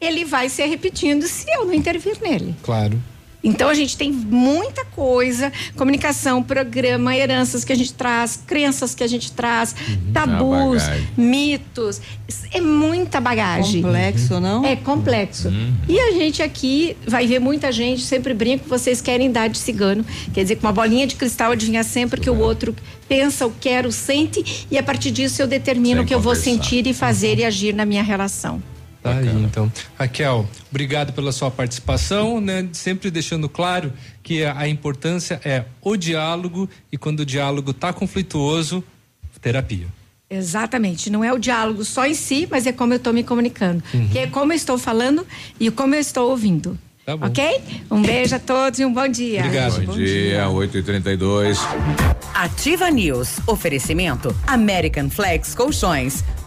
ele vai se repetindo se eu não intervir nele. Claro. Então a gente tem muita coisa, comunicação, programa, heranças que a gente traz, crenças que a gente traz, tabus, mitos. É muita bagagem. Complexo, não? É complexo. E a gente aqui vai ver muita gente, sempre brinco, vocês querem dar de cigano. Quer dizer, com uma bolinha de cristal adivinhar sempre que o outro pensa, o quer, o sente, e a partir disso eu determino Sem o que eu vou conversar. sentir e fazer e agir na minha relação. Tá aí, então. Raquel, obrigado pela sua participação, né? Sempre deixando claro que a, importância é o diálogo e quando o diálogo tá conflituoso, terapia. Exatamente, não é o diálogo só em si, mas é como eu estou me comunicando. Uhum. Que é como eu estou falando e como eu estou ouvindo. Tá bom. Ok? Um beijo a todos e um bom dia. Bom, dia, 8 e 32 Ativa News. Oferecimento American Flex Colchões.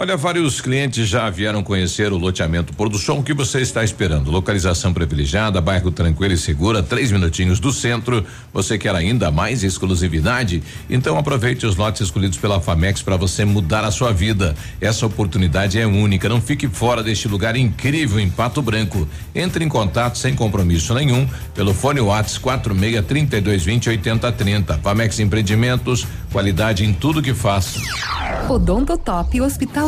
Olha, vários clientes já vieram conhecer o loteamento Sol. O que você está esperando? Localização privilegiada, bairro tranquilo e segura, três minutinhos do centro. Você quer ainda mais exclusividade? Então aproveite os lotes escolhidos pela Famex para você mudar a sua vida. Essa oportunidade é única. Não fique fora deste lugar incrível em Pato Branco. Entre em contato sem compromisso nenhum pelo fone Whats 46 32 20 80 30. Famex Empreendimentos, qualidade em tudo que faz. Odontotop Hospital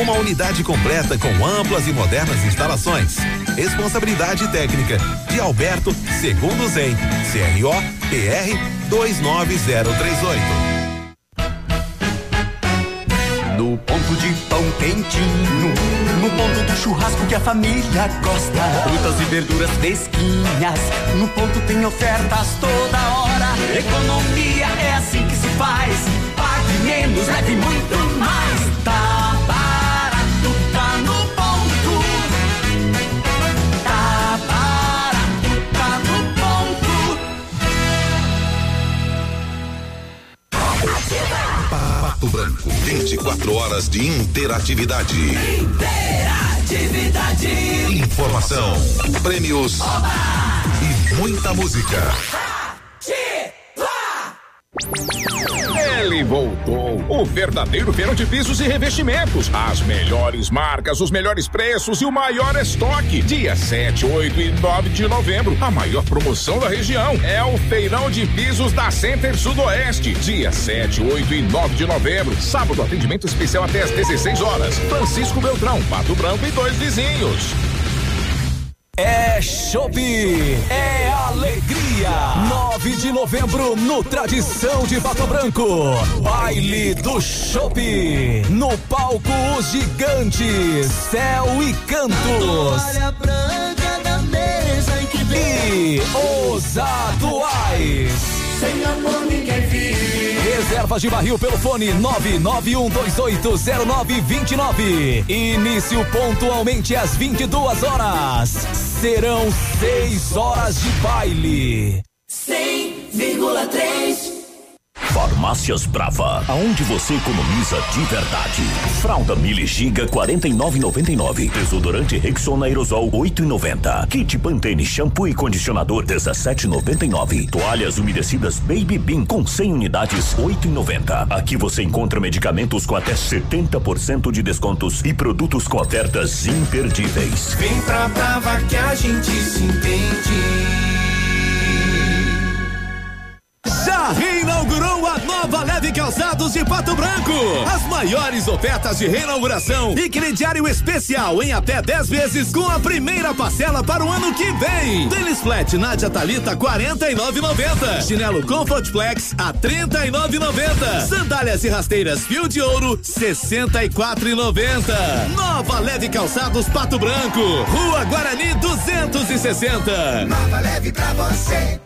Uma unidade completa com amplas e modernas instalações. Responsabilidade técnica de Alberto Segundo Zen, CRO PR 29038. No ponto de pão quentinho, no ponto do churrasco que a família gosta. Frutas e verduras fresquinhas, no ponto tem ofertas toda hora. Economia é assim que se faz. Pague menos, leve muito mais. Pato Branco, 24 horas de interatividade. Interatividade. Informação, prêmios e muita música. Ele voltou, o verdadeiro verão de pisos e revestimentos. As melhores marcas, os melhores preços e o maior estoque. Dia 7, 8 e 9 de novembro, a maior promoção da região é o Feirão de Pisos da Center Sudoeste. Dia 7, 8 e 9 de novembro, sábado atendimento especial até às 16 horas. Francisco Beltrão, Pato Branco e dois vizinhos. É Chopp, é alegria. 9 de novembro no Tradição de Pato Branco. Baile do Chopp. No palco os gigantes, Céu e Cantos. E os atuais. Sem amor ninguém vive. Reservas de barril pelo fone 991280929. Início pontualmente às 22 horas. Serão seis horas de baile. 100,3 Farmácias Brava, aonde você economiza de verdade. Fralda Mili Giga 49,99. Desodorante Rexona Aerosol 8,90. Kit Pantene shampoo e condicionador 17,99. Toalhas umedecidas Baby Bean com 100 unidades 8,90. Aqui você encontra medicamentos com até 70% de descontos e produtos com ofertas imperdíveis. Vem pra Brava que a gente se entende. Já reinaugurou a nova Leve Calçados de Pato Branco. As maiores ofertas de reinauguração e crediário especial em até 10 vezes com a primeira parcela para o ano que vem. Tênis Flat Nádia Talita 49,90. Chinelo Comfort Flex a 39,90. Sandálias e rasteiras Fio de Ouro 64,90. Nova Leve Calçados Pato Branco. Rua Guarani 260. Nova leve pra você.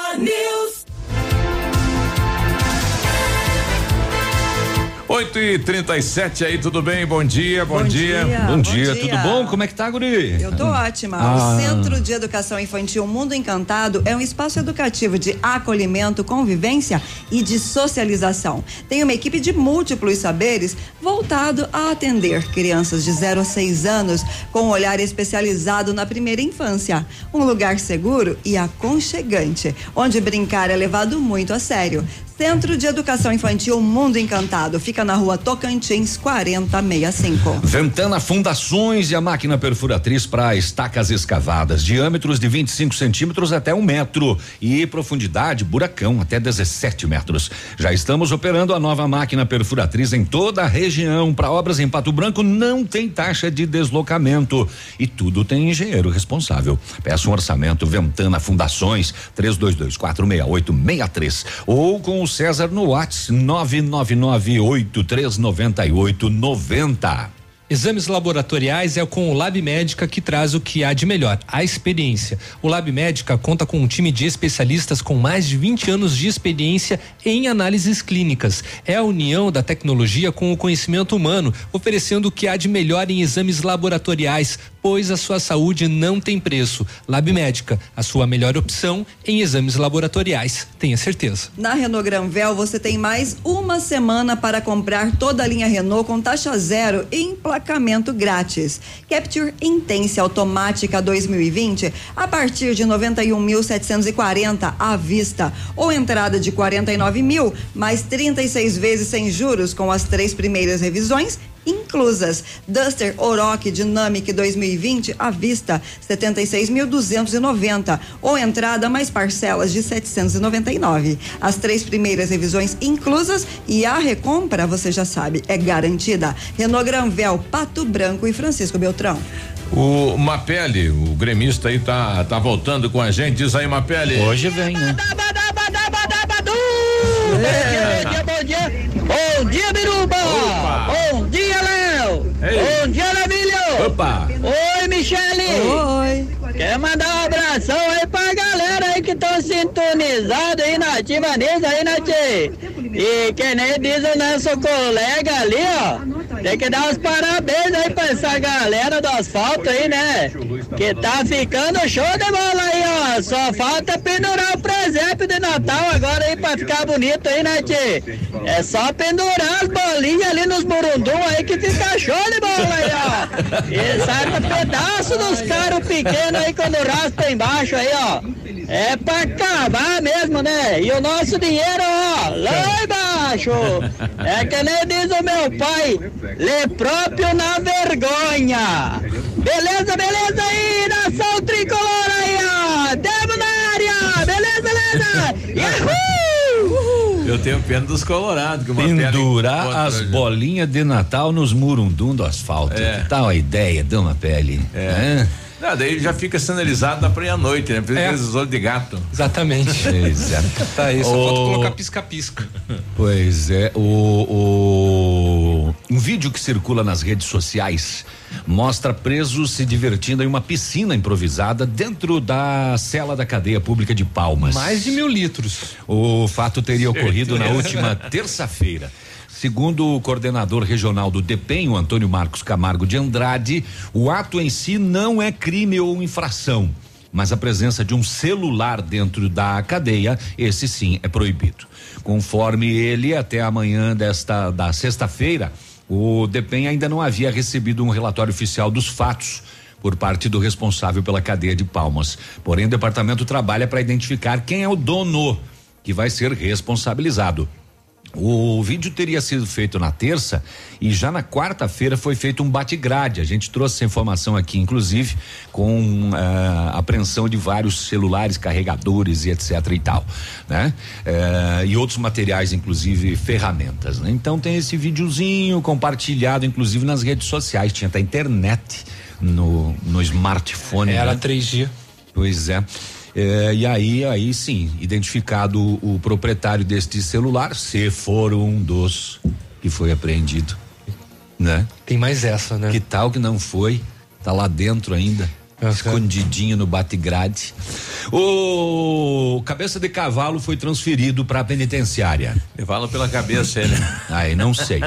News. 8 e 37 aí, tudo bem? Bom dia, bom, Bom dia. dia, Bom bom dia, dia. tudo bom? Como é que tá, Guri? Eu tô ótima. Ah. O Centro de Educação Infantil Mundo Encantado é um espaço educativo de acolhimento, convivência e de socialização. Tem uma equipe de múltiplos saberes voltado a atender crianças de 0 a 6 anos com um olhar especializado na primeira infância. Um lugar seguro e aconchegante, onde brincar é levado muito a sério. Centro de Educação Infantil Mundo Encantado fica na rua Tocantins 4065. Ventana Fundações e a máquina perfuratriz para estacas escavadas, diâmetros de 25 centímetros até um metro e profundidade buracão até 17 metros. Já estamos operando a nova máquina perfuratriz em toda a região. Para obras em Pato Branco não tem taxa de deslocamento e tudo tem engenheiro responsável. Peça um orçamento Ventana Fundações 32246863 ou com o César no WhatsApp 999839890. Exames laboratoriais é com o Lab Médica que traz o que há de melhor, a experiência. O Lab Médica conta com um time de especialistas com mais de 20 anos de experiência em análises clínicas. É a união da tecnologia com o conhecimento humano, oferecendo o que há de melhor em exames laboratoriais, pois a sua saúde não tem preço. Lab Médica, a sua melhor opção em exames laboratoriais. Tenha certeza. Na Renault Granvel você tem mais uma semana para comprar toda a linha Renault com taxa zero e emplacamento grátis. Capture Intense automática 2020 a partir de 91.740 à vista ou entrada de 49 mil mais 36 vezes sem juros com as três primeiras revisões inclusas. Duster Oroch Dynamic 2020 à vista 76.290 ou entrada mais parcelas de 799. As três primeiras revisões inclusas e a recompra, você já sabe, é garantida. Renault Granvel, Pato Branco e Francisco Beltrão. O Mapele, o gremista aí tá, tá voltando com a gente. Diz aí, Mapele. Hoje vem, né? Bom dia, bom dia. Bom dia, sintonizados aí na Ativa aí, né, tchê? E que nem diz o nosso colega ali, ó. Tem que dar os parabéns aí pra essa galera do asfalto aí, né? Que tá ficando show de bola aí, ó. Só falta pendurar o presépio de Natal agora aí pra ficar bonito aí, né, tchê? É só pendurar as bolinhas ali nos burundum aí que fica show de bola aí, ó. E sai um pedaço dos caras pequenos aí quando raspa embaixo aí, ó. É pra acabar mesmo, né? E o nosso dinheiro, ó, lá embaixo. É que nem diz o meu pai, lê próprio na vergonha. Beleza, beleza aí, nação tricolor aí, ó. Tamo na área, beleza, beleza? Yahoo! Eu tenho pena dos colorados. Que uma Pendurar pele as bolinhas de Natal nos murundum do asfalto. É. Que tal a ideia, Dama Pele? É. Não, daí já fica sinalizado na pra ir à noite, né? Por isso É. olhos de gato. Exatamente. Pois é. Tá Ô, falta colocar pisca-pisca. Pois é, o, o- um vídeo que circula nas redes sociais mostra presos se divertindo em uma piscina improvisada dentro da cela da cadeia pública de Palmas. Mais de mil litros. O fato teria ocorrido na última terça-feira. Segundo o coordenador regional do DEPEN, o Antônio Marcos Camargo de Andrade, o ato em si não é crime ou infração. mas a presença de um celular dentro da cadeia, esse sim é proibido. Conforme ele, até amanhã desta da sexta-feira, o DEPEN ainda não havia recebido um relatório oficial dos fatos por parte do responsável pela cadeia de Palmas. Porém, o departamento trabalha para identificar quem é o dono que vai ser responsabilizado. O vídeo teria sido feito na terça e já na quarta-feira foi feito um bate-grade. A gente trouxe essa informação aqui, inclusive, com uh, apreensão de vários celulares, carregadores e etc e tal, né? Uh, e outros materiais, inclusive ferramentas. Né? Então tem esse videozinho compartilhado, inclusive nas redes sociais. Tinha até internet no, no smartphone. Era né? 3G. Pois é. É, e aí, aí sim, identificado o, o proprietário deste celular, se for um dos que foi apreendido, né? Tem mais essa, né? Que tal que não foi? Tá lá dentro ainda. Escondidinho no bate-grade. O cabeça de cavalo foi transferido para a penitenciária. Levá-lo pela cabeça ele. Aí não sei.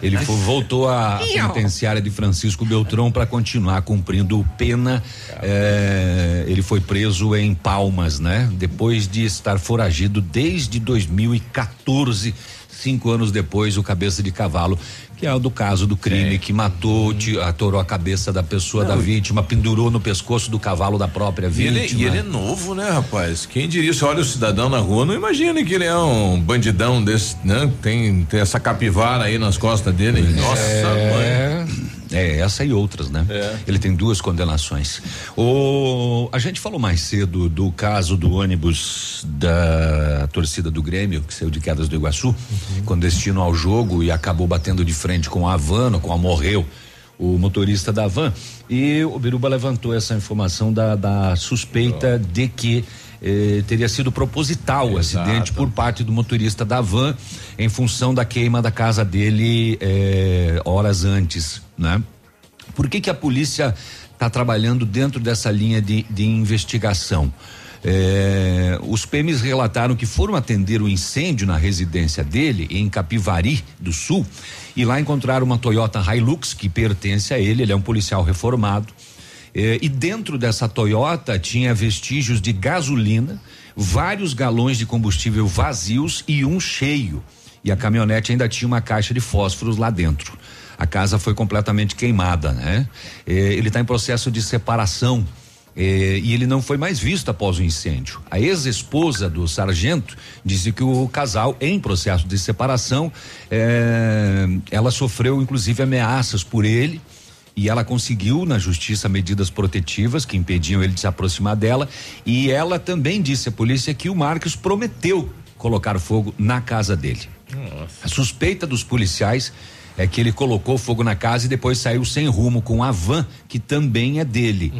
Ele foi, voltou à penitenciária de Francisco Beltrão para continuar cumprindo pena. É, ele foi preso em Palmas, né? Depois de estar foragido desde 2014 cinco anos depois, o cabeça de cavalo, que é o do caso do crime, que matou, te, atorou a cabeça da pessoa, Não, da vítima, pendurou no pescoço do cavalo da própria E ele, vítima. e ele é novo, né, rapaz? Quem diria, se olha o cidadão na rua, não imagina que ele é um bandidão desse, né? Tem, tem essa capivara aí nas costas dele. Nossa, é, mãe. É, essa e outras, né? É. Ele tem duas condenações. O, a gente falou mais cedo do caso do ônibus da torcida do Grêmio, que saiu de Quedas do Iguaçu, com destino ao jogo e acabou batendo de frente com a van, com a morreu o motorista da van. E o Biruba levantou essa informação da, da suspeita de que eh, teria sido proposital o acidente por parte do motorista da van em função da queima da casa dele eh, horas antes, né? Por que que a polícia está trabalhando dentro dessa linha de, de investigação? É, os PMs relataram que foram atender o incêndio na residência dele, em Capivari do Sul, e lá encontraram uma Toyota Hilux que pertence a ele, ele é um policial reformado. É, e dentro dessa Toyota tinha vestígios de gasolina, vários galões de combustível vazios e um cheio. E a caminhonete ainda tinha uma caixa de fósforos lá dentro. A casa foi completamente queimada, né? É, ele está em processo de separação. é, e ele não foi mais visto após o incêndio. A ex-esposa do sargento disse que o casal, em processo de separação, é, ela sofreu inclusive ameaças por ele e ela conseguiu na justiça medidas protetivas que impediam ele de se aproximar dela e ela também disse à polícia que o Marcos prometeu colocar fogo na casa dele. A suspeita dos policiais é que ele colocou fogo na casa e depois saiu sem rumo com a van que também é dele.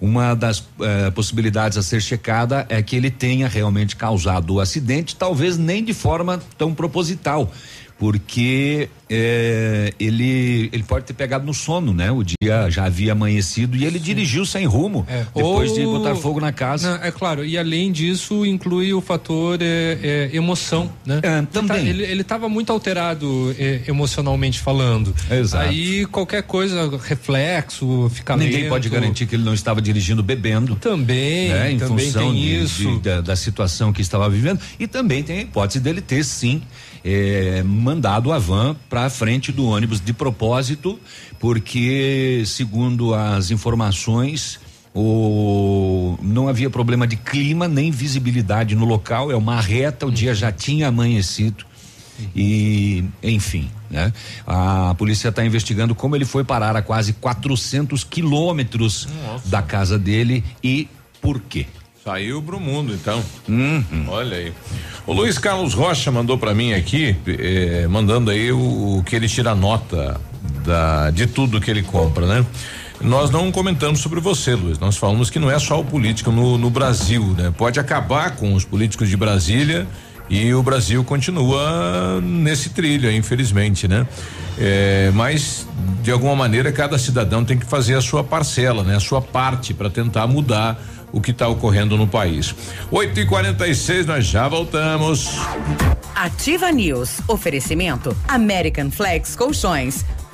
Uma das eh, possibilidades a ser checada é que ele tenha realmente causado o acidente, talvez nem de forma tão proposital, porque eh, ele ele pode ter pegado no sono, né? O dia já havia amanhecido e ele dirigiu sem rumo depois de Ou- botar fogo na casa. Não, é claro, e além disso, inclui o fator é, é, emoção, né? também. Ele, estava muito alterado é, emocionalmente falando. Exato. Aí qualquer coisa, reflexo, fica Ninguém lento. pode garantir que ele não estava dirigindo bebendo. Também, né, em também função tem de- isso. de- da, da situação que estava vivendo. E também tem a hipótese dele ter, sim, eh, mandado a van para frente do ônibus de propósito, porque, segundo as informações. O, não havia problema de clima nem visibilidade no local, é uma reta, o dia já tinha amanhecido. E, enfim, né? A polícia está investigando como ele foi parar a quase 400 quilômetros da casa dele e por quê. Saiu pro mundo, então. Uhum. Olha aí. O Luiz Carlos Rocha mandou para mim aqui, eh, mandando aí o, o que ele tira nota da, de tudo que ele compra, né? Nós não comentamos sobre você, Luiz. Nós falamos que não é só o político no, no Brasil, né? Pode acabar com os políticos de Brasília e o Brasil continua nesse trilho, infelizmente, né? É, mas de alguma maneira cada cidadão tem que fazer a sua parcela, né? A sua parte para tentar mudar o que está ocorrendo no país. 8 e 46 nós já voltamos. Ativa News. Oferecimento American Flex Colchões.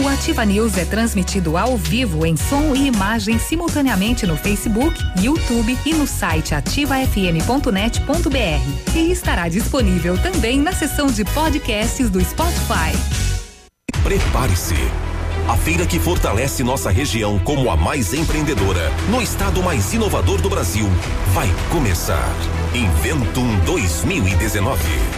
O Ativa News é transmitido ao vivo em som e imagem simultaneamente no Facebook, YouTube e no site ativafm.net.br. E estará disponível também na seção de podcasts do Spotify. Prepare-se. A feira que fortalece nossa região como a mais empreendedora, no estado mais inovador do Brasil, vai começar. Inventum 2019.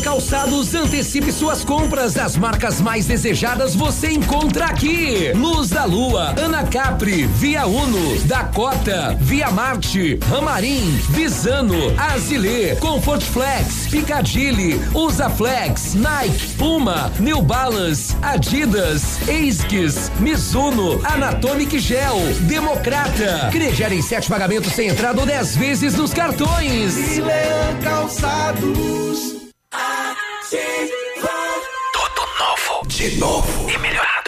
Calçados antecipe suas compras das marcas mais desejadas você encontra aqui. Luz da Lua, Ana Capri, Via Uno, Dakota, Via Marte, Ramarim, Visano, Azilê, Comfort Flex, Picadilly, Usa Flex, Nike, Puma, New Balance, Adidas, Asics, Mizuno, Anatomic Gel, Democrata. Crediar em sete pagamentos sem entrada ou dez vezes nos cartões. Calçados. Tudo novo. De novo. E melhorado.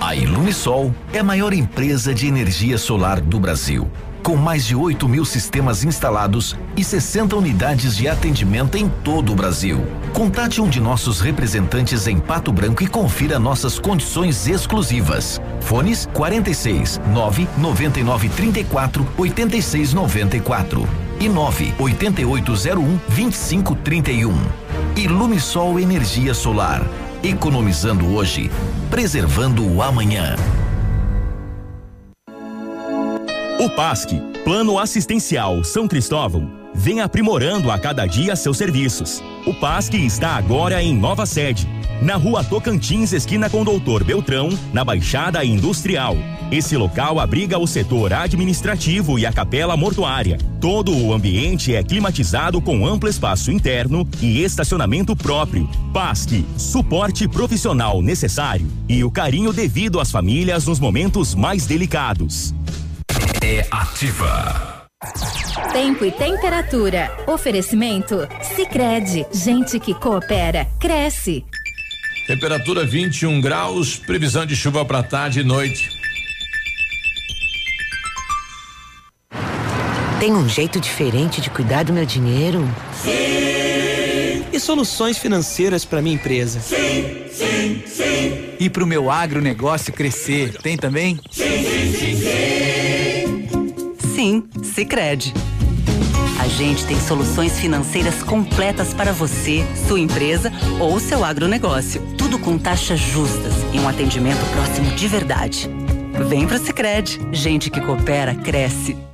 A Ilumisol é a maior empresa de energia solar do Brasil. Com mais de 8 mil sistemas instalados e 60 unidades de atendimento em todo o Brasil. Contate um de nossos representantes em Pato Branco e confira nossas condições exclusivas. Fones 46 9 99 34 86 94 e 9 8801 2531. Ilumisol Energia Solar. Economizando hoje, preservando o amanhã. O PASC, Plano Assistencial São Cristóvão, vem aprimorando a cada dia seus serviços. O PASC está agora em nova sede, na rua Tocantins, esquina com Doutor Beltrão, na Baixada Industrial. Esse local abriga o setor administrativo e a capela mortuária. Todo o ambiente é climatizado com amplo espaço interno e estacionamento próprio. PASC, suporte profissional necessário e o carinho devido às famílias nos momentos mais delicados. É ativa. Tempo e temperatura. Oferecimento? Sicredi Gente que coopera, cresce. Temperatura 21 graus, previsão de chuva para tarde e noite. Tem um jeito diferente de cuidar do meu dinheiro? Sim! E soluções financeiras para minha empresa? Sim, sim, sim. E para o meu agronegócio crescer? Tem também? Sim, sim, sim, sim. Sim, Sicredi. Gente tem soluções financeiras completas para você, sua empresa ou seu agronegócio. Tudo com taxas justas e um atendimento próximo de verdade. Vem pro Sicredi. Gente que coopera cresce.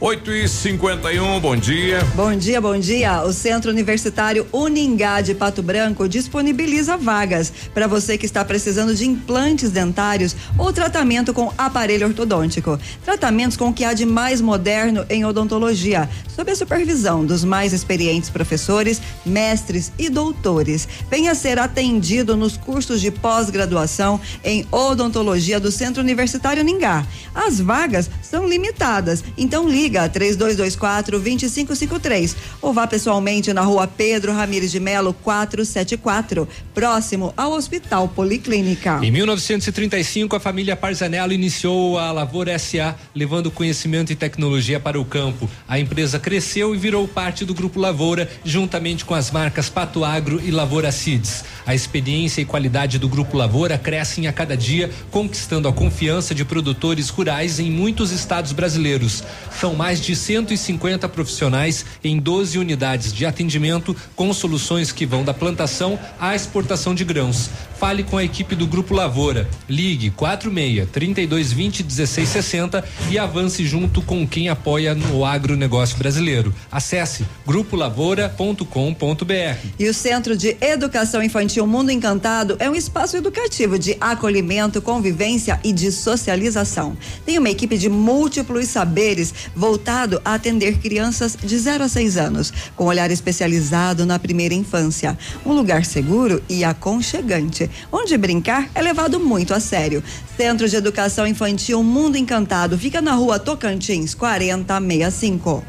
8 e 51 bom dia. Bom dia, bom dia. O Centro Universitário Uningá de Pato Branco disponibiliza vagas para você que está precisando de implantes dentários ou tratamento com aparelho ortodôntico. Tratamentos com o que há de mais moderno em odontologia, sob a supervisão dos mais experientes professores, mestres e doutores. Venha ser atendido nos cursos de pós-graduação em odontologia do Centro Universitário Uningá. As vagas são limitadas, então liga 3224 2553 ou vá pessoalmente na rua Pedro Ramires de Melo 474, próximo ao Hospital Policlínica. Em 1935, a família Parzanello iniciou a Lavoura SA, levando conhecimento e tecnologia para o campo. A empresa cresceu e virou parte do Grupo Lavoura, juntamente com as marcas Pato Agro e Lavoura Seeds. A experiência e qualidade do Grupo Lavoura crescem a cada dia, conquistando a confiança de produtores rurais em muitos estados brasileiros. São mais de 150 profissionais em 12 unidades de atendimento com soluções que vão da plantação à exportação de grãos. Fale com a equipe do Grupo Lavoura. Ligue 46 3220 1660 e avance junto com quem apoia no agronegócio brasileiro. Acesse grupolavoura.com.br. E o Centro de Educação Infantil Mundo Encantado é um espaço educativo de acolhimento, convivência e de socialização. Tem uma equipe de múltiplos saberes voltado a atender crianças de 0 a 6 anos, com olhar especializado na primeira infância. Um lugar seguro e aconchegante, onde brincar é levado muito a sério. Centro de Educação Infantil Mundo Encantado fica na rua Tocantins 4065.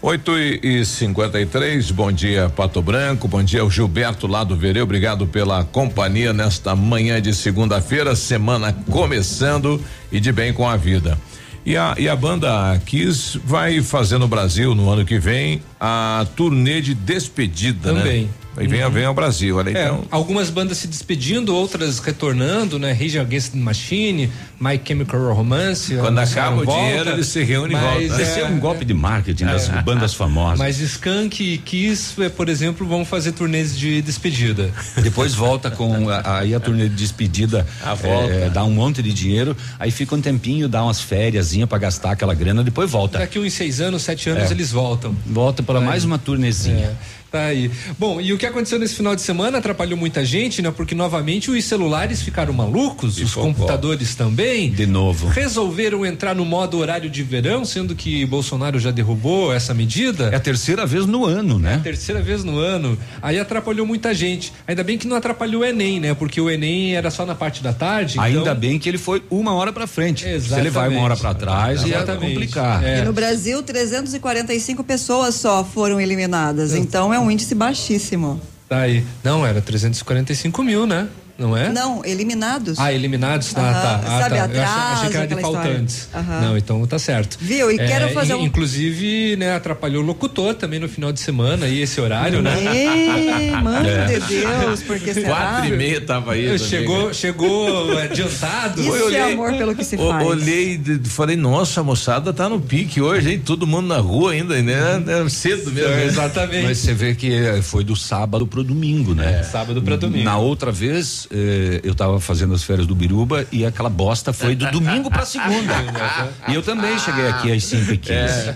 8 e 53 bom dia, Pato Branco, bom dia, o Gilberto lá do Vereu, obrigado pela companhia nesta manhã de segunda-feira, semana começando e de bem com a vida. E a, e a banda Kiss vai fazer no Brasil no ano que vem a turnê de despedida, Também. né? Aí vem, Uhum. vem ao Brasil, olha É, então. algumas bandas se despedindo, outras retornando, né? Rage Against the Machine, My Chemical Romance. Quando acaba o volta, dinheiro, eles se reúnem e voltam. Esse é um golpe de marketing das É. bandas famosas. Mas Skank e Kiss, eh, por exemplo, vão fazer turnês de despedida. Depois volta com aí a turnê de despedida, A volta. eh, dá um monte de dinheiro, aí fica um tempinho, dá umas férias para gastar aquela grana, depois volta. Daqui uns seis anos, sete anos, É. eles voltam. Volta para mais uma turnezinha. Tá aí. Bom, e o que aconteceu nesse final de semana atrapalhou muita gente, né? Porque novamente os celulares ficaram malucos, os computadores também. De novo. Resolveram entrar no modo horário de verão, sendo que Bolsonaro já derrubou essa medida. É a terceira vez no ano, né? É a terceira vez no ano. Aí atrapalhou muita gente. Ainda bem que não atrapalhou o Enem, né? Porque o Enem era só na parte da tarde. Ainda então... bem que ele foi uma hora para frente. Se ele Exatamente. vai uma hora para trás, ia Exatamente. complicar. É. E no Brasil, 345 pessoas só foram eliminadas. Então é um índice baixíssimo. Tá aí. Não, era 345 mil, né? Não é? Não, eliminados. Ah, eliminados? Tá, Aham. tá. Ah, Sabe, tá. Eu achei, achei atraso, que era de faltantes. Aham. Não, então tá certo. Viu? E quero fazer um- Inclusive, né, atrapalhou o locutor também no final de semana e esse horário, né? Ê, mano É. de Deus, porque será? Quatro e meia tava aí. Chegou, chegou adiantado. Isso Eu olhei- é amor pelo que se O- faz. Olhei e falei, nossa, a moçada tá no pique hoje, hein? Todo mundo na rua ainda, né? É cedo mesmo. né? Exatamente. Mas você vê que eh, foi do sábado pro domingo, né? É, sábado pra domingo. Na outra vez, eh, eu tava fazendo as férias do Biruba e aquela bosta foi do domingo pra segunda. e eu também cheguei aqui às 5 e 15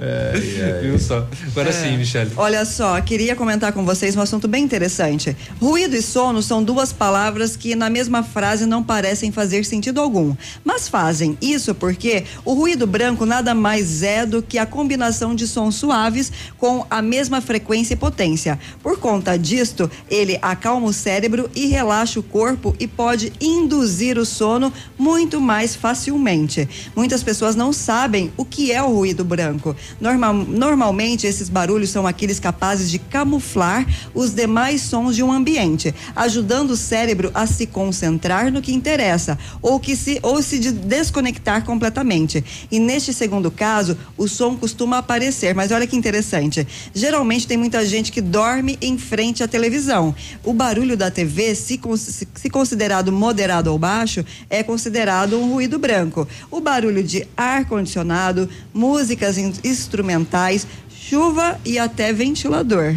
É. Viu só? Agora sim, Michele. Olha só, queria comentar com vocês um assunto bem interessante. Ruído e sono são duas palavras que na mesma frase não parecem fazer sentido algum, mas fazem. Isso porque o ruído branco nada mais é do que a combinação de sons suaves com a mesma frequência e potência. Por conta disto, ele acalma o cérebro e relaxa o corpo e pode induzir o sono muito mais facilmente. Muitas pessoas não sabem o que é o ruído branco. Normal, normalmente, esses barulhos são aqueles capazes de camuflar os demais sons de um ambiente, ajudando o cérebro a se concentrar no que interessa ou, que se, ou se de- desconectar completamente. E neste segundo caso, o som costuma aparecer, mas olha que interessante. Geralmente tem muita gente que dorme em frente à televisão. O barulho da TV, se, se- se considerado moderado ou baixo, é considerado um ruído branco. O barulho de ar-condicionado, músicas in- instrumentais, chuva e até ventilador.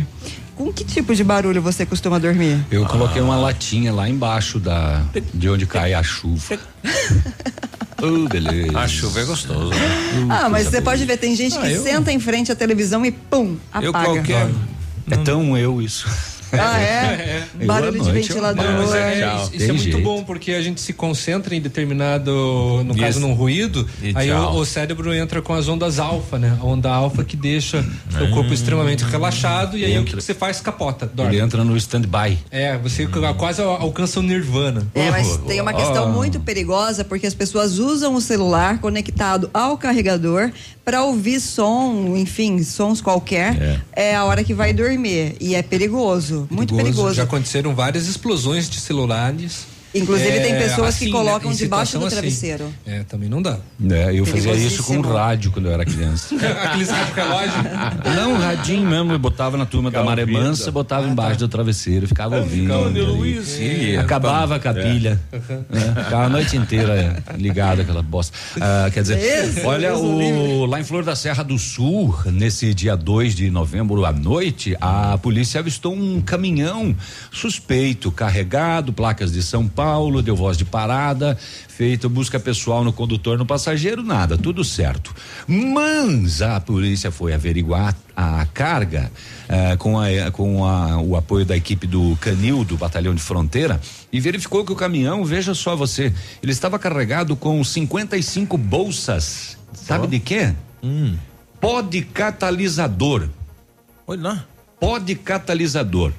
Com que tipo de barulho você costuma dormir? Eu coloquei uma latinha lá embaixo da de onde cai a chuva. Oh, beleza. A chuva é gostoso. Né? Ah, mas você pode ver, tem gente Ah, que eu- senta em frente à televisão e pum, Eu apaga. qualquer. É tão eu isso. Ah, é? Eu Barulho de ventilador. Mas é, Tchau. isso, Tem é muito jeito. bom porque a gente se concentra em determinado, no Isso. caso num ruído, E aí o, o cérebro entra com as ondas alfa, né? A onda alfa que deixa o corpo extremamente relaxado e aí o que Entra. você faz capota, dorme. Ele entra no stand-by. É, você quase al- alcança o nirvana. É, mas tem uma questão Ah. muito perigosa porque as pessoas usam o celular conectado ao carregador para ouvir som, enfim, sons qualquer, é. a hora que vai dormir e é perigoso, muito perigoso. Já aconteceram várias explosões de celulares. Inclusive, tem pessoas que assim, colocam em debaixo do assim. travesseiro. É, também não dá. É, eu fazia isso com Perigosíssimo. rádio quando eu era criança. Aqueles rádio relógio. Não, um radinho mesmo, eu botava na turma da Maré. Mansa, botava embaixo do travesseiro, ficava ouvindo. ali. Sim, Acabava com a pilha. né? Ficava a noite inteira ligada aquela bosta. Ah, quer dizer, Esse, olha, o, lá em Flor da Serra do Sul, nesse dia 2 de novembro à noite, a polícia avistou um caminhão suspeito, carregado, placas de São Paulo, deu voz de parada, feita busca pessoal no condutor, no passageiro, nada, tudo certo. Mas a polícia foi averiguar a carga eh, com, a, com a- o apoio da equipe do Canil, do Batalhão de Fronteira, e verificou que o caminhão, veja só você, ele estava carregado com 55 bolsas. Sabe de quê? Pó de catalisador. Olha lá. Pó de catalisador.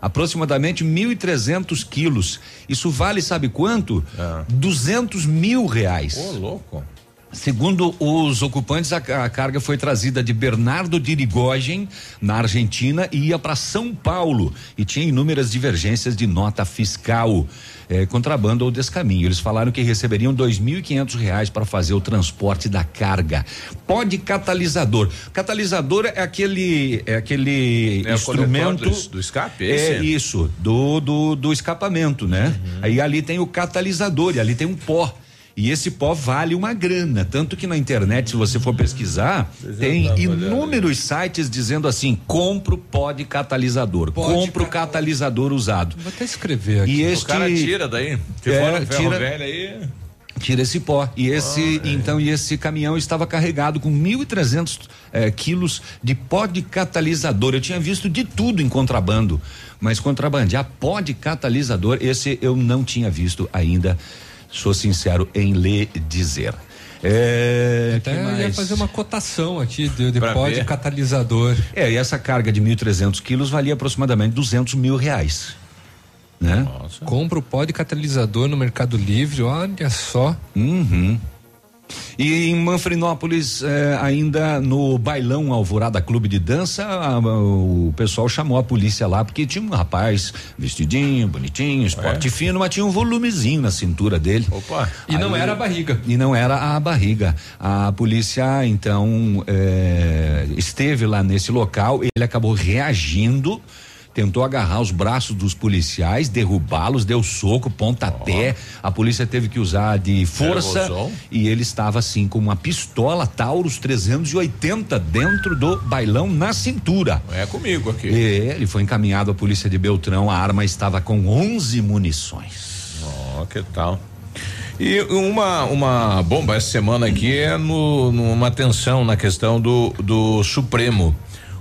Aproximadamente 1.300 quilos. Isso vale, sabe quanto? 200 mil reais. Ô, louco. Segundo os ocupantes, a, a carga foi trazida de Bernardo de Irigoyen, na Argentina, e ia para São Paulo. E tinha inúmeras divergências de nota fiscal, eh, contrabando ou descaminho. Eles falaram que receberiam dois mil e quinhentos reais para fazer o transporte da carga. Pode catalisador. Catalisador é aquele, é aquele É instrumento do- do escape, É esse? isso, do, do, do escapamento, né? Aí ali tem o catalisador e ali tem um pó. E esse pó vale uma grana. Tanto que na internet, se você for pesquisar, tem inúmeros sites dizendo assim: compro pó de catalisador, Pó de compro catalisador usado. Vou até escrever aqui. E O este. cara tira daí. Se É, for tira- velho aí. Tira esse pó. E esse, então, e esse caminhão estava carregado com 1.300 eh, quilos de pó de catalisador. Eu tinha visto de tudo em contrabando, mas contrabandear pó de catalisador, esse eu não tinha visto ainda. Sou sincero em lhe dizer. É, Até ia mais? fazer uma cotação aqui de, de catalisador. É, e essa carga de 1.300 quilos valia aproximadamente 200 mil reais. Né? Compra o pó de catalisador no Mercado Livre, olha só. Uhum. E em Manfrinópolis, eh, ainda no bailão Alvorada Clube de Dança, a- o pessoal chamou a polícia lá porque tinha um rapaz vestidinho, bonitinho, esporte fino, mas tinha um volumezinho na cintura dele. Opa. E não era a barriga. E não era a barriga. A polícia, então, eh, esteve lá nesse local, ele acabou reagindo. Tentou agarrar os braços dos policiais, derrubá-los, deu soco, pontapé. A polícia teve que usar de força e ele estava assim com uma pistola Taurus 380 dentro do bailão na cintura. É comigo aqui. É, ele foi encaminhado à polícia de Beltrão. A arma estava com 11 munições. Ó, que tal? E uma, uma bomba essa semana aqui é no, numa tensão na questão do, do Supremo.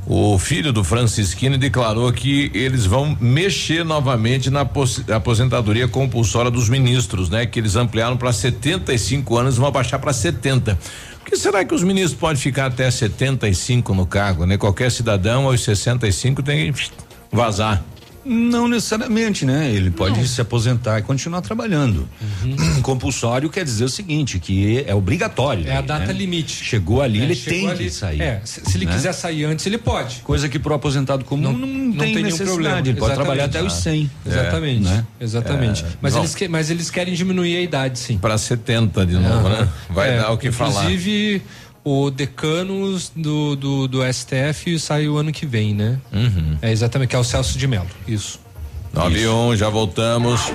O filho do Francisquini declarou que eles vão mexer novamente na pos- aposentadoria compulsória dos ministros, né? Que eles ampliaram para 75 anos, vão abaixar para 70. Por que será que os ministros podem ficar até 75 no cargo, né? Qualquer cidadão aos 65 tem que vazar. Não necessariamente, né? Ele pode se aposentar e continuar trabalhando. Uhum. Compulsório quer dizer o seguinte, que é obrigatório. É a data né? limite. Chegou ali, É, ele chegou tem ali- que sair. É, se, se ele né? quiser sair antes, ele pode. Coisa que pro aposentado comum não, não, tem, nenhum necessidade. problema. Ele pode Exatamente. trabalhar até os 100. Exatamente. né? Exatamente. É, mas, eles que- mas eles querem diminuir a idade, sim. Para 70 de novo, né? Vai É, dar o que falar. Inclusive, o decanos do, do, do STF sai o ano que vem, né? Uhum. É exatamente, que é o Celso de Mello. Isso. 9 e 1, já voltamos.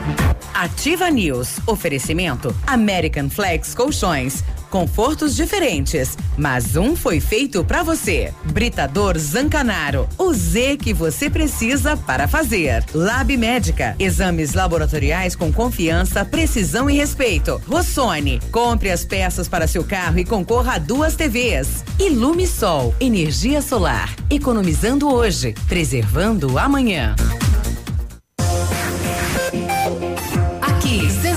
Ativa News. Oferecimento American Flex Colchões. Confortos diferentes, mas um foi feito pra você. Britador Zancanaro. O Z que você precisa para fazer. Lab Médica. Exames laboratoriais com confiança, precisão e respeito. Rossoni. Compre as peças para seu carro e concorra a duas TVs. Ilume Sol. Energia solar. Economizando hoje, preservando amanhã.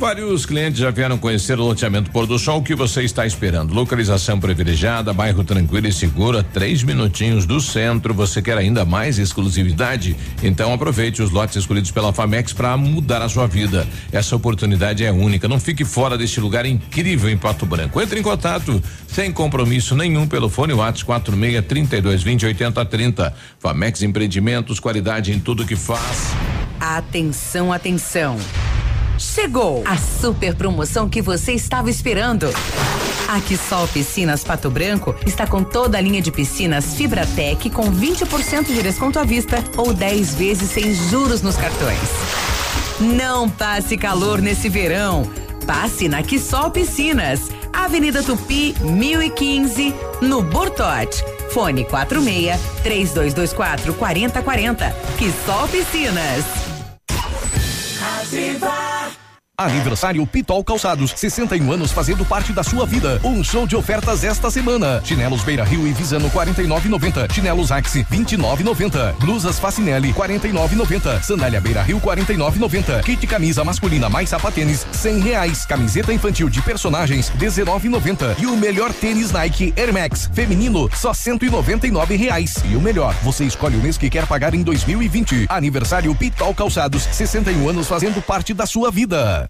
Vários clientes já vieram conhecer o loteamento Pôr do Sol. O que você está esperando? Localização privilegiada, bairro tranquilo e seguro, a três minutinhos do centro. Você quer ainda mais exclusividade? Então aproveite os lotes escolhidos pela Famex para mudar a sua vida. Essa oportunidade é única. Não fique fora deste lugar incrível em Pato Branco. Entre em contato sem compromisso nenhum pelo fone WhatsApp 46 32 20 80 30. Famex Empreendimentos, qualidade em tudo que faz. Atenção, atenção. Chegou a super promoção que você estava esperando. A Quissol Piscinas Pato Branco está com toda a linha de piscinas Fibratec com 20% de desconto à vista ou 10 vezes sem juros nos cartões. Não passe calor nesse verão. Passe na Quissol Piscinas, Avenida Tupi, 1015, no Bortote. Fone 46 3224 4040. Quissol Piscinas. Aniversário Pitol Calçados, 61 anos fazendo parte da sua vida. Um show de ofertas esta semana. Chinelos Beira Rio e Visano 49,90. Chinelos Axi 29,90. Blusas Facinelli 49,90. Sandália Beira Rio 49,90. Kit camisa masculina mais sapatênis 100 reais. Camiseta infantil de personagens 19,90. E o melhor tênis Nike Air Max feminino só 199 reais. E o melhor, você escolhe o mês que quer pagar em 2020. Aniversário Pitol Calçados, 61 anos fazendo parte da sua vida.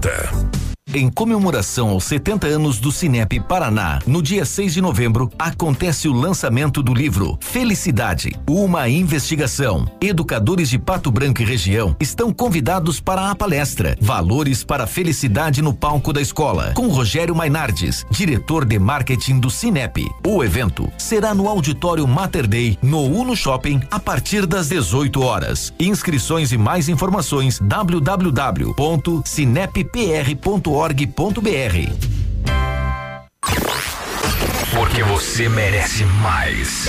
piąte. Em comemoração aos 70 anos do Cinep Paraná, no dia 6 de novembro, acontece o lançamento do livro Felicidade, uma investigação. Educadores de Pato Branco e região estão convidados para a palestra Valores para a Felicidade no Palco da Escola, com Rogério Mainardes, diretor de marketing do Cinep. O evento será no Auditório Mater Dei, no Uno Shopping, a partir das 18 horas. Inscrições e mais informações www.cineppr.org.br. Porque você merece mais.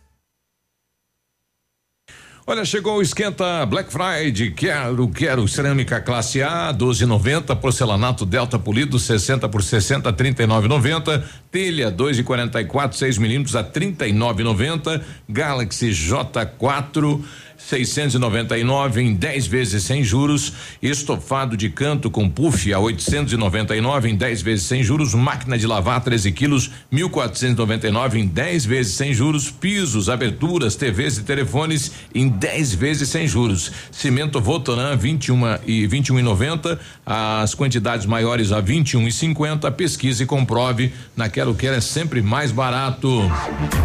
Olha, chegou o esquenta Black Friday. Quero, quero cerâmica classe A, 12,90. Porcelanato Delta polido, 60 por 60, 39,90. Telha 2,44, 6 milímetros a 39,90. Galaxy J4 699 em 10 vezes sem juros. Estofado de canto com puff a 899 em 10 vezes sem juros. Máquina de lavar 13 quilos 1499 em 10 vezes sem juros. Pisos, aberturas, TVs e telefones em 10 vezes sem juros. Cimento Votoran 21 e 21 e 90. As quantidades maiores a 21 e 50. Pesquise e comprove. Na Quero Quero é sempre mais barato.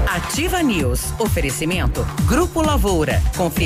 Ativa News. Oferecimento. Grupo Lavoura. Confiança,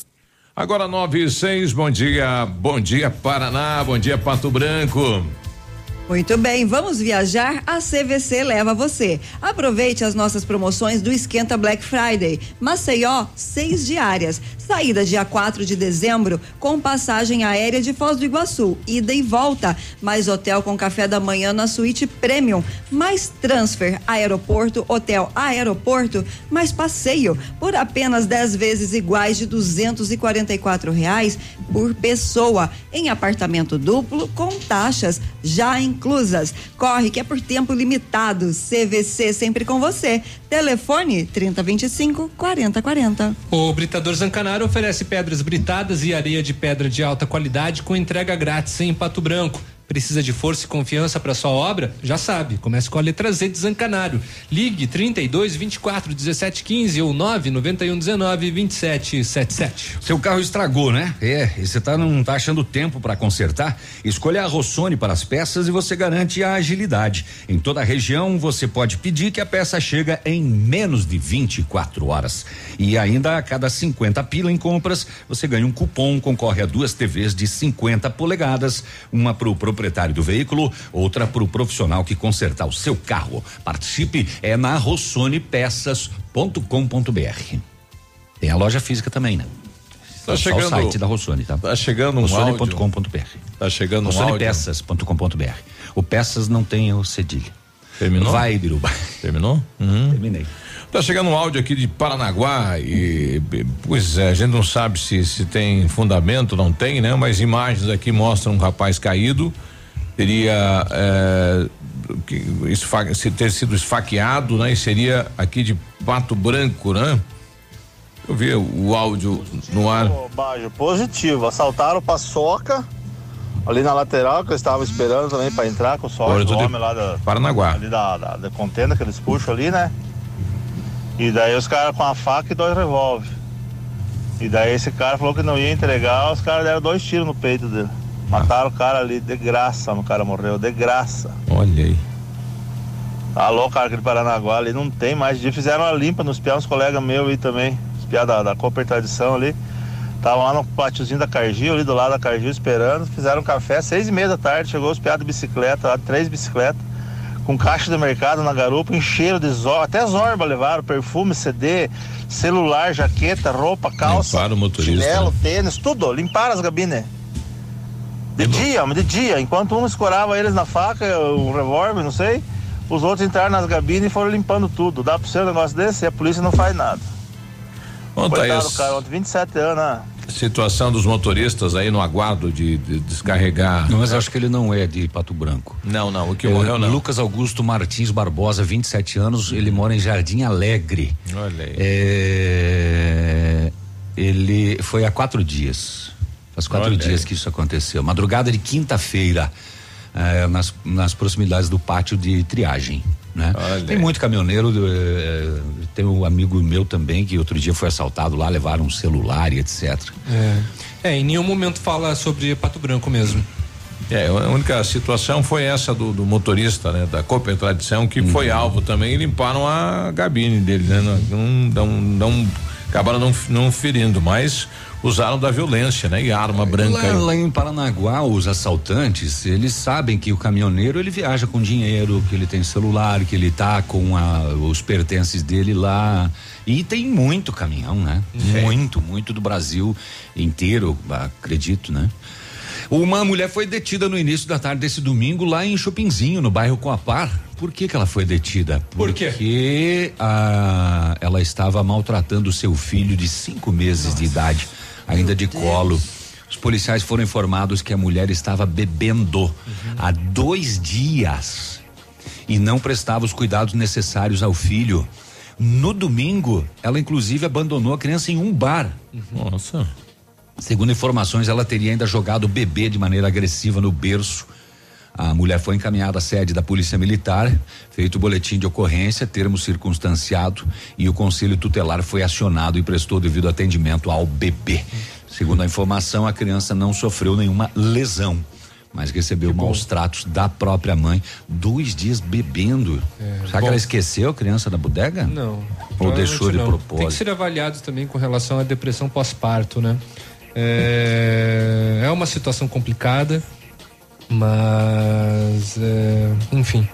Agora nove e seis, bom dia, bom dia Paraná, bom dia Pato Branco. Muito bem, vamos viajar? A CVC leva você. Aproveite as nossas promoções do Esquenta Black Friday. Maceió, seis diárias. Saída dia 4 de dezembro, com passagem aérea de Foz do Iguaçu, ida e volta. Mais hotel com café da manhã na suíte premium. Mais transfer, aeroporto, hotel, aeroporto, mais passeio. Por apenas 10 vezes iguais de 244 reais por pessoa. Em apartamento duplo com taxas já inclusas. Corre que é por tempo limitado. CVC sempre com você. Telefone 3025 4040. O Britador Zancanaro oferece pedras britadas e areia de pedra de alta qualidade com entrega grátis em Pato Branco. Precisa de força e confiança para sua obra? Já sabe, comece com a letra Z de Zancanário. Ligue 32 24 17 15 ou 9 91 19 27 77. Seu carro estragou, né? É, e você tá, não tá achando tempo para consertar? Escolha a Rossoni para as peças e você garante a agilidade. Em toda a região, você pode pedir que a peça chega em menos de 24 horas. E ainda a cada 50 pila em compras, você ganha um cupom, concorre a duas TVs de 50 polegadas, uma para o proprietário do veículo, outra para o profissional que consertar o seu carro. Participe é na rossonepeças.com.br. Tem a loja física também, né? Tá Só chegando- o site da Rossoni, tá? Tá chegando um. Rossoni.com.br. Tá chegando um áudio. Rossonepeças.com.br. O peças não tem o cedilha. Terminou? Vai, Biruba. Terminou? Uhum. Terminei. Tá chegando um áudio aqui de Paranaguá e, e, pois é, a gente não sabe se se tem fundamento, não tem, né? Mas imagens aqui mostram um rapaz caído, teria é, ter sido esfaqueado, né? E seria aqui de Pato Branco, né? Eu vi o áudio no ar. Bajo, positivo. Assaltaram o Paçoca ali na lateral, que eu estava esperando também para entrar com o Porto do homem lá da, Paranaguá. ali da, da, da contenda que eles puxam ali, né? E daí os caras com a faca e dois revólver. E daí esse cara falou que não ia entregar, os caras deram dois tiros no peito dele. Mataram o cara ali, de graça, o cara morreu, de graça. Olha aí. Alô, cara, aquele Paranaguá ali não tem mais. dia fizeram uma limpa nos piados, uns colegas meus aí também. Os piados da, da Cooper Tradição ali. Estavam lá no pátiozinho da Cargill, ali do lado da Cargill, esperando. Fizeram um café, seis e meia da tarde. Chegou os piados de bicicleta, lá, três bicicletas. Com caixa de mercado na garupa, encheram de zorba. Até zorba levaram, perfume, CD, celular, jaqueta, roupa, calça. Limparam o motorista, Chinelo, né? tênis, tudo. Limparam as gabines. De dia, de dia. Enquanto um escorava eles na faca, o revólver, não sei, os outros entraram nas gabines e foram limpando tudo. Dá pra ser um negócio desse e a polícia não faz nada. Bom, tá Coitado, as- cara, ontem 27 anos, né? Situação dos motoristas aí no aguardo de, de descarregar. Não, mas acho que ele não é de Pato Branco. Não, não, o que É, morreu não. Lucas Augusto Martins Barbosa, 27 anos, ele mora em Jardim Alegre. Olha aí. É, ele foi há quatro dias. Faz quatro Olha dias aí. que isso aconteceu. Madrugada de quinta-feira, é, nas, nas proximidades do pátio de triagem. Né? Tem muito caminhoneiro, é, tem um amigo meu também que outro dia foi assaltado lá, levaram um celular e etc. É. É, em nenhum momento fala sobre Pato Branco mesmo. É, a única situação foi essa do, do motorista, né? Da Cooper Tradição, que foi alvo também e limparam a gabine dele, né? Não, não, não, não- acabaram não, não ferindo, mas usaram da violência, né? E arma branca. Lá, lá em Paranaguá, os assaltantes, eles sabem que o caminhoneiro ele viaja com dinheiro, que ele tem celular, que ele tá com a- os pertences dele lá. E tem muito caminhão, né? Muito, muito do Brasil inteiro, acredito, né? Uma mulher foi detida no início da tarde desse domingo lá em Chopinzinho, no bairro Coapar. Por que que ela foi detida? Por quê? Porque a, ela estava maltratando seu filho de cinco meses Nossa. de idade, ainda de colo. Os policiais foram informados que a mulher estava bebendo uhum. há dois dias e não prestava os cuidados necessários ao filho. No domingo, ela inclusive abandonou a criança em um bar. Nossa. Segundo informações, ela teria ainda jogado o bebê de maneira agressiva no berço. A mulher foi encaminhada à sede da Polícia Militar, feito o boletim de ocorrência, termo circunstanciado e o Conselho Tutelar foi acionado e prestou devido atendimento ao bebê. Segundo a informação, a criança não sofreu nenhuma lesão mas recebeu maus tratos da própria mãe, dois dias bebendo. É, Será bom. que ela esqueceu a criança da bodega? Não. Ou deixou de não. propósito? Tem que ser avaliado também com relação à depressão pós-parto, né? É, é uma situação complicada, mas é, enfim.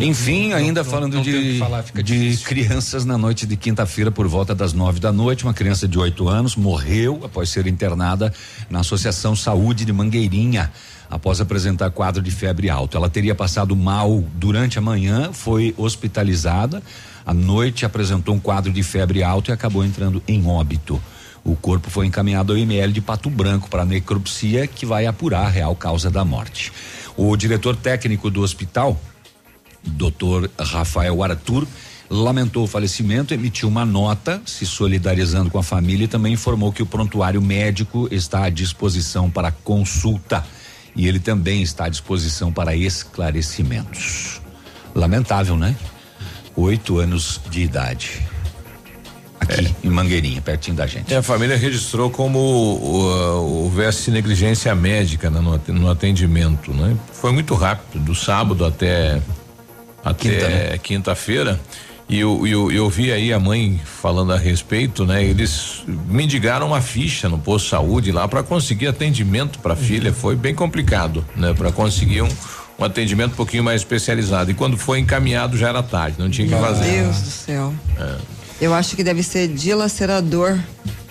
Enfim, não, ainda não, falando não de, falar, de crianças na noite de quinta-feira, por volta das nove da noite, uma criança de oito anos morreu após ser internada na Associação Saúde de Mangueirinha após apresentar quadro de febre alta. Ela teria passado mal durante a manhã, foi hospitalizada. À noite apresentou um quadro de febre alta e acabou entrando em óbito. O corpo foi encaminhado ao IML de Pato Branco para necropsia, que vai apurar a real causa da morte. O diretor técnico do hospital, Dr. Rafael Arthur, lamentou o falecimento, emitiu uma nota se solidarizando com a família e também informou que o prontuário médico está à disposição para consulta e ele também está à disposição para esclarecimentos. Lamentável, né? Oito anos de idade. Aqui é. em Mangueirinha, pertinho da gente. É, a família registrou como houvesse negligência médica né, no, no atendimento, né? Foi muito rápido, do sábado até até quinta-feira. Quinta e eu, eu, eu vi aí a mãe falando a respeito, né? Eles mendigaram uma ficha no posto de saúde lá para conseguir atendimento para a uhum. filha. Foi bem complicado, né? Para conseguir um, um atendimento um pouquinho mais especializado. E quando foi encaminhado já era tarde, não tinha que fazer. Meu Deus do céu. É. Eu acho que deve ser dilacerador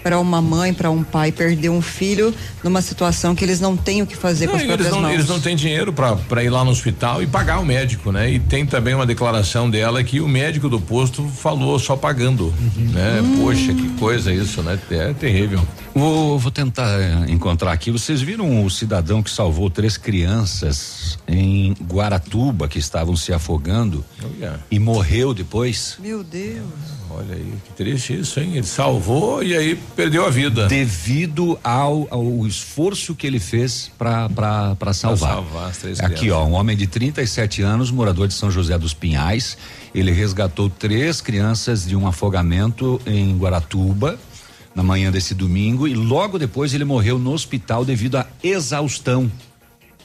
para uma mãe, para um pai perder um filho numa situação que eles não têm o que fazer não, com as eles não, mãos. Eles não têm dinheiro para ir lá no hospital e pagar o médico, né? E tem também uma declaração dela que o médico do posto falou só pagando, uhum. né? Hum. Poxa, que coisa isso, né? É terrível. Vou, vou tentar eh, encontrar aqui. Vocês viram o cidadão que salvou três crianças em Guaratuba que estavam se afogando e morreu depois? Meu Deus. Olha aí, que triste isso, hein? Ele salvou e aí perdeu a vida. Devido ao, ao esforço que ele fez para salvar. Pra salvar as três Aqui, crianças. ó, um homem de 37 anos, morador de São José dos Pinhais. Ele resgatou três crianças de um afogamento em Guaratuba na manhã desse domingo e logo depois ele morreu no hospital devido à exaustão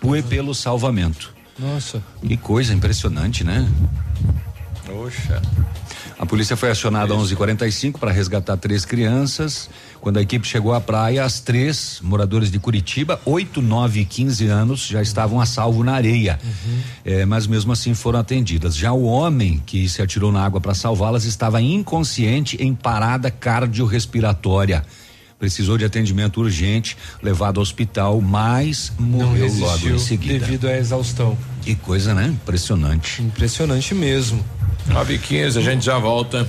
uhum. pelo salvamento. Nossa. Que coisa impressionante, né? Poxa. A polícia foi acionada às 11:45 para resgatar três crianças. Quando a equipe chegou à praia, as três moradores de Curitiba, 8, 9 e 15 anos, já estavam a salvo na areia. Uhum. É, mas mesmo assim foram atendidas. Já o homem que se atirou na água para salvá-las estava inconsciente em parada cardiorrespiratória precisou de atendimento urgente, levado ao hospital, mas morreu logo em seguida. Devido à exaustão. Que coisa, né? Impressionante. Impressionante mesmo. 9 e 15 a gente já volta.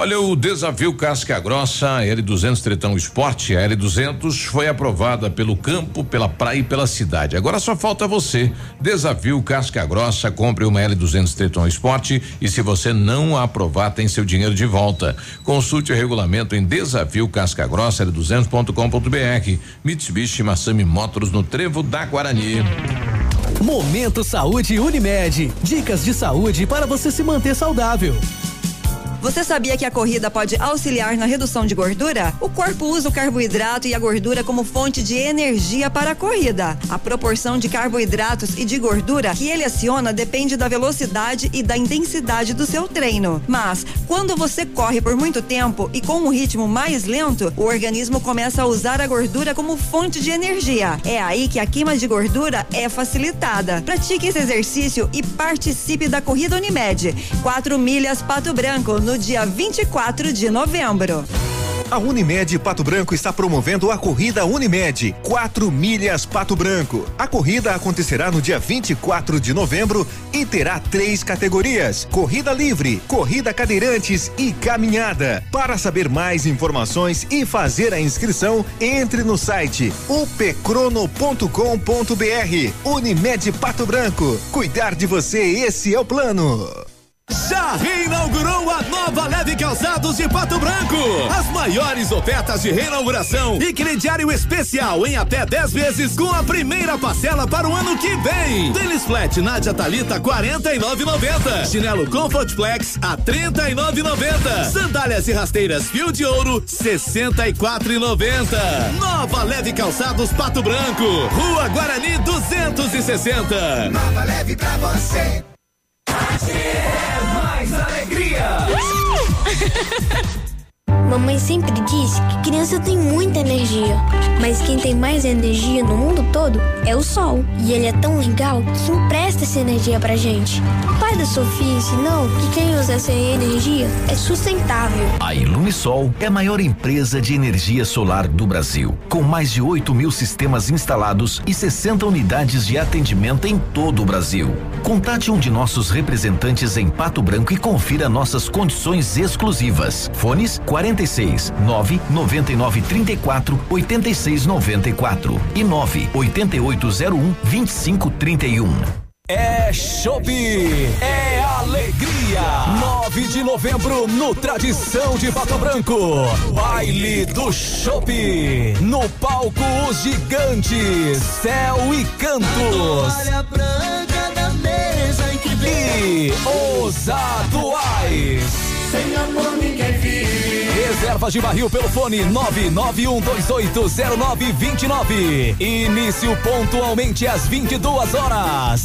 Olha, o desafio Casca Grossa L200 Tretão Esporte, a L200 foi aprovada pelo campo, pela praia e pela cidade. Agora só falta você. Desafio Casca Grossa, compre uma L200 Tretão Esporte e se você não a aprovar, tem seu dinheiro de volta. Consulte o regulamento em desafio Casca Grossa L200.com.br. Mitsubishi Massami Motors no Trevo da Guarani. Momento Saúde Unimed. Dicas de saúde para você se manter saudável. Você sabia que a corrida pode auxiliar na redução de gordura? O corpo usa o carboidrato e a gordura como fonte de energia para a corrida. A proporção de carboidratos e de gordura que ele aciona depende da velocidade e da intensidade do seu treino. Mas, quando você corre por muito tempo e com um ritmo mais lento, o organismo começa a usar a gordura como fonte de energia. É aí que a queima de gordura é facilitada. Pratique esse exercício e participe da corrida Unimed. 4 milhas Pato Branco no dia 24 de novembro. A Unimed Pato Branco está promovendo a corrida Unimed 4 milhas Pato Branco. A corrida acontecerá no dia 24 de novembro e terá três categorias: corrida livre, corrida cadeirantes e caminhada. Para saber mais informações e fazer a inscrição, entre no site upecrono.com.br. Unimed Pato Branco. Cuidar de você, esse é o plano. Já reinaugurou a nova Leve Calçados de Pato Branco. As maiores ofertas de reinauguração e crediário especial em até 10 vezes com a primeira parcela para o ano que vem. Tênis Flat Nádia Talita 49,90. Chinelo Comfort Flex a 39,90. Sandálias e rasteiras Fio de Ouro 64,90. Nova Leve Calçados Pato Branco. Rua Guarani 260. Nova leve pra você. Alegria. Mamãe sempre disse que criança tem muita energia, mas quem tem mais energia no mundo todo é o sol. E ele é tão legal que empresta essa energia pra gente. O pai da Sofia ensinou que quem usa essa energia é sustentável. A Ilumisol é a maior empresa de energia solar do Brasil, com mais de 8 mil sistemas instalados e 60 unidades de atendimento em todo o Brasil. Contate um de nossos representantes em Pato Branco e confira nossas condições exclusivas. Fones 46 9 99 34 86 94 e 9 8801 25 31. É Chopp, é alegria. 9 de novembro no Tradição de Pato Branco. Baile do Chopp. No palco os gigantes, Céu e Cantos. branca da mesa em que E os atuais. Sem amor ninguém vive. Reserva de barril pelo fone 991280929. Início pontualmente às 22 horas.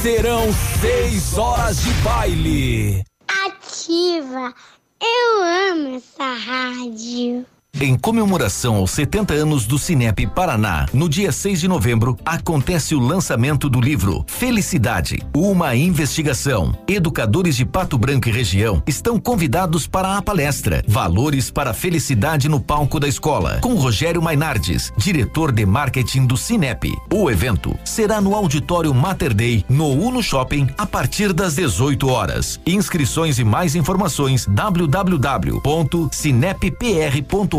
Serão seis horas de baile. Ativa! Eu amo essa rádio. Em comemoração aos 70 anos do Cinep Paraná, no dia 6 de novembro, acontece o lançamento do livro Felicidade, uma investigação. Educadores de Pato Branco e região estão convidados para a palestra Valores para a Felicidade no palco da escola, com Rogério Mainardes, diretor de marketing do Cinep. O evento será no auditório Mater Dei, no Uno Shopping, a partir das 18 horas. Inscrições e mais informações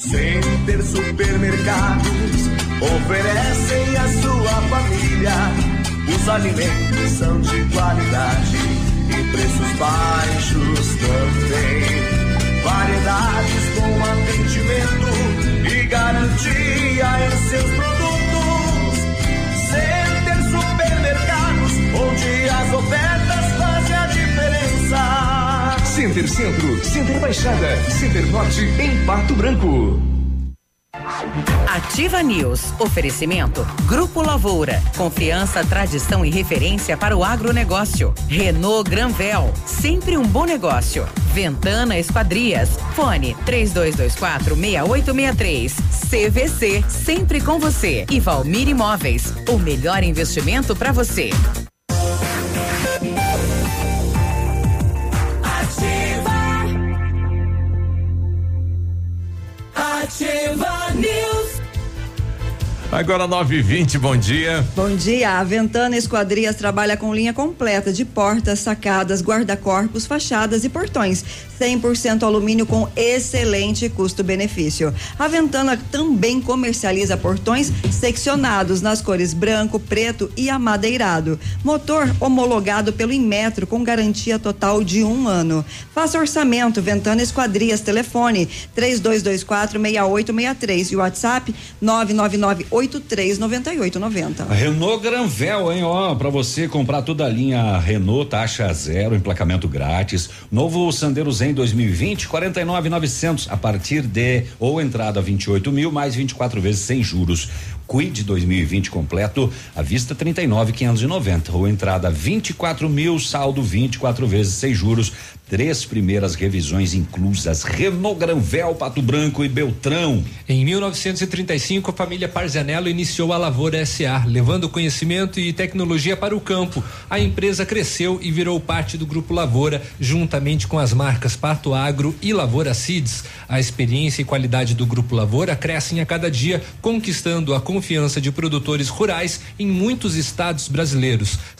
Center Supermercados oferecem à sua família. Os alimentos são de qualidade e preços baixos também. Variedades com atendimento e garantia em seus produtos. Center Supermercados, onde as ofertas. Center Centro, Center Baixada, Center Norte em Pato Branco. Ativa News. Oferecimento. Grupo Lavoura. Confiança, tradição e referência para o agronegócio. Renault Granvel. Sempre um bom negócio. Ventana Esquadrias. Fone 3224 6863. CVC. Sempre com você. E Valmir Imóveis. O melhor investimento para você. Ativa. News. Agora 9 e 20 bom dia. Bom dia. A Ventana Esquadrias trabalha com linha completa de portas, sacadas, guarda-corpos, fachadas e portões. 100% alumínio com excelente custo-benefício. A Ventana também comercializa portões seccionados nas cores branco, preto e amadeirado. Motor homologado pelo Inmetro com garantia total de um ano. Faça orçamento Ventana Esquadrias, telefone 3224 6863 e WhatsApp 999 839890. A Renault Granvel, hein, ó, para você comprar toda a linha Renault taxa zero, emplacamento grátis. Novo Sandero Zen 2020, 49,900 a partir de ou entrada 28 mil mais 24 vezes sem juros. Quid 2020 completo, à vista 39,590 ou entrada 24 mil, saldo 24 vezes sem juros. Três primeiras revisões inclusas. Renault Granvel, Pato Branco e Beltrão. Em 1935, a família Parzanello iniciou a Lavoura SA, levando conhecimento e tecnologia para o campo. A empresa cresceu e virou parte do Grupo Lavoura, juntamente com as marcas Pato Agro e Lavoura Seeds. A experiência e qualidade do Grupo Lavoura crescem a cada dia, conquistando a confiança de produtores rurais em muitos estados brasileiros.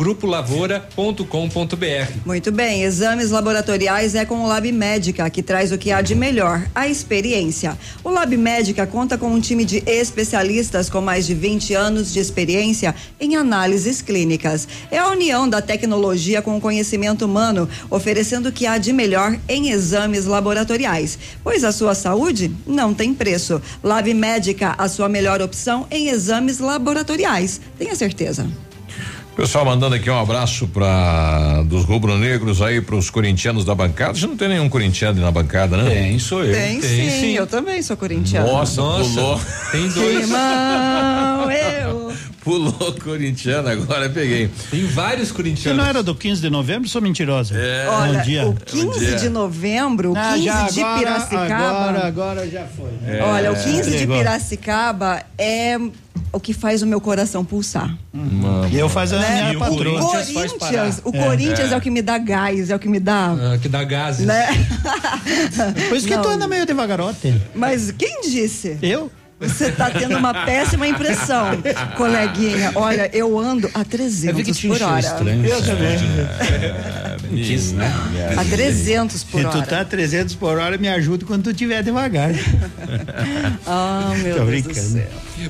grupolavoura.com.br. Muito bem, exames laboratoriais é com o Lab Médica, que traz o que há de melhor, a experiência. O Lab Médica conta com um time de especialistas com mais de 20 anos de experiência em análises clínicas. É a união da tecnologia com o conhecimento humano, oferecendo o que há de melhor em exames laboratoriais. Pois a sua saúde não tem preço. Lab Médica, a sua melhor opção em exames laboratoriais. Tenha certeza. Pessoal mandando aqui um abraço para dos rubro-negros aí para os corintianos da bancada. Já não tem nenhum corintiano na bancada, né? Tem, sou eu. Tem, sim, sim, eu também sou corintiano. Nossa, pulou. Tem dois. Irmão, eu. Pulou corintiano, agora peguei. Tem vários Você corintianos. não era do 15 de novembro, sou mentirosa. É. Olha, Bom dia. o 15 dia. de novembro, o 15 Ah, de agora, Piracicaba. Agora, agora já foi. né? Olha, o 15 de. Piracicaba é o que faz o meu coração pulsar. E eu faço a Né? minha O patroa. Corinthians, o Corinthians é. o que me dá gás, é o que me dá. Ah, que dá gases. Né? Por isso que Não. tu anda meio devagarote. Mas quem disse? Eu? Você tá tendo uma péssima impressão, coleguinha. Olha, eu ando a Eu vi que 300 te por hora. estranho. Eu também. Quis, né? A 300 por Se hora. tu tá 300 por hora, me ajuda quando tu tiver devagar. Ah, meu Tô Deus do brincando. céu.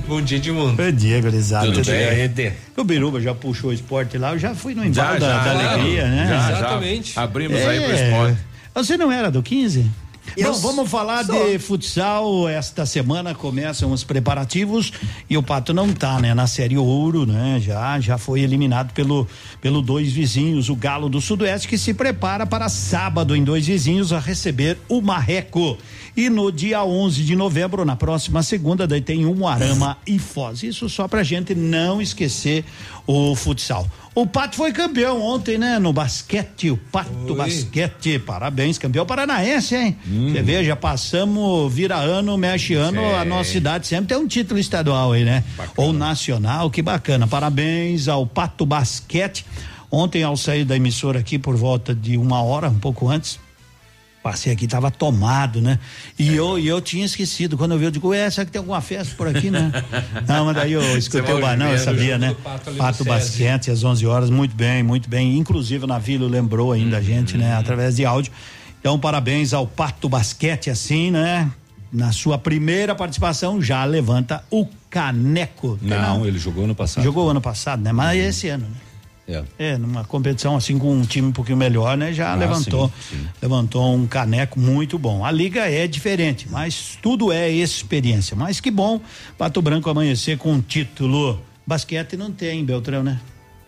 Bom dia, Edmundo. Bom dia, gurizada. Tudo Tudo bem? bem? O Biruba já puxou o esporte lá, eu já fui no embalo Já, da, já, da claro. alegria, né? Já, já. Exatamente. Abrimos É. aí pro esporte. Você não era do 15? Bom, vamos falar sou. de futsal. Esta semana começam os preparativos e o Pato não tá, né? Na série Ouro, né? Já já foi eliminado pelo pelo dois vizinhos, o Galo do Sudoeste que se prepara para sábado em dois vizinhos a receber o Marreco. E no dia 11 de novembro, na próxima segunda, daí tem um Arama e Foz. Isso só pra gente não esquecer o futsal. O Pato foi campeão ontem, né? No basquete, o Pato Foi. Basquete. Parabéns, campeão paranaense, hein? Você veja, passamos, vira ano, mexe ano, a nossa cidade sempre tem um título estadual aí, né? Ou nacional, que bacana. Parabéns ao Pato Basquete. Ontem, ao sair da emissora aqui por volta de uma hora, um pouco antes, Passei aqui, tava tomado, né? E eu, e eu tinha esquecido. Quando eu vi, eu digo, ué, será que tem alguma festa por aqui, né? Não, mas daí eu escutei o banão, eu sabia, né? Pato Pato. Basquete, às 11 horas, muito bem, muito bem. Inclusive, o Navilho lembrou ainda a gente, né? Através de áudio. Então, parabéns ao Pato Basquete, assim, né? Na sua primeira participação, já levanta o caneco. Não, ele jogou no passado. Jogou ano passado, né? Mas esse ano, né? É. É, numa competição assim com um time um pouquinho melhor, né? Já Ah, levantou, sim, sim. levantou um caneco muito bom. A liga é diferente, mas tudo é experiência. Mas que bom, Pato Branco amanhecer com um título. Basquete não tem, Beltrão, né?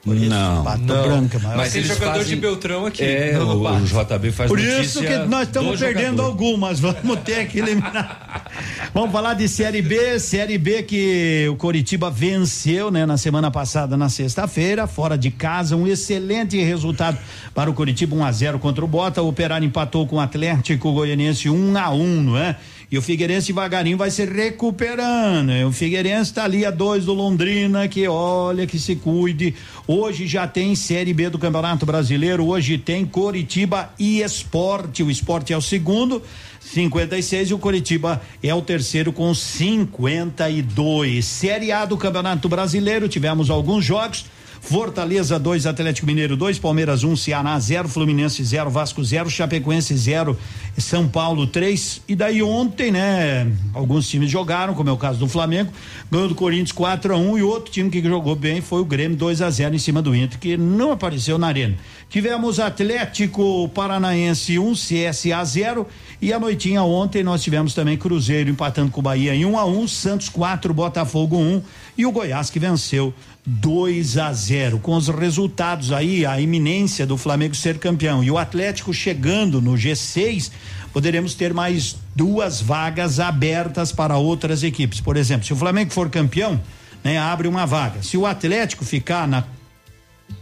Por isso, Não. Pato Não. Branco, maior. Mas tem jogador fazem- de Beltrão aqui. É, no o, o JB faz Por notícia isso que nós estamos do perdendo jogador. algumas, vamos ter que eliminar. vamos falar de Série B, Série B que o Coritiba venceu, né, na semana passada, na sexta-feira, fora de casa, um excelente resultado para o Coritiba, 1 a 0 contra o Bota, o Operário empatou com o Atlético Goianiense 1 a 1, não é? E o Figueirense devagarinho vai se recuperando. O Figueirense está ali a dois do Londrina, que olha, que se cuide. Hoje já tem Série B do Campeonato Brasileiro, hoje tem Coritiba e Esporte. O esporte é o segundo. 56 e o Coritiba é o terceiro com 52. Série A do Campeonato Brasileiro, tivemos alguns jogos. Fortaleza 2, Atlético Mineiro 2, Palmeiras 1, um, Ceará 0, Fluminense 0, Vasco 0, Chapecoense 0, São Paulo 3. E daí ontem, né? Alguns times jogaram, como é o caso do Flamengo, ganhou do Corinthians 4 a 1 um, e outro time que jogou bem foi o Grêmio 2 a 0 em cima do Inter, que não apareceu na arena. Tivemos Atlético Paranaense 1, um, CSA 0 e a noitinha ontem nós tivemos também Cruzeiro empatando com o Bahia em 1 um a 1, um, Santos 4, Botafogo 1 e o Goiás que venceu 2 a 0. Com os resultados aí, a iminência do Flamengo ser campeão e o Atlético chegando no G6, poderemos ter mais duas vagas abertas para outras equipes. Por exemplo, se o Flamengo for campeão, né, abre uma vaga. Se o Atlético ficar na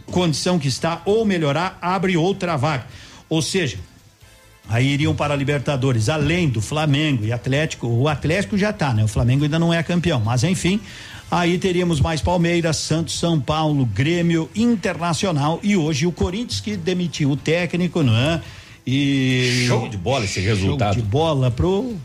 condição que está ou melhorar, abre outra vaga. Ou seja, aí iriam para a Libertadores, além do Flamengo e Atlético. O Atlético já está, né? O Flamengo ainda não é campeão, mas enfim, Aí teríamos mais Palmeiras, Santos, São Paulo, Grêmio, Internacional e hoje o Corinthians que demitiu o técnico, não é? E show de bola esse resultado. Show de bola pro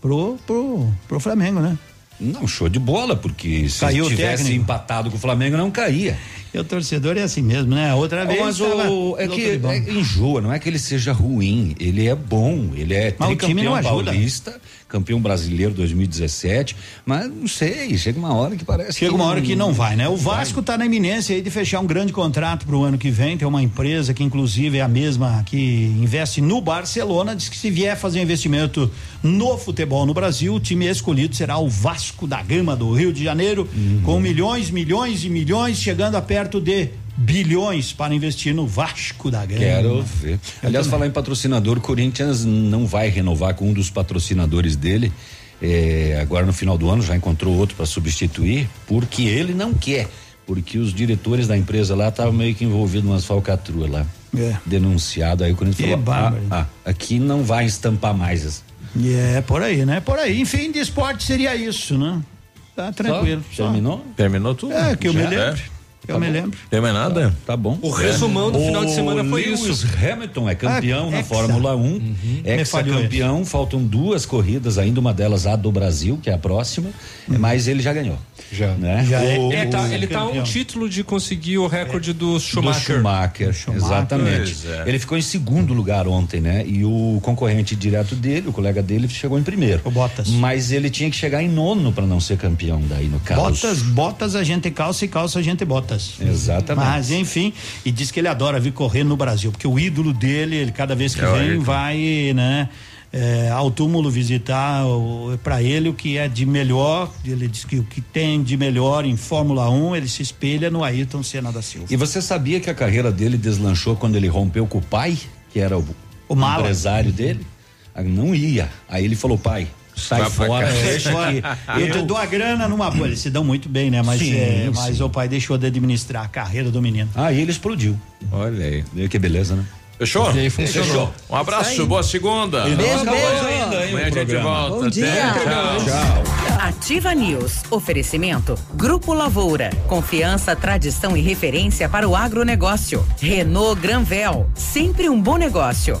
pro pro, pro Flamengo, né? Não, show de bola, porque se Caiu tivesse empatado com o Flamengo não caía. E o torcedor é assim mesmo, né? Outra vez. Mas o, é que é, enjoa, não é que ele seja ruim, ele é bom, ele é mas tricampeão paulista, campeão brasileiro 2017, mas não sei, chega uma hora que parece Chega uma hora que não vai, né? O Vasco está na iminência aí de fechar um grande contrato para o ano que vem, tem uma empresa que inclusive é a mesma que investe no Barcelona, diz que se vier fazer investimento no futebol no Brasil, o time escolhido será o Vasco da Gama do Rio de Janeiro, uhum. com milhões, milhões e milhões, chegando a perto de bilhões para investir no Vasco da Gama. Quero ver. Aliás, falar em patrocinador, o Corinthians não vai renovar com um dos patrocinadores dele. É, agora no final do ano já encontrou outro para substituir, porque ele não quer. Porque os diretores da empresa lá estavam meio que envolvidos umas falcatruas lá. É. Denunciado. Aí o Corinthians falou: ah, ah, aqui não vai estampar mais. É, por aí, né? Por aí. Enfim, de esporte seria isso, né? Tá tranquilo. Só? Terminou? Terminou tudo? É, que eu me lembro. É. Eu tá me lembro. Tem mais nada? Tá, tá bom. O resumão do o final de semana foi Lewis isso. Hamilton é campeão ah, na Fórmula 1. Uhum. Ex-campeão, faltam duas corridas ainda, uma delas a do Brasil, que é a próxima, uhum. mas ele já ganhou. Já. Né? já é, o, é, tá, ele está um título de conseguir o recorde do Schumacher. Do Schumacher, Schumacher exatamente. É. Ele ficou em segundo lugar ontem, né? E o concorrente direto dele, o colega dele, chegou em primeiro. O Bottas. Mas ele tinha que chegar em nono para não ser campeão daí no caso. Botas, botas a gente calça e calça a gente botas. Exatamente. Mas enfim, e diz que ele adora vir correr no Brasil, porque o ídolo dele, ele cada vez que é vem vai, né? É, ao túmulo visitar para ele o que é de melhor. Ele diz que o que tem de melhor em Fórmula 1 ele se espelha no Ayrton Senna da Silva. E você sabia que a carreira dele deslanchou quando ele rompeu com o pai, que era o, o empresário dele? Ah, não ia. Aí ele falou: pai, sai Vai fora, deixa que eu, eu te dou a grana numa boa. Eles se dão muito bem, né? Mas, sim, é, mas o pai deixou de administrar a carreira do menino. Aí ele explodiu. Olha aí. Viu que beleza, né? Fechou? Fechou. Um abraço, boa segunda. Beijo, beijo. Ainda, hein, Amanhã a gente volta. Bom dia. Tchau. Tchau. Ativa News. Oferecimento. Grupo Lavoura. Confiança, tradição e referência para o agronegócio. Renault Granvel. Sempre um bom negócio.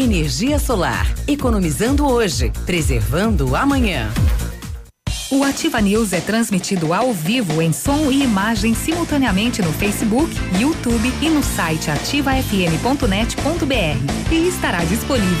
energia solar, economizando hoje, preservando amanhã. O Ativa News é transmitido ao vivo em som e imagem simultaneamente no Facebook, YouTube e no site ativafm.net.br. E estará disponível